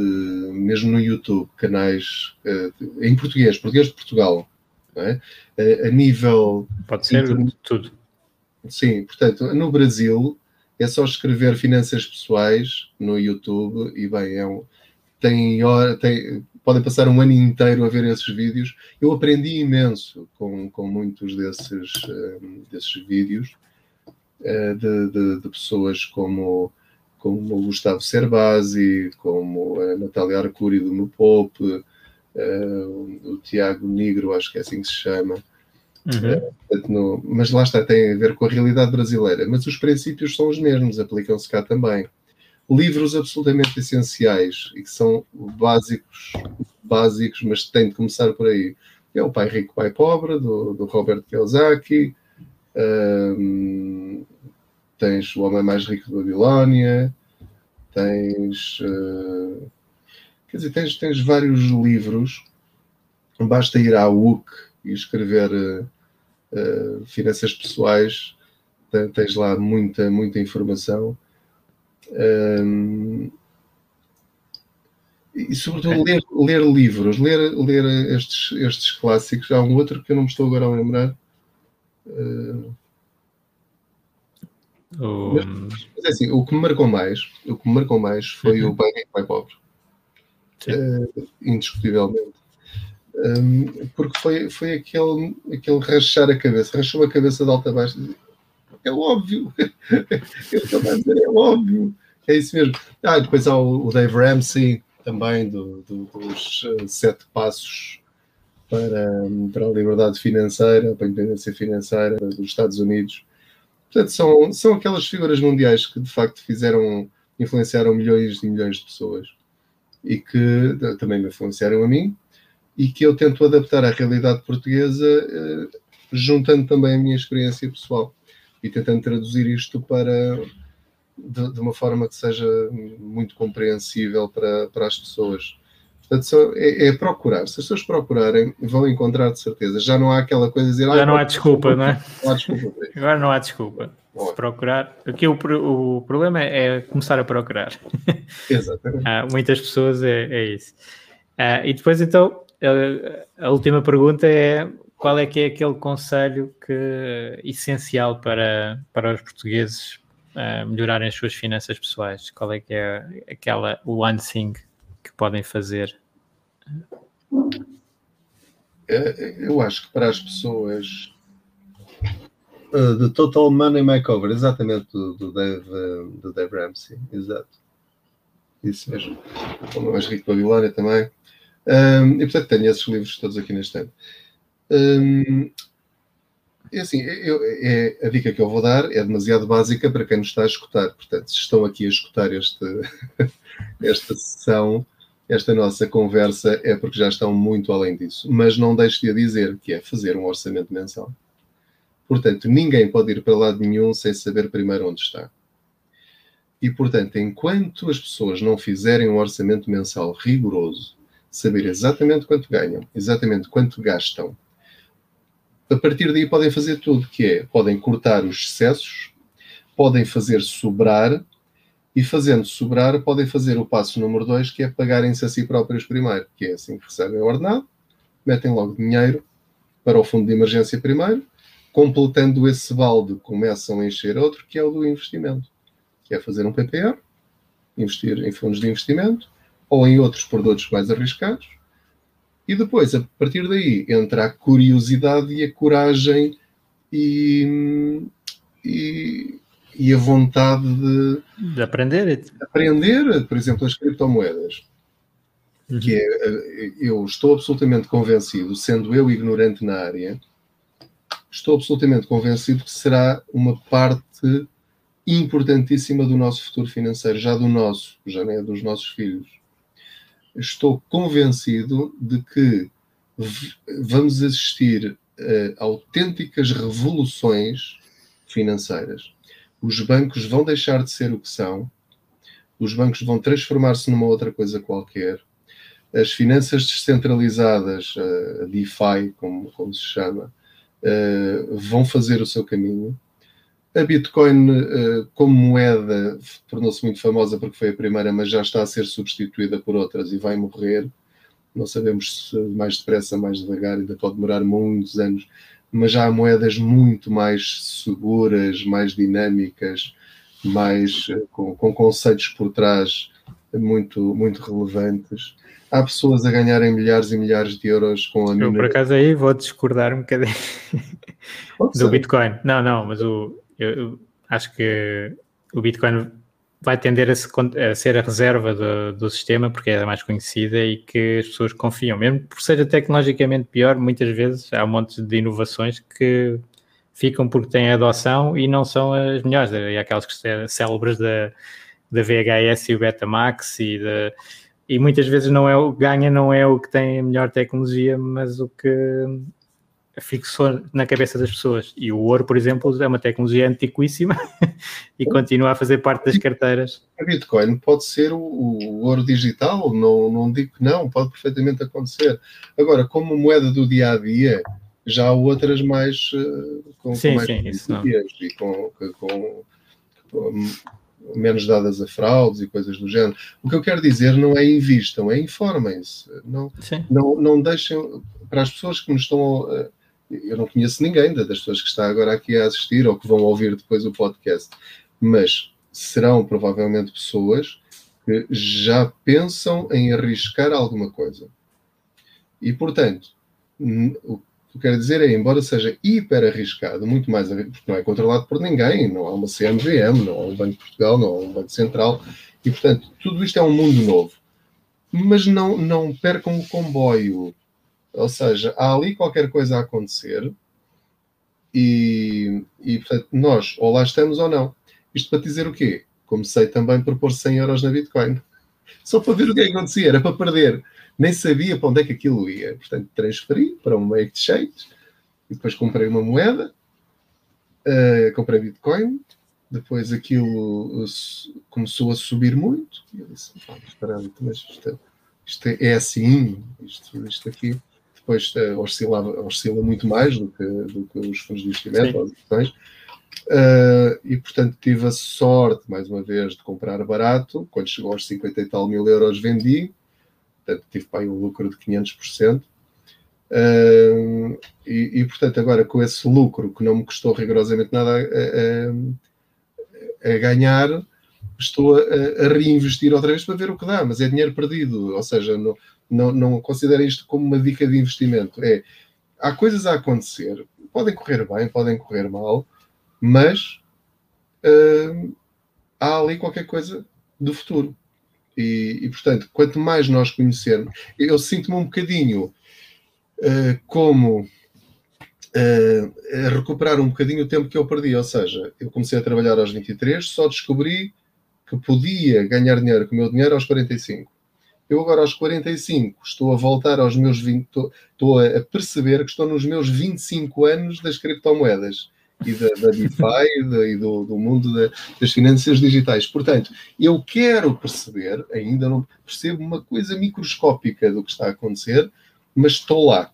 mesmo no YouTube, canais uh, em português, português de Portugal, é? uh, a nível. Pode ser inter... tudo. Sim, portanto, no Brasil é só escrever finanças pessoais no YouTube e bem, é um, tem, tem, podem passar um ano inteiro a ver esses vídeos. Eu aprendi imenso com, com muitos desses, um, desses vídeos uh, de, de, de, pessoas como, como o Gustavo Cerbasi, como a Natália Arcuri do Mupop, uh, o, o Tiago Negro, acho que é assim que se chama. Uhum. Uh, no, mas lá está, tem a ver com a realidade brasileira. Mas os princípios são os mesmos, aplicam-se cá também livros absolutamente essenciais e que são básicos, básicos, mas tem de começar por aí. É o Pai Rico, Pai Pobre, do, do Robert Kiyosaki. Um, tens O Homem Mais Rico da Babilónia. Tens uh, Quer dizer, tens, tens vários livros, basta ir à UC e escrever uh, uh, finanças pessoais, tens lá muita, muita informação. Um, e sobretudo ler, ler, livros, ler, ler estes, estes clássicos. Há um outro que eu não me estou agora a lembrar. Uh, mas, mas, é assim, o que me marcou mais, o que me marcou mais foi uhum. o Pai Rico, Pai Pobre. Uh, indiscutivelmente. Um, porque foi, foi aquele, aquele rachar a cabeça, rachou a cabeça de alta a baixo. É óbvio. é óbvio. É isso mesmo. Ah, depois há o, Dave Ramsey também do, do, dos uh, sete passos para, para a liberdade financeira, para a independência financeira dos Estados Unidos. Portanto, são, são aquelas figuras mundiais que de facto fizeram, influenciaram milhões e milhões de pessoas e que também me influenciaram a mim e que eu tento adaptar à realidade portuguesa, uh, juntando também a minha experiência pessoal e tentando traduzir isto para de, de, uma forma que seja muito compreensível para, para as pessoas. Portanto, só, é, é, procurar. Se as pessoas procurarem, vão encontrar de certeza. Já não há aquela coisa de dizer. Já não há desculpa, não é? Não há desculpa Agora não há desculpa. Se procurar. Aqui o, o problema é, é começar a procurar. Exatamente. há muitas pessoas é, é isso. Uh, e depois, então, a, a, última pergunta é qual é que é aquele conselho que, essencial para, para os portugueses uh, melhorarem as suas finanças pessoais? Qual é que é aquela one thing que podem fazer? É, eu acho que para as pessoas uh, The Total Money Makeover, exatamente do, do, Dave, uh, do Dave Ramsey, exato. Isso mesmo. O mais rico Babilónia também. Um, e portanto tenho esses livros todos aqui neste ano. Um, é assim, eu, é, a dica que eu vou dar é demasiado básica para quem nos está a escutar. Portanto, se estão aqui a escutar este, esta sessão, esta nossa conversa, é porque já estão muito além disso. Mas não deixe de dizer que é fazer um orçamento mensal. Portanto, ninguém pode ir para lado nenhum sem saber primeiro onde está. E, portanto, enquanto as pessoas não fizerem um orçamento mensal rigoroso, saber exatamente quanto ganham, exatamente quanto gastam, a partir daí podem fazer tudo, que é, podem cortar os excessos, podem fazer sobrar, e fazendo sobrar, podem fazer o passo número dois, que é pagarem-se a si próprios primeiro, que é assim que recebem o ordenado, metem logo dinheiro para o fundo de emergência primeiro, completando esse balde, começam a encher outro, que é o do investimento, que é fazer um PPR, investir em fundos de investimento, ou em outros produtos mais arriscados, e depois, a partir daí, entra a curiosidade e a coragem e, e, e a vontade de, de aprender. De aprender, por exemplo, as criptomoedas. Uhum. Que é, eu estou absolutamente convencido, sendo eu ignorante na área, estou absolutamente convencido que será uma parte importantíssima do nosso futuro financeiro, já do nosso, já não é dos nossos filhos estou convencido de que vamos assistir a autênticas revoluções financeiras. Os bancos vão deixar de ser o que são, os bancos vão transformar-se numa outra coisa qualquer. As finanças descentralizadas, a DeFi, como, como se chama, vão fazer o seu caminho a Bitcoin, eh, como moeda, tornou-se muito famosa porque foi a primeira, mas já está a ser substituída por outras e vai morrer. Não sabemos se mais depressa, mais devagar, ainda pode demorar muitos anos, mas já há moedas muito mais seguras, mais dinâmicas, mais eh, com, com conceitos por trás muito, muito relevantes. Há pessoas a ganharem milhares e milhares de euros com a Eu, por acaso, aí vou discordar um bocadinho do Bitcoin. Não, não, mas o, eu, eu acho que o Bitcoin vai tender a, se, a ser a reserva do, do, sistema porque é a mais conhecida e que as pessoas confiam. Mesmo por ser tecnologicamente pior, muitas vezes há um monte de inovações que ficam porque têm adoção e não são as melhores. E aquelas que são célebres da, da VHS e o Betamax e, de, e muitas vezes não é o ganha não é o que tem a melhor tecnologia, mas o que fixou na cabeça das pessoas. E o ouro, por exemplo, é uma tecnologia antiquíssima e continua a fazer parte das carteiras. A Bitcoin pode ser o, o, ouro digital, não, não digo que não, pode perfeitamente acontecer. Agora, como moeda do dia a dia, já há outras mais uh, com, sim, com mais sim, isso não. e com, com, com, menos dadas a fraudes e coisas do género. O que eu quero dizer não é invistam, é informem-se. Não, não, não deixem para as pessoas que nos estão. Eu não conheço ninguém das pessoas que está agora aqui a assistir ou que vão ouvir depois o podcast, mas serão provavelmente pessoas que já pensam em arriscar alguma coisa. E, portanto, o que eu quero dizer é, embora seja hiper arriscado, muito mais porque não é controlado por ninguém, não há uma CMVM, não há um Banco de Portugal, não há um Banco Central, e, portanto, tudo isto é um mundo novo. Mas não, não percam o comboio ou seja, há ali qualquer coisa a acontecer e, e portanto, nós ou lá estamos ou não. Isto para dizer o quê? Comecei também por pôr 100 euros na Bitcoin. Só para ver o que, é que acontecia, era para perder. Nem sabia para onde é que aquilo ia. Portanto, transferi para um exchange e depois comprei uma moeda, uh, comprei Bitcoin, depois aquilo começou a subir muito. E eu disse, mas isto, isto é assim, isto, isto aqui depois uh, oscila, oscila muito mais do que, do que os fundos de investimento, ou as ações. Uh, e portanto tive a sorte, mais uma vez, de comprar barato. Quando chegou aos 50 e tal mil euros, vendi. Portanto, tive para aí um lucro de 500%. Uh, eh, e, e, portanto, agora com esse lucro que não me custou rigorosamente nada a, a, a ganhar, estou a, a, reinvestir outra vez para ver o que dá, mas é dinheiro perdido, ou seja, não, não, não isto como uma dica de investimento. É, há coisas a acontecer, podem correr bem, podem correr mal, mas uh, há ali qualquer coisa do futuro. E, e, portanto, quanto mais nós conhecermos, eu sinto-me um bocadinho uh, como uh, recuperar um bocadinho o tempo que eu perdi. Ou seja, eu comecei a trabalhar aos 23, só descobri que podia ganhar dinheiro com o meu dinheiro aos 45. Eu agora aos 45 estou a voltar aos meus 20, estou, estou a perceber que estou nos meus 25 anos das criptomoedas e da, da DeFi e, da, e do, do, mundo da, das finanças digitais. Portanto, eu quero perceber, ainda não percebo uma coisa microscópica do que está a acontecer, mas estou lá.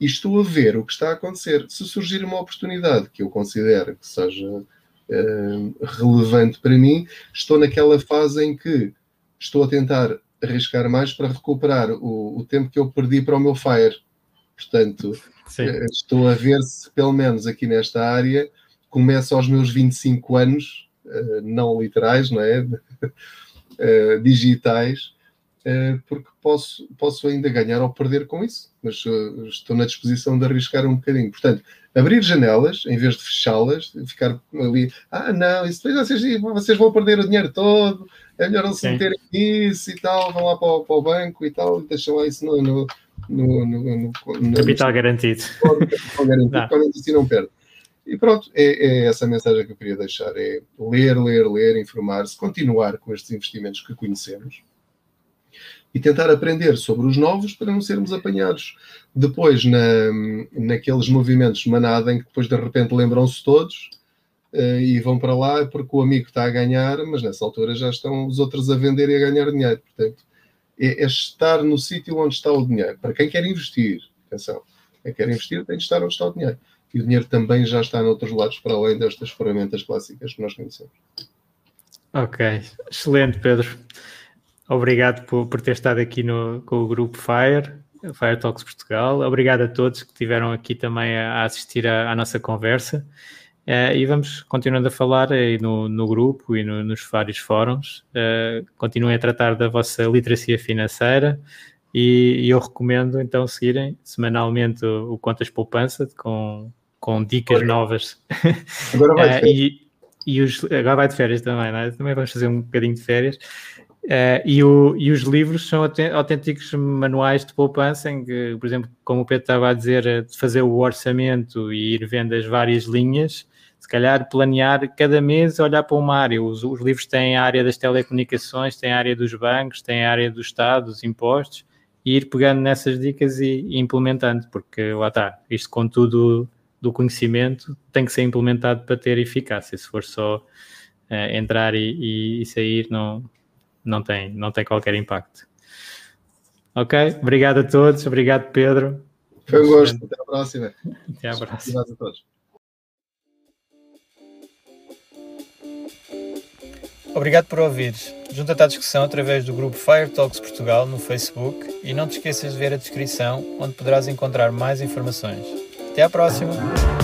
E estou a ver o que está a acontecer. Se surgir uma oportunidade que eu considero que seja uh, relevante para mim, estou naquela fase em que estou a tentar arriscar mais para recuperar o, o tempo que eu perdi para o meu Fire. Portanto, Sim. Eh, estou a ver se, pelo menos aqui nesta área, começo aos meus 25 anos, eh, não literais, não é? Eh, digitais, porque posso, posso ainda ganhar ou perder com isso, mas estou na disposição de arriscar um bocadinho. Portanto, abrir janelas em vez de fechá-las, ficar ali, ah, não, isso depois vocês, vocês vão perder o dinheiro todo, é melhor não se meterem nisso e tal, vão lá para o, para o, banco e tal, e deixam lá isso no, no, no, no, no capital garantido. Capital garantido, quando assim não perde. E pronto, é, é, essa a mensagem que eu queria deixar: é ler, ler, ler, informar-se, continuar com estes investimentos que conhecemos e tentar aprender sobre os novos para não sermos apanhados depois na, naqueles movimentos de manada em que depois de repente lembram-se todos uh, e vão para lá porque o amigo está a ganhar, mas nessa altura já estão os outros a vender e a ganhar dinheiro. Portanto, é, é estar no sítio onde está o dinheiro. Para quem quer investir, atenção, quem quer investir tem de estar onde está o dinheiro. E o dinheiro também já está noutros lados para além destas ferramentas clássicas que nós conhecemos. Ok, excelente, Pedro. Obrigado por, por ter estado aqui no, com o grupo Fire, Fire Talks Portugal. Obrigado a todos que estiveram aqui também a, a assistir à, à nossa conversa. Uh, e vamos continuando a falar aí no, no grupo e no, nos vários fóruns. Uh, continuem a tratar da vossa literacia financeira e, e, eu recomendo então seguirem semanalmente o, o Contas Poupança com, com dicas Olha. novas. Agora vai uh, e, e os, agora vai de férias também, é? Também vamos fazer um bocadinho de férias. Uh, e, o, e, os livros são autênticos manuais de poupança, em que, por exemplo, como o Pedro estava a dizer, de fazer o orçamento e ir vendo as várias linhas, se calhar planear cada mês olhar para uma área. Os, os, livros têm a área das telecomunicações, têm a área dos bancos, têm a área do Estado, dos impostos, e ir pegando nessas dicas e, e implementando, porque lá está, isto com tudo do conhecimento tem que ser implementado para ter eficácia. Se for só uh, entrar e, e, e, sair, não, não, tem, não tem qualquer impacto. Ok? Obrigado a todos. Obrigado, Pedro. Foi um gosto. Até a próxima. Até à próxima. Obrigado a todos. Obrigado por ouvires. Junta-te à discussão através do grupo Fire Talks Portugal no Facebook e não te esqueças de ver a descrição, onde poderás encontrar mais informações. Até à próxima!